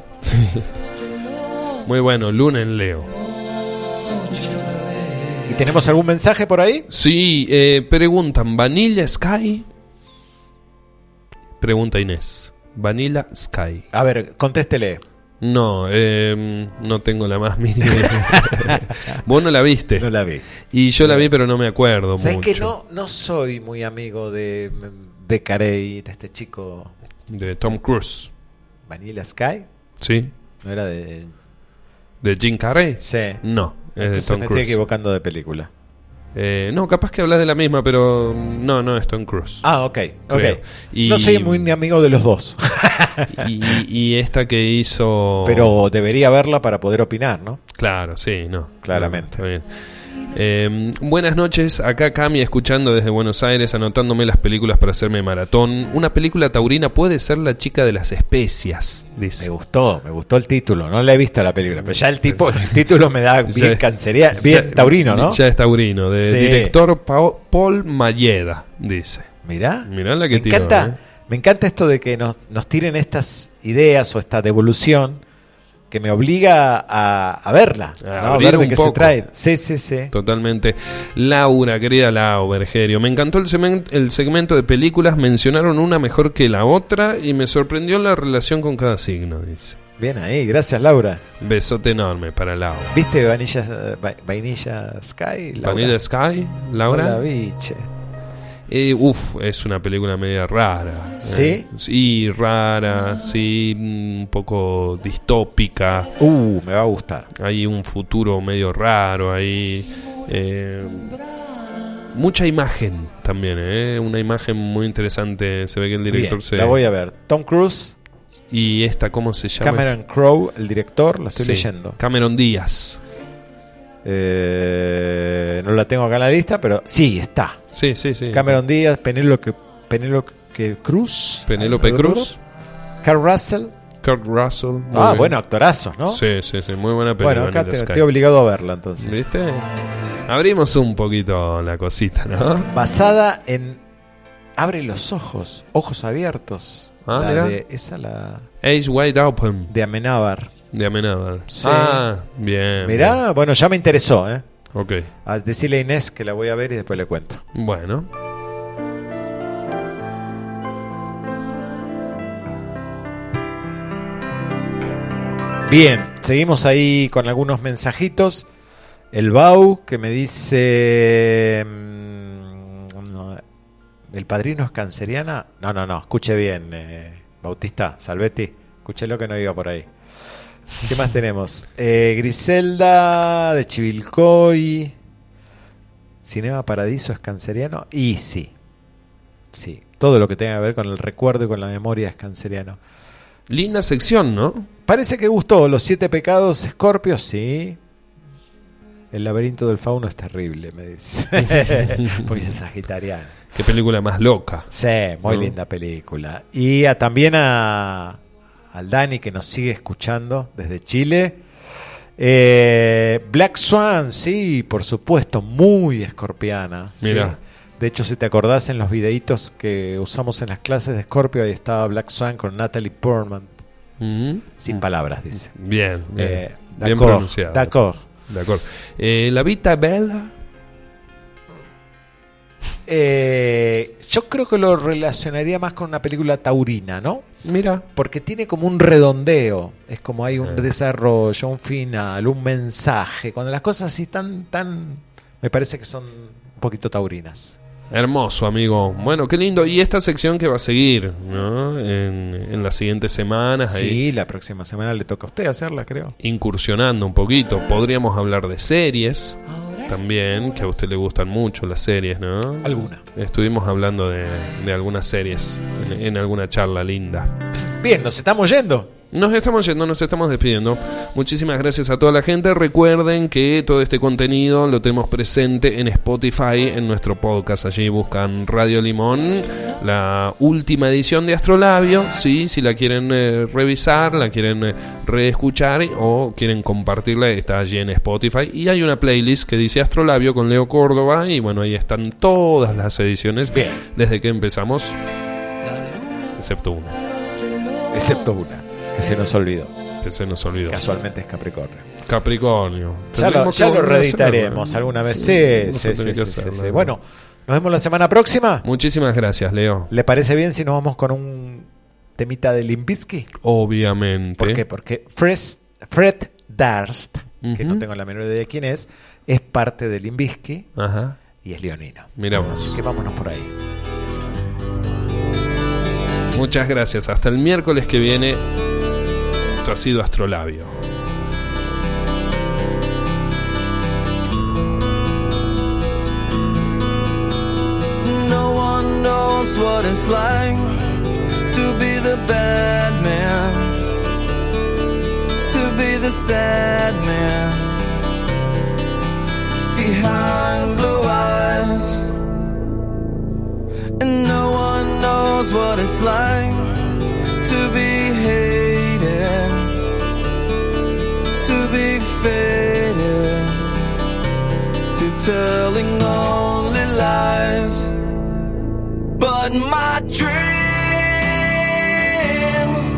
Speaker 4: Muy bueno, Luna en Leo.
Speaker 1: ¿Y tenemos algún mensaje por ahí?
Speaker 4: Sí, eh, preguntan, ¿Vanilla Sky? Pregunta Inés. ¿Vanilla Sky?
Speaker 1: A ver, contéstele.
Speaker 4: No, eh, no tengo la más mínima. [LAUGHS] Vos no la viste.
Speaker 1: No la vi.
Speaker 4: Y yo la vi, pero no me acuerdo
Speaker 1: ¿Sabes
Speaker 4: mucho.
Speaker 1: que no, no soy muy amigo de, de Carey, de este chico
Speaker 4: De Tom Cruise.
Speaker 1: Vanilla Sky?
Speaker 4: ¿Sí?
Speaker 1: ¿No era de...?
Speaker 4: ¿De Jim Carrey?
Speaker 1: Sí.
Speaker 4: No, es de Tom
Speaker 1: me estoy equivocando de película.
Speaker 4: Eh, no, capaz que hablas de la misma, pero no, no es Tom Cruise.
Speaker 1: Ah, ok. ok.
Speaker 4: Creo. Y-
Speaker 1: No soy muy ni amigo de los dos. [LAUGHS]
Speaker 4: Y, y esta que hizo...
Speaker 1: Pero debería verla para poder opinar, ¿no?
Speaker 4: Claro, sí, no.
Speaker 1: Claramente.
Speaker 4: No. Eh, buenas noches, acá Cami escuchando desde Buenos Aires, anotándome las películas para hacerme maratón. Una película taurina puede ser La chica de las especias, dice.
Speaker 1: Me gustó, me gustó el título. No la he visto la película, pero ya el tipo, [LAUGHS] el título me da bien cancería, bien
Speaker 4: ya-
Speaker 1: taurino, ¿no?
Speaker 4: Ya es taurino, de
Speaker 1: Sí.
Speaker 4: director Paul Mayeda, dice.
Speaker 1: Mirá.
Speaker 4: Mirá la que
Speaker 1: me
Speaker 4: tiró,
Speaker 1: encanta,
Speaker 4: ¿eh?
Speaker 1: me encanta esto de que nos, nos tiren estas ideas o esta devolución que me obliga a, a verla,
Speaker 4: A
Speaker 1: ¿no? a
Speaker 4: abrir
Speaker 1: ver de qué se
Speaker 4: poco.
Speaker 1: trae. Sí, sí, sí.
Speaker 4: Totalmente. Laura, querida Lau, Bergerio. Me encantó el, semen- el segmento de películas. Mencionaron una mejor que la otra y me sorprendió la relación con cada signo, dice.
Speaker 1: Bien ahí, gracias Laura.
Speaker 4: Besote enorme para Laura.
Speaker 1: ¿Viste Vanilla, Va- Vainilla Sky? Laura?
Speaker 4: Vanilla Sky, Laura.
Speaker 1: No la vi, che.
Speaker 4: Eh, uf, es una película media rara.
Speaker 1: ¿Sí?
Speaker 4: Eh, sí, rara, sí, un poco distópica.
Speaker 1: Uh, me va a gustar.
Speaker 4: Hay un futuro medio raro ahí. eh, mucha imagen también, ¿eh? Una imagen muy interesante. Se ve que el director
Speaker 1: Bien,
Speaker 4: se.
Speaker 1: la voy a ver. Tom Cruise,
Speaker 4: Y esta, ¿cómo se llama?
Speaker 1: Cameron Crowe, el director, la estoy
Speaker 4: Sí,
Speaker 1: leyendo.
Speaker 4: Cameron Díaz.
Speaker 1: Eh, no la tengo acá en la lista, pero sí, está.
Speaker 4: Sí, sí, sí.
Speaker 1: Cameron Díaz, Penélope, Penélope Cruz.
Speaker 4: Penélope Cruz.
Speaker 1: Carl Russell.
Speaker 4: Kurt Russell.
Speaker 1: Ah,
Speaker 4: bien.
Speaker 1: bueno, actorazos, ¿no?
Speaker 4: Sí, sí, sí, muy buena película.
Speaker 1: Bueno, acá te- estoy obligado a verla entonces.
Speaker 4: ¿Viste? Abrimos un poquito la cosita, ¿no?
Speaker 1: Basada en Abre los ojos, ojos abiertos.
Speaker 4: Ah,
Speaker 1: La de- esa la
Speaker 4: Age Wide Open.
Speaker 1: de Amenábar.
Speaker 4: De Amenábar.
Speaker 1: Sí.
Speaker 4: Ah, bien.
Speaker 1: Mirá, bueno, ya me interesó, ¿eh?
Speaker 4: Ok.
Speaker 1: A decirle a Inés que la voy a ver y después le cuento.
Speaker 4: Bueno.
Speaker 1: Bien, seguimos ahí con algunos mensajitos. El Bau que me dice... mm, ¿El padrino es canceriana? No, no, no, escuche bien, eh, Bautista, Salvetti, escuché lo que no iba por ahí. ¿Qué más tenemos? Eh, Griselda de Chivilcoy. ¿Cinema Paradiso es canceriano? Y sí, sí, todo lo que tenga que ver con el recuerdo y con la memoria es canceriano.
Speaker 4: Linda sección, ¿no?
Speaker 1: Parece que gustó. Los siete pecados, Scorpio, sí. El laberinto del fauno es terrible, me dice. [LAUGHS] Porque es sagitariano.
Speaker 4: Qué película más loca.
Speaker 1: Sí, muy
Speaker 4: ¿No?
Speaker 1: linda película. Y a- también a, al Dani que nos sigue escuchando desde Chile. Eh, Black Swan, sí, por supuesto, muy escorpiana. sí.
Speaker 4: Mira.
Speaker 1: De hecho, si te acordás en los videitos que usamos en las clases de Scorpio, ahí estaba Black Swan con Natalie Portman.
Speaker 4: Mm.
Speaker 1: Sin palabras, dice.
Speaker 4: Bien, bien.
Speaker 1: Eh,
Speaker 4: bien
Speaker 1: d'accord,
Speaker 4: pronunciado. De acuerdo. Eh, la Vita Bella.
Speaker 1: Eh, yo creo que lo relacionaría más con una película taurina, ¿no?
Speaker 4: Mira.
Speaker 1: Porque tiene como un redondeo, es como hay un
Speaker 4: Ah.
Speaker 1: desarrollo, un final, un mensaje. Cuando las cosas así tan, tan, me parece que son un poquito taurinas.
Speaker 4: Hermoso, amigo. Bueno, qué lindo. Y esta sección que va a seguir, ¿no? En, en las siguientes semanas. ahí,
Speaker 1: Sí, la próxima semana le toca a usted hacerla, creo.
Speaker 4: incursionando un poquito. Podríamos hablar de series también, que a usted le gustan mucho las series, ¿no?
Speaker 1: Alguna.
Speaker 4: Estuvimos hablando de, de algunas series en, en alguna charla linda.
Speaker 1: Bien, nos estamos yendo.
Speaker 4: Nos estamos yendo, nos estamos despidiendo. Muchísimas gracias a toda la gente. Recuerden que todo este contenido lo tenemos presente en Spotify, en nuestro podcast. Allí buscan Radio Limón, la última edición de Astrolabio. Sí, si la quieren eh, revisar, la quieren eh, reescuchar o quieren compartirla, está allí en Spotify. Y hay una playlist que dice Astrolabio con Leo Córdoba. Y bueno, ahí están todas las ediciones
Speaker 1: Bien.
Speaker 4: desde que empezamos, excepto una,
Speaker 1: Excepto una, que se nos olvidó.
Speaker 4: que se nos olvidó.
Speaker 1: Casualmente es Capricornio.
Speaker 4: Capricornio.
Speaker 1: Ya lo, ya lo reeditaremos alguna vez. Sí, sí, sí. Bueno, nos vemos la semana próxima.
Speaker 4: Muchísimas gracias, Leo.
Speaker 1: ¿Le parece bien si nos vamos con un temita de Limbisky?
Speaker 4: Obviamente.
Speaker 1: ¿Por qué? Porque Fred, Fred Darst, que no tengo la menor idea de quién es, es parte de Limbisky
Speaker 4: Ajá.
Speaker 1: y es leonino.
Speaker 4: Mira vos.
Speaker 1: Así que vámonos por ahí.
Speaker 4: Muchas gracias. Hasta el miércoles que viene. Ha sido Astrolabio.
Speaker 9: No one knows what it's like to be the bad man, to be the sad man behind blue eyes. And no one knows what it's like to be hated, faded, to telling only lies. But my dreams,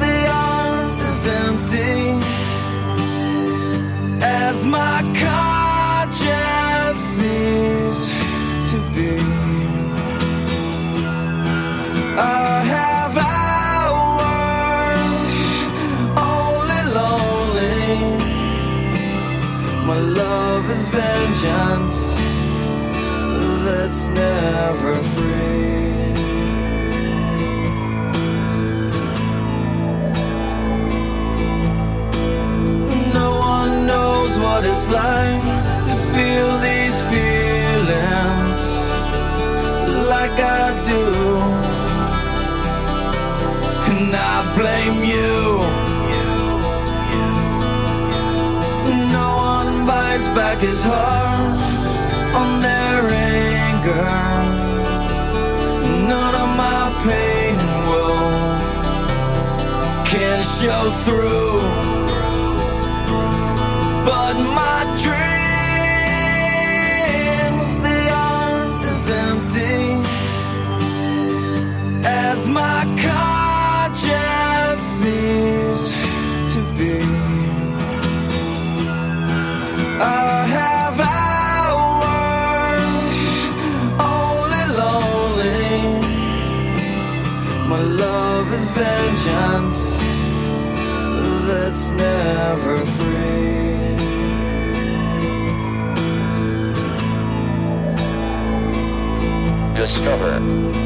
Speaker 9: they aren't as empty as my
Speaker 12: vengeance that's never free. No one knows what it's like to feel these feelings like I do. And I blame you. Bites back his heart on their anger. None of my pain will can show through. But my dreams, never free.
Speaker 5: Discover.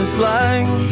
Speaker 12: this like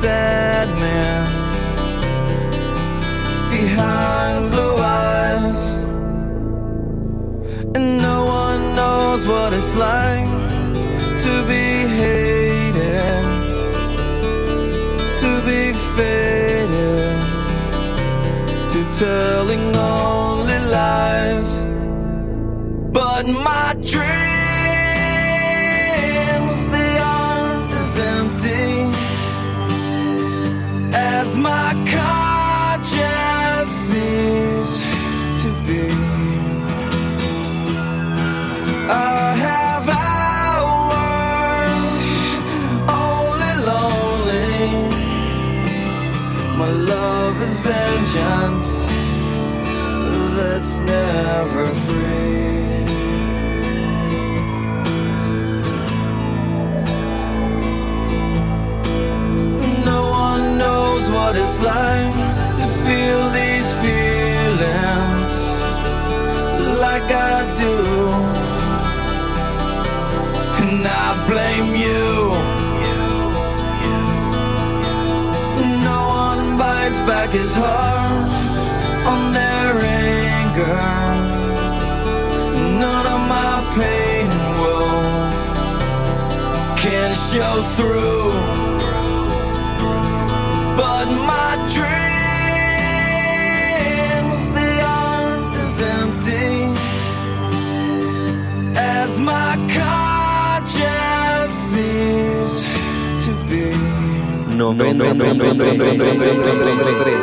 Speaker 12: sad man behind blue eyes. And no one knows what it's like to be hated, to be faded, to telling only lies. But my dreams, never free. No one knows what it's like to feel these feelings like I do. And I blame you. No one bites back his heart on their anger. Show through. But my dreams, they aren't as empty as my conscience seems to be.
Speaker 13: No,